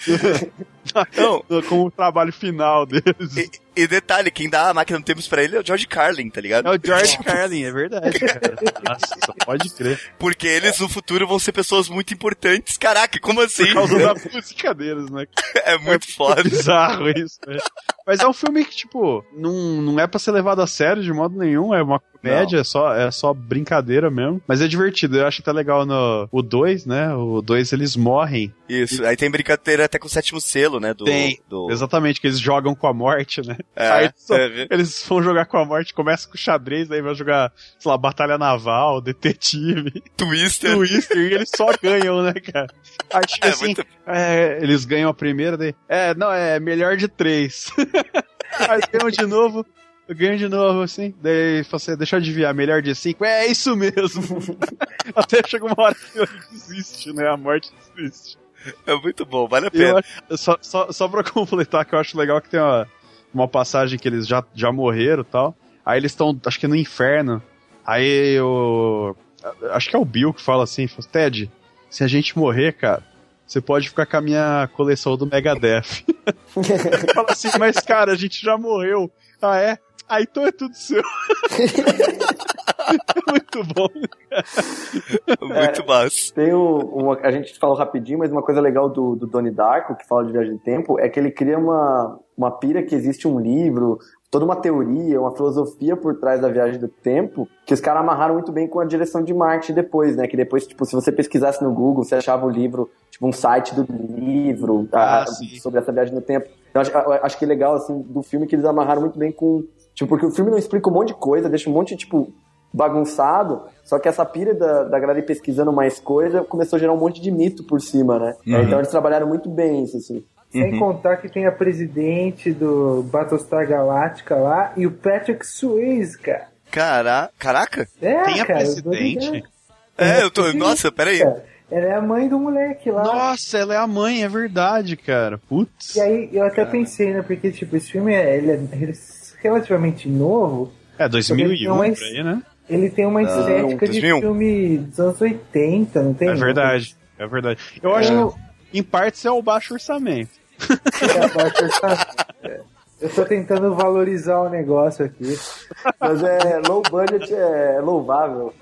Não, como o trabalho final deles. e, e detalhe, quem dá a máquina do tempo pra ele é o George Carlin, tá ligado? É o George Carlin, é verdade, cara. Nossa, pode crer. Porque eles no futuro vão ser pessoas muito importantes. Caraca, como assim? Por causa da música deles, né? É muito foda. bizarro isso, né? Mas é um filme que, tipo, não, não é pra ser levado a sério de modo nenhum, é uma comédia, é só, é só brincadeira mesmo. Mas é divertido, eu acho até legal no o 2, né? O 2 eles morrem. Isso. Aí tem brincadeira até com o sétimo selo, né? Do, Tem. do... Exatamente, que eles jogam com a morte, né? É, Aí só- é. eles vão jogar com a morte, começa com xadrez, aí vai jogar, sei lá, batalha naval, detetive, Twister. twister, e eles só ganham, né, cara? Aí chega É assim, muito- é, eles ganham a primeira, daí, é, não, é melhor de três. aí ganham de novo, eu ganho de novo, assim, daí você, deixa eu adivinhar, melhor de cinco, é isso mesmo. Até chega uma hora que desiste, né, a morte desiste. É muito bom, vale a pena. acho- só, só, só pra completar, que eu acho legal que tem uma, uma passagem que eles já, já morreram e tal. Aí eles estão, acho que no inferno. Aí o. Acho que é o Bill que fala assim: Ted, se a gente morrer, cara, você pode ficar com a minha coleção do Megadeth. fala assim, mas cara, a gente já morreu. Ah, é? Ah, então é tudo seu. Muito bom. Muito massa. Tem o, uma, a gente falou rapidinho, mas uma coisa legal do, do Donnie Darko, que fala de viagem no tempo, é que ele cria uma, uma pira que existe um livro, toda uma teoria, uma filosofia por trás da viagem do tempo, que os caras amarraram muito bem com a direção de marketing depois, né? Que depois, tipo, se você pesquisasse no Google, você achava o livro, tipo, um site do livro Ah, a- sim. sobre essa viagem no tempo. Então, acho, eu acho que é legal, assim, do filme que eles amarraram muito bem com. Tipo, porque o filme não explica um monte de coisa, deixa um monte, tipo, bagunçado, só que essa pira da, da galera ir pesquisando mais coisa começou a gerar um monte de mito por cima, né? Uhum. Então eles trabalharam muito bem isso, assim. Sem contar que tem a presidente do Battlestar Galactica lá e o Patrick Swayze, cara. Cara... Caraca? É, Tem a cara, presidente? É, eu tô... Nossa, peraí. cara. Ela é a mãe do moleque lá. Nossa, ela é a mãe, é verdade, cara. Putz. E aí eu até pensei, né? Porque, tipo, esse filme é, ele é relativamente novo. É, 2001 Mas- por aí, né? Ele tem uma estética de 2001. filme dos anos 80, não tem? É verdade, é verdade. Eu acho É. que, em partes, é o baixo orçamento. É, abaixo orçamento. É. Eu tô tentando valorizar o negócio aqui. Mas é low budget, é louvável.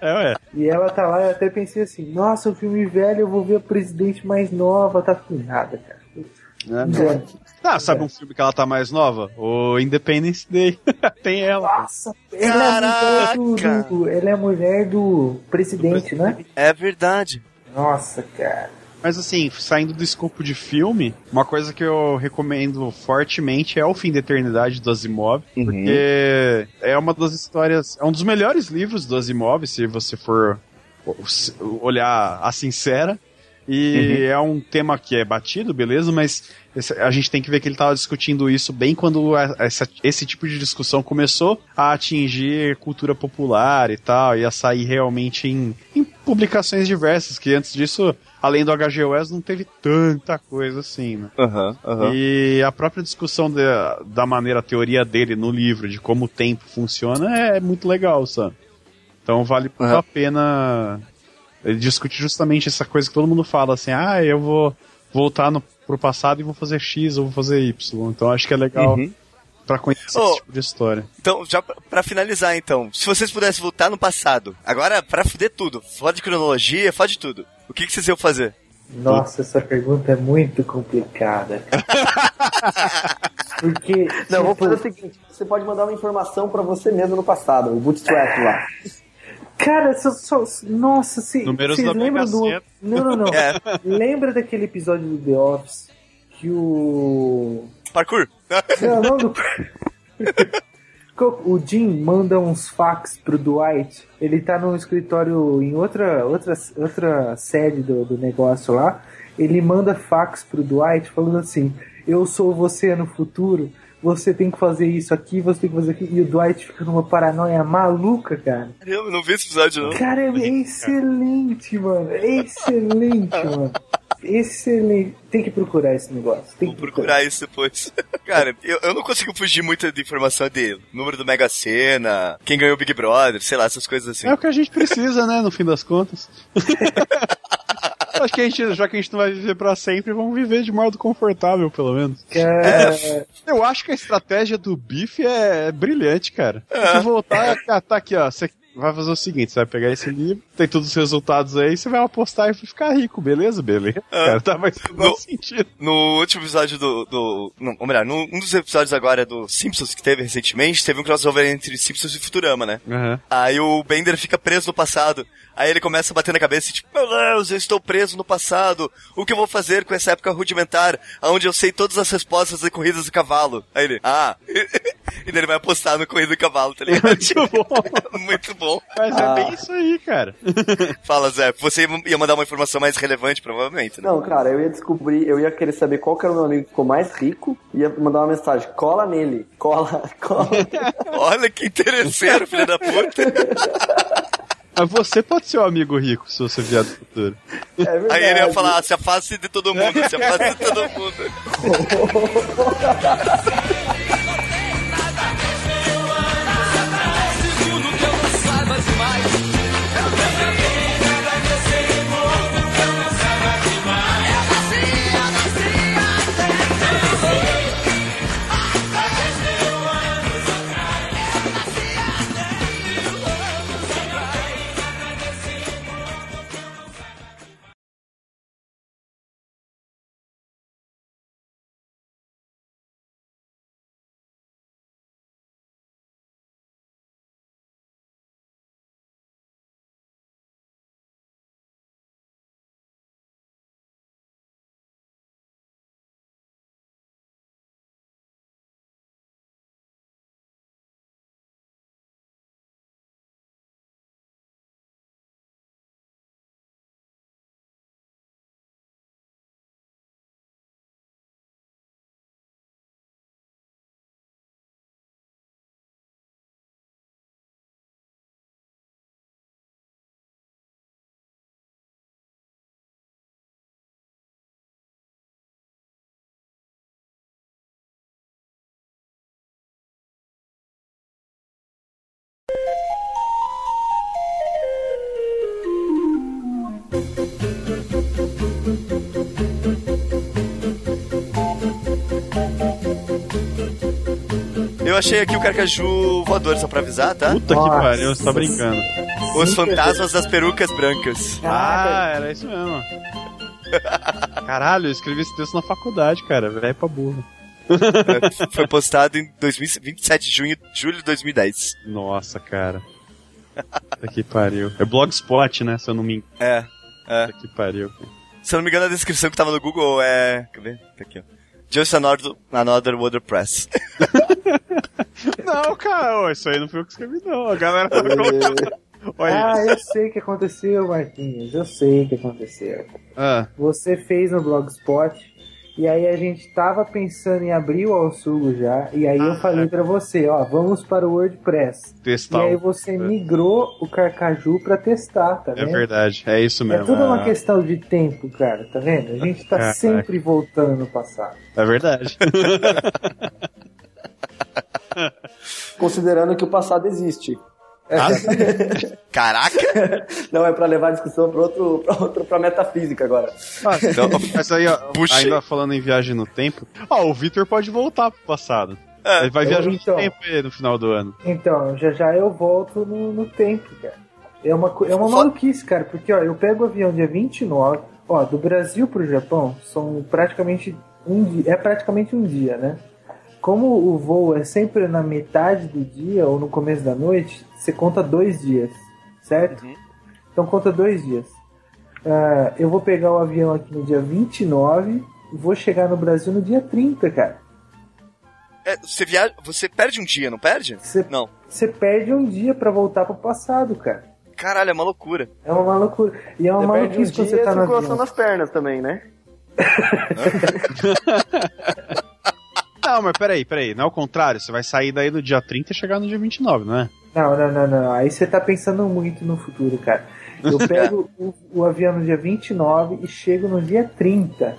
É, ué. E ela tá lá, eu até pensei assim, nossa, o filme velho, eu vou ver a presidente mais nova, tá com nada, cara. É. Ah, sabe um filme que ela tá mais nova? O Independence Day. Tem ela. Nossa, ela é, mulher do, do- ela é a mulher do presidente, né? É verdade. Nossa, cara. Mas assim, saindo do escopo de filme, uma coisa que eu recomendo fortemente é O Fim da Eternidade do Asimov, porque é uma das histórias, é um dos melhores livros do Asimov, se você for olhar a sincera. E é um tema que é batido, beleza, mas a gente tem que ver que ele estava discutindo isso bem quando essa- esse tipo de discussão começou a atingir cultura popular e tal, e a sair realmente em, em publicações diversas, que antes disso, além do HG não teve tanta coisa assim, né? Aham, aham. E a própria discussão da, da maneira, a teoria dele no livro, de como o tempo funciona, é muito legal, sabe? Então vale muito a pena ele discute justamente essa coisa que todo mundo fala assim, ah, eu vou voltar no, pro passado e vou fazer X ou vou fazer Y. Então acho que é legal Uhum. pra conhecer Oh. esse tipo de história. Então, já pra, pra finalizar, então, se vocês pudessem voltar no passado, agora pra fuder tudo, fode cronologia, fode tudo, o que, que vocês iam fazer? Nossa, essa pergunta é muito complicada. Porque. Não, vou tipo, fazer o seguinte: você pode mandar uma informação pra você mesmo no passado, o Bootstrap lá. Cara, só, só- nossa, se, vocês da lembram do. Não, não, não. É. Lembra daquele episódio do The Office que o. Parkour? Não, não do. O Jim manda uns fax pro Dwight. Ele tá no escritório em outra, outra, outra sede do, do negócio lá. Ele manda fax pro Dwight falando assim: Eu sou você no futuro. Você tem que fazer isso aqui, você tem que fazer aqui. E o Dwight fica numa paranoia maluca, cara. Eu não vi esse episódio, não. Cara, é excelente, mano. É excelente, mano. Excelente. Tem que procurar esse negócio. Tem Vou que procurar isso depois. Cara, eu, eu não consigo fugir muito de informação de número do Mega Sena, quem ganhou o Big Brother, sei lá, essas coisas assim. É o que a gente precisa, né, no fim das contas. Acho que a gente, já que a gente não vai viver pra sempre, vamos viver de modo confortável, pelo menos. Cara, Eu acho que a estratégia do Biff é brilhante, cara. Se voltar, tá aqui, ó. Você vai fazer o seguinte: você vai pegar esse livro, tem todos os resultados aí, você vai apostar e ficar rico, beleza? Beleza. Cara, tá, não No- sentido. No último episódio do. do não, ou melhor, num um dos episódios agora do Simpsons que teve recentemente, teve um crossover entre Simpsons e Futurama, né? Aham. Aí o Bender fica preso no passado. Aí ele começa a bater na cabeça e tipo, meu Deus, eu estou preso no passado. O que eu vou fazer com essa época rudimentar, onde eu sei todas as respostas de corridas de cavalo? Aí ele, ah. E daí ele vai apostar no corrida de cavalo, tá ligado? Muito bom. Muito bom. Mas Ah. é bem isso aí, cara. Fala, Zé, você ia mandar uma informação mais relevante, provavelmente, né? Não, cara, eu ia descobrir, eu ia querer saber qual que era o meu amigo que ficou mais rico, ia mandar uma mensagem, cola nele, cola, cola. Olha que interesseiro, filho da puta. Mas você pode ser um amigo rico se você vier do futuro. É verdade. Aí ele ia falar, se afaste de todo mundo, se afaste de todo mundo. Achei aqui o Carcaju voador, só pra avisar, tá? Puta que Nossa. pariu, você tá brincando. Os fantasmas das perucas brancas. Ah, era isso mesmo. Caralho, eu escrevi esse texto na faculdade, cara. Velho pra burro. É, Foi postado em 2000 27 de junho, julho de 2010. Nossa, cara. Puta que pariu. É Blogspot, né? Se eu não me engano. É, é. Puta que pariu. Se eu não me engano, a descrição que tava no Google é. Quer ver? Tá aqui, ó. Just another, another WordPress. Não, cara, isso aí não foi eu que escrevi, não. A galera tá colocando. Olha Ah, isso. eu sei o que aconteceu, Marquinhos. Eu sei o que aconteceu. Ah, Você fez no Blogspot. E aí a gente tava pensando em abrir o Alsugo já. E aí eu Ah, falei pra você, ó, vamos para o WordPress. testar. E aí você migrou o Carcaju pra testar, tá É vendo? verdade, é isso É mesmo. tudo uma Ah, questão de tempo, cara, tá vendo? A gente tá Caraca. sempre voltando no passado. É verdade. Considerando que o passado existe. Caraca! Não, é pra levar a discussão pra, outro, pra, outro, pra metafísica agora. Ah, então, mas aí, ó, Puxei. ainda falando em viagem no tempo, ó, o Victor pode voltar pro passado. É, Ele vai eu- viajar então. no tempo aí no final do ano. Então, já já eu volto no, no tempo, cara. É uma, é uma maluquice, cara, porque ó, eu pego o avião dia 29, ó, do Brasil pro Japão são praticamente um dia, é praticamente um dia, né? Como o voo é sempre na metade do dia ou no começo da noite, você conta dois dias, certo? Uhum. Então conta dois dias. Ah, eu vou pegar o avião aqui no dia 29 e vou chegar no Brasil no dia 30, cara. É, você viaja. Você perde um dia, não perde? Você, Não. você perde um dia pra voltar pro passado, cara. Caralho, é uma loucura. É uma loucura. E é uma Depende de um maluquice quando dia você tá a no circulação nas pernas também, né? Não, mas peraí, peraí, não é o contrário, você vai sair daí no dia 30 e chegar no dia 29, não é? Não, não, não, não. Aí você tá pensando muito no futuro, cara. Eu pego o, o avião no dia 29 e chego no dia 30. É,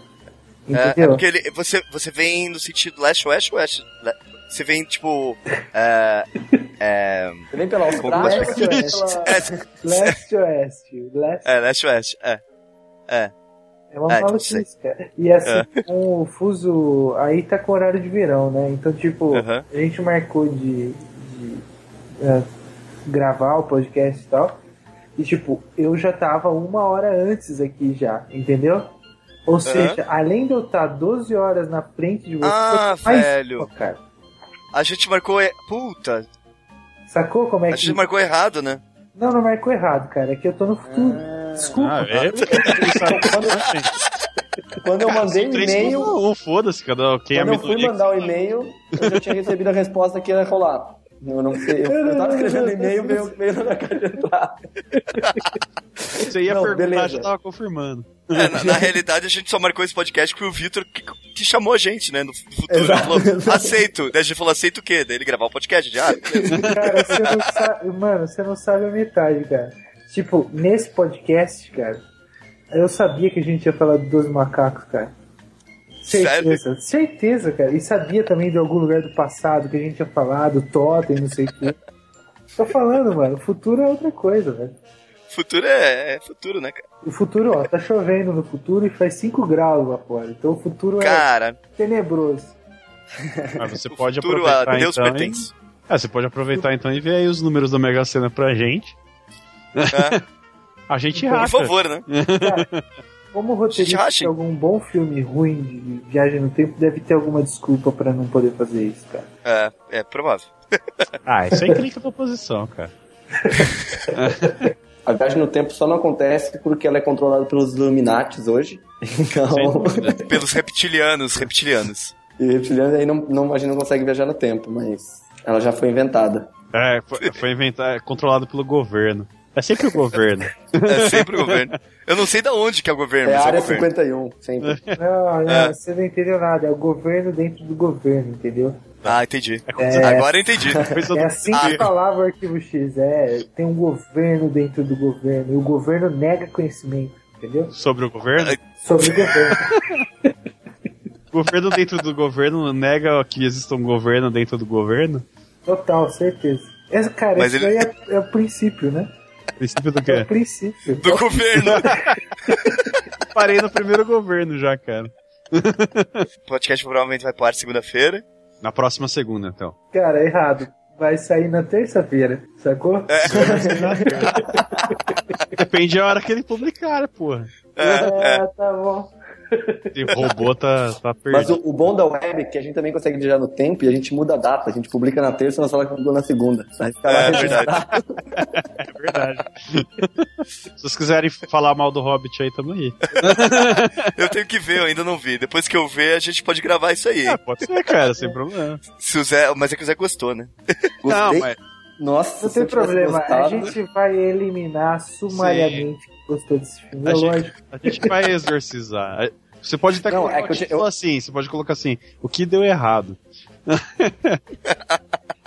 é Entendeu? porque ele, você, você vem no sentido leste-oeste, oeste. Le- Você vem, tipo. É. É. Você vem pela Austrália, Leste, você vem oeste. pela... É, Leste oeste. Leste é leste-oeste. É. É. é uma é, maluquice, cara. E assim, com o fuso. Aí tá com horário de verão, né? Então, tipo, a gente marcou de, de, é, gravar o podcast e tal. E tipo, eu já tava uma hora antes aqui já, entendeu? Ou seja, além de eu estar 12 horas na frente de você, Ah, mais velho. cara. A gente marcou. e- Puta, Sacou como é a que. gente marcou errado, né? Não, não marcou errado, cara. É que eu tô no futuro. Desculpa. Ah, é? Quando eu mandei o e-mail, Um, foda-se, cada quem é quando eu fui mandar o e-mail, eu já tinha recebido a resposta que ia rolar. Eu não sei, eu, eu tava escrevendo e-mail, veio, veio na caixa de entrada. Você ia Não, perguntar, beleza. já tava confirmando. É, na, na realidade, a gente só marcou esse podcast porque o Vitor que, que chamou a gente, né? No futuro. Exato, falou, exato. aceito. Daí a gente falou, aceito o quê? Daí ele gravar o podcast. Já, ah. Cara, você não sabe. Mano, você não sabe a metade, cara. Tipo, nesse podcast, cara, eu sabia que a gente ia falar dos macacos, cara. Certeza, certeza, cara. E sabia também de algum lugar do passado que a gente ia falar, do Totem, não sei o quê. Tô falando, mano, o futuro é outra coisa, velho. Futuro é, é futuro, né, cara? O futuro, ó, tá chovendo no futuro e faz 5 graus lá fora. Então o futuro é Cara, tenebroso. Mas você o pode futuro aproveitar a Deus então. e- pertence. Ah, você pode aproveitar então e ver aí os números da Mega Sena pra gente. É, A gente por racha. favor, né? Cara, como roteirista de algum bom filme ruim de viagem no tempo, deve ter alguma desculpa pra não poder fazer isso, cara. É, é provável. Ah, isso aí clica pra posição, cara. A viagem no tempo só não acontece porque ela é controlada pelos Illuminates hoje. Então. Pelos reptilianos, reptilianos. e reptilianos aí não, não, a gente não consegue viajar no tempo, mas ela já foi inventada. É, foi, foi inventado, é controlado pelo governo. É sempre o governo. É sempre o governo. Eu não sei da onde que é o governo, É a mas é área governo. 51, sempre. Não, não, É. você não entendeu nada. É o governo dentro do governo, entendeu? Ah, entendi. É. Agora eu entendi. É assim que falava o arquivo X. É, tem um governo dentro do governo. E o governo nega conhecimento, entendeu? Sobre o governo? Sobre o governo. O governo dentro do governo nega que exista um governo dentro do governo? Total, certeza. Essa, cara, Mas isso ele- aí é, é o princípio, né? Princípio do É o quê? princípio. Do governo. Parei no primeiro governo já, cara. O podcast provavelmente vai pro ar segunda-feira. Na próxima segunda, então. Cara, errado. Vai sair na terça-feira, sacou? Depende da hora que ele publicar, porra. É, tá bom. Esse robô tá, tá Mas perdido. o, o bom da web é que a gente também consegue viajar no tempo e a gente muda a data. A gente publica na terça e nós publicou na segunda. Aí fica lá É, registrado. É verdade. Se vocês quiserem falar mal do Hobbit aí, tamo aí. Eu tenho que ver, eu ainda não vi. Depois que eu ver, a gente pode gravar isso aí. É, pode ser, cara, sem problema. Se o Zé, mas é que o Zé gostou, né? Não, Gostei. mas Nossa, Não tem problema, a gente vai eliminar sumariamente quem gostou desse filme. A É gente- lógico. a gente vai exorcizar. Você pode até Não, colocar é que eu te- eu- assim, você pode colocar assim, o que deu errado.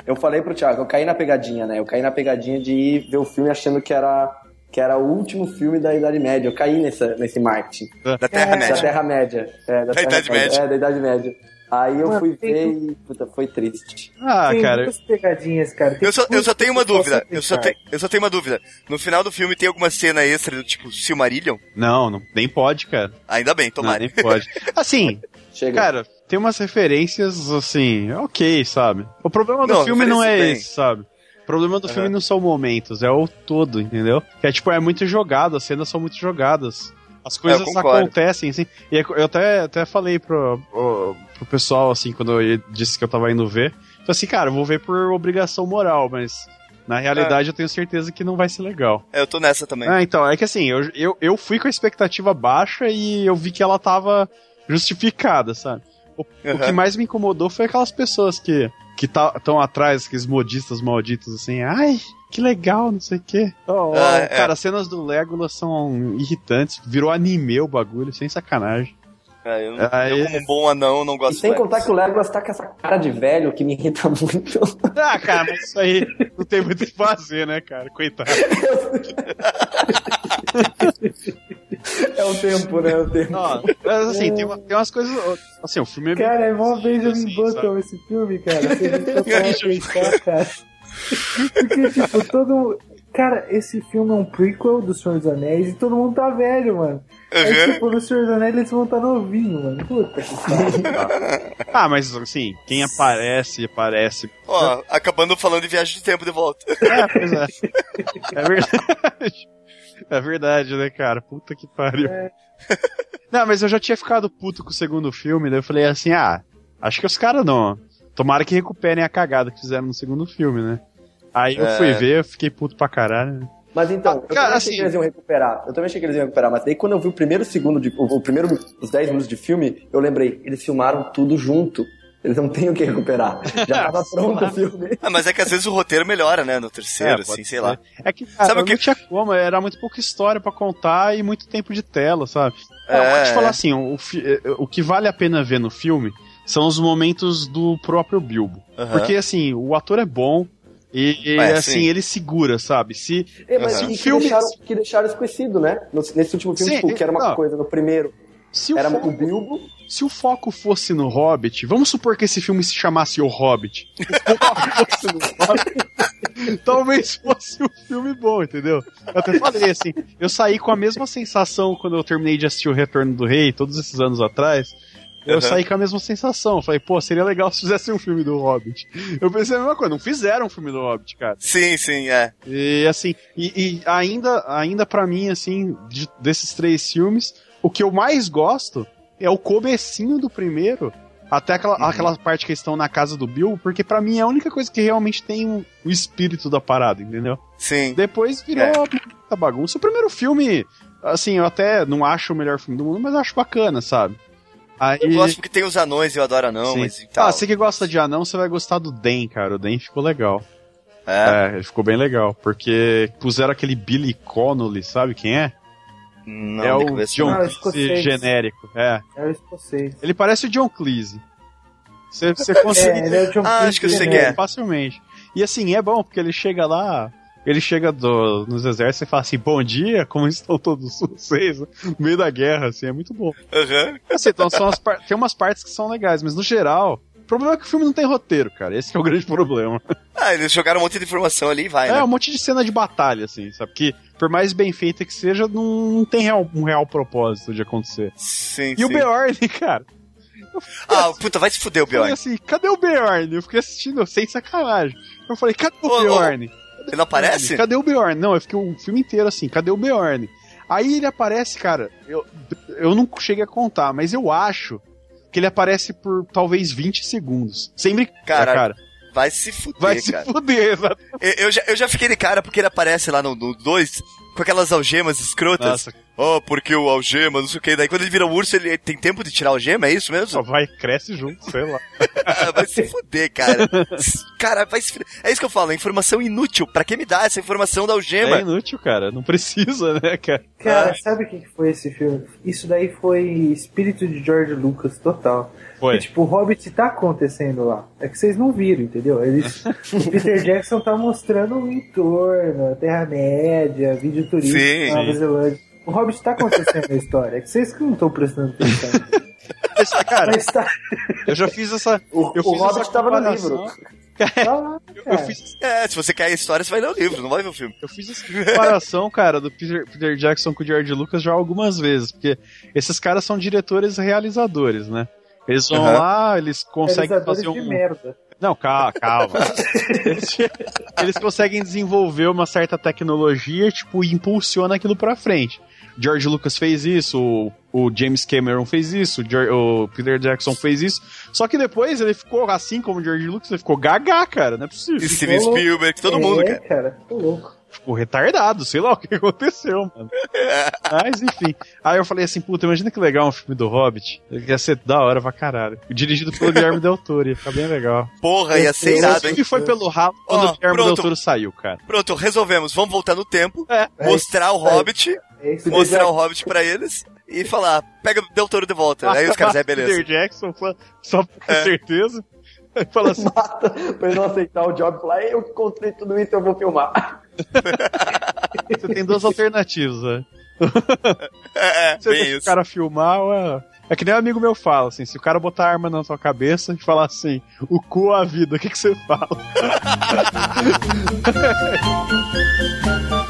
Eu falei pro Thiago, eu caí na pegadinha, né? Eu caí na pegadinha de ir ver o filme achando que era, que era o último filme da Idade Média. Eu caí nessa, nesse marketing. Da Terra É. Da Média. Terra-média. É, da, Da Idade Terra-média. Média. É, da Idade Média. Aí eu Mano, fui tem ver e puta, foi triste. Ah, tem cara, muitas pegadinhas, cara. Tem Eu só, eu só tenho uma dúvida. Eu só, tenho, eu só tenho uma dúvida. No final do filme tem alguma cena extra do tipo Silmarillion? não, não, nem pode, cara. Ainda bem, Não, tomara. nem pode. Assim, Chega. cara, tem umas referências, assim, ok, sabe? O problema do Não, filme não é tem. esse, sabe? O problema do Aham. filme não são momentos, é o todo, entendeu? Que é tipo, é muito jogado, as cenas são muito jogadas. As coisas É, concordo. acontecem, assim. E é- eu até, até falei pro, pro, pro pessoal, assim, quando eu disse que eu tava indo ver. Falei assim, cara, eu vou ver por obrigação moral, mas na realidade eu tenho certeza que não vai ser legal. É, eu tô nessa também. Ah, então, é que assim, eu, eu, eu fui com a expectativa baixa e eu vi que ela tava justificada, sabe? O, o Aham. que mais me incomodou foi aquelas pessoas que que estão atrás, aqueles modistas malditos, assim, ai, que legal, não sei o quê. Oh, Ah, é. Cara, as cenas do Legolas são irritantes, virou anime o bagulho, sem sacanagem. É, eu, Aí- eu, como bom anão, não E gosto sem do contar que o Legolas tá com essa cara de velho que me irrita muito. Ah, cara, mas isso aí não tem muito o que fazer, né, cara? Coitado. É o tempo, né? É o tempo. Ó, mas assim, tem, uma- tem umas coisas. Assim, o filme é Cara, é mó vez eu assim, me botam sabe? esse filme, cara. Parar pra pensar, cara. Porque, tipo, todo. Cara, esse filme é um prequel do Senhor dos Anéis e todo mundo tá velho, mano. Aí, Uhum. tipo, no Senhor dos Anéis eles vão estar novinho, mano. Puta que pariu. Ah, mas assim, quem aparece, aparece. Ó, acabando falando de viagem do tempo de volta. É, pois é. É verdade. É verdade, né, cara? Puta que pariu. Não, mas eu já tinha ficado puto com o segundo filme, daí eu falei assim, ah, acho que os caras não. Tomara que recuperem a cagada que fizeram no segundo filme, né? Aí eu É. fui ver, eu fiquei puto pra caralho. Mas então, eu cara, também achei assim- que eles iam recuperar. Eu também achei que eles iam recuperar, mas daí quando eu vi o primeiro segundo, de, o, o primeiro, os 10 minutos de filme, eu lembrei, eles filmaram tudo junto. Eles não têm o que recuperar. Já tava pronto o filme. Ah, mas é que às vezes o roteiro melhora, né? No terceiro, É, assim, sei ser. lá. É que, cara, Sabe o não que- tinha como, era muito pouca história pra contar e muito tempo de tela, sabe? É, eu vou te falar é. assim, o, fi- eh, o que vale a pena ver no filme são os momentos do próprio Bilbo. Aham. Porque, assim, o ator é bom e, e, É, assim, sim. ele segura, sabe? Se, É, mas Aham. e que, Filme- deixaram, que deixaram esquecido, né? Nesse último filme, Sim, tipo, que era uma não. coisa no primeiro. se, o Era foco, o Bilbo. se o foco fosse no Hobbit, vamos supor que esse filme se chamasse O Hobbit. Se o foco fosse no Hobbit, talvez fosse um filme bom, entendeu? Eu até falei assim, eu saí com a mesma sensação quando eu terminei de assistir O Retorno do Rei, todos esses anos atrás. Eu Uhum. saí com a mesma sensação. Falei, pô, seria legal se fizessem um filme do Hobbit. Eu pensei a mesma coisa, não fizeram um filme do Hobbit, cara. Sim, sim, é. E assim, e, e ainda, ainda para mim, assim, de- desses três filmes, o que eu mais gosto é o comecinho do primeiro. Até aquela, Uhum. aquela parte que eles estão na casa do Bill, porque pra mim é a única coisa que realmente tem o, o espírito da parada, entendeu? Sim. Depois virou É. muita bagunça. O primeiro filme, assim, eu até não acho o melhor filme do mundo, mas acho bacana, sabe? Aí, Eu gosto porque tem os anões e eu adoro anão, Sim. mas e tal. Ah, você que gosta de anão, você vai gostar do Den, cara. O Den ficou legal. É. É, ele ficou bem legal, porque puseram aquele Billy Connolly, sabe quem é? Não, é o John não. Ah, o Cleese genérico. É. É o escocês. Ele parece o John Cleese. Você, você consegue É, ele é o John Ah, Cleese acho que eu sei é. facilmente. E assim, é bom, porque ele chega lá, ele chega do- nos exércitos e fala assim, bom dia, como estão todos vocês? No meio da guerra, assim, é muito bom. Aham. Assim, então, são as tem umas partes que são legais, mas no geral, o problema é que o filme não tem roteiro, cara. Esse é o grande problema. Ah, eles jogaram um monte de informação ali e vai, É, né? um monte de cena de batalha, assim, sabe? Que, por mais bem feita que seja, não, tem real- um real propósito de acontecer. Sim, E o sim. Beorn, cara. Ah, puta, vai se fuder o Eu falei assim, cadê o Bjorn? Eu fiquei assistindo sem sacanagem. Eu falei, cadê o Ô, ô, Bjorn? Ele não aparece? Cadê o Bjorn? Não, eu fiquei o filme inteiro assim, cadê o Bjorn? Aí ele aparece, cara, eu, eu não cheguei a contar, mas eu acho que ele aparece por talvez 20 segundos. Sem brincadeira, Caralho, cara. Vai se fuder, Vai se cara. fuder, exato. Eu, eu já, eu já fiquei de cara porque ele aparece lá no 2 com aquelas algemas escrotas. Nossa. Oh, porque o algema, não sei o que. Daí quando ele vira um urso, ele tem tempo de tirar a algema, é isso Só mesmo? vai, cresce junto, sei lá. vai se fuder, cara. cara, vai se fuder. É isso que eu falo, é informação inútil. Pra que me dá essa informação da algema? É inútil, cara. Não precisa, né, cara? Cara, Ah. sabe o que que foi esse filme? Isso daí foi espírito de George Lucas total. Foi. E, tipo, o Hobbit tá acontecendo lá. É que vocês não viram, entendeu? Eles, o Peter Jackson tá mostrando o entorno, a Terra-média, vídeo turístico Sim. na Nova Zelândia. O Hobbit tá acontecendo na história. É que vocês que não estão prestando atenção. Mas, cara, Mas tá, eu já fiz essa. O, eu o Hobbit essa tava no livro. tá lá, Eu, eu fiz, É, se você quer a história, você vai ler o livro, não vai ver o filme. eu fiz essa comparação, cara, do Peter, Peter Jackson com o George Lucas já algumas vezes, porque esses caras são diretores realizadores, né? Eles vão Aham. lá, eles conseguem fazer de um. merda. Não, calma, calma. eles, eles conseguem desenvolver uma certa tecnologia, tipo, e impulsiona aquilo pra frente. George Lucas fez isso, o, o James Cameron fez isso, o, o Peter Jackson fez isso. Só que depois ele ficou, assim como o George Lucas, ele ficou gaga, cara, não é possível. E Steven. Spielberg, todo mundo, é, cara. cara. Tô louco. Ficou retardado, sei lá o que aconteceu, mano. Mas enfim. Aí eu falei assim, puta, imagina que legal um filme do Hobbit. Ele ia ser da hora pra caralho. Dirigido pelo Guilherme Del Toro, ia ficar bem legal. Porra, ia ser irado, hein? que foi pelo ralo quando Ó, o Guilherme Del pronto. Toro saiu, cara. Pronto, resolvemos. Vamos voltar no tempo, É. mostrar o É. Hobbit, É mostrar o Hobbit pra eles e falar, pega o Del Toro de volta. Aí os caras, é Peter beleza. Jackson, só, só pra ter certeza. Aí fala assim, Mata pra ele não aceitar o job e falar, eu que contei tudo isso, eu vou filmar. você tem duas alternativas, né? É, é, Você deixa o isso. cara filmar, ué. É que nem um amigo meu fala, assim, se o cara botar a arma na sua cabeça e falar assim, o cu ou a vida, o que, que você fala?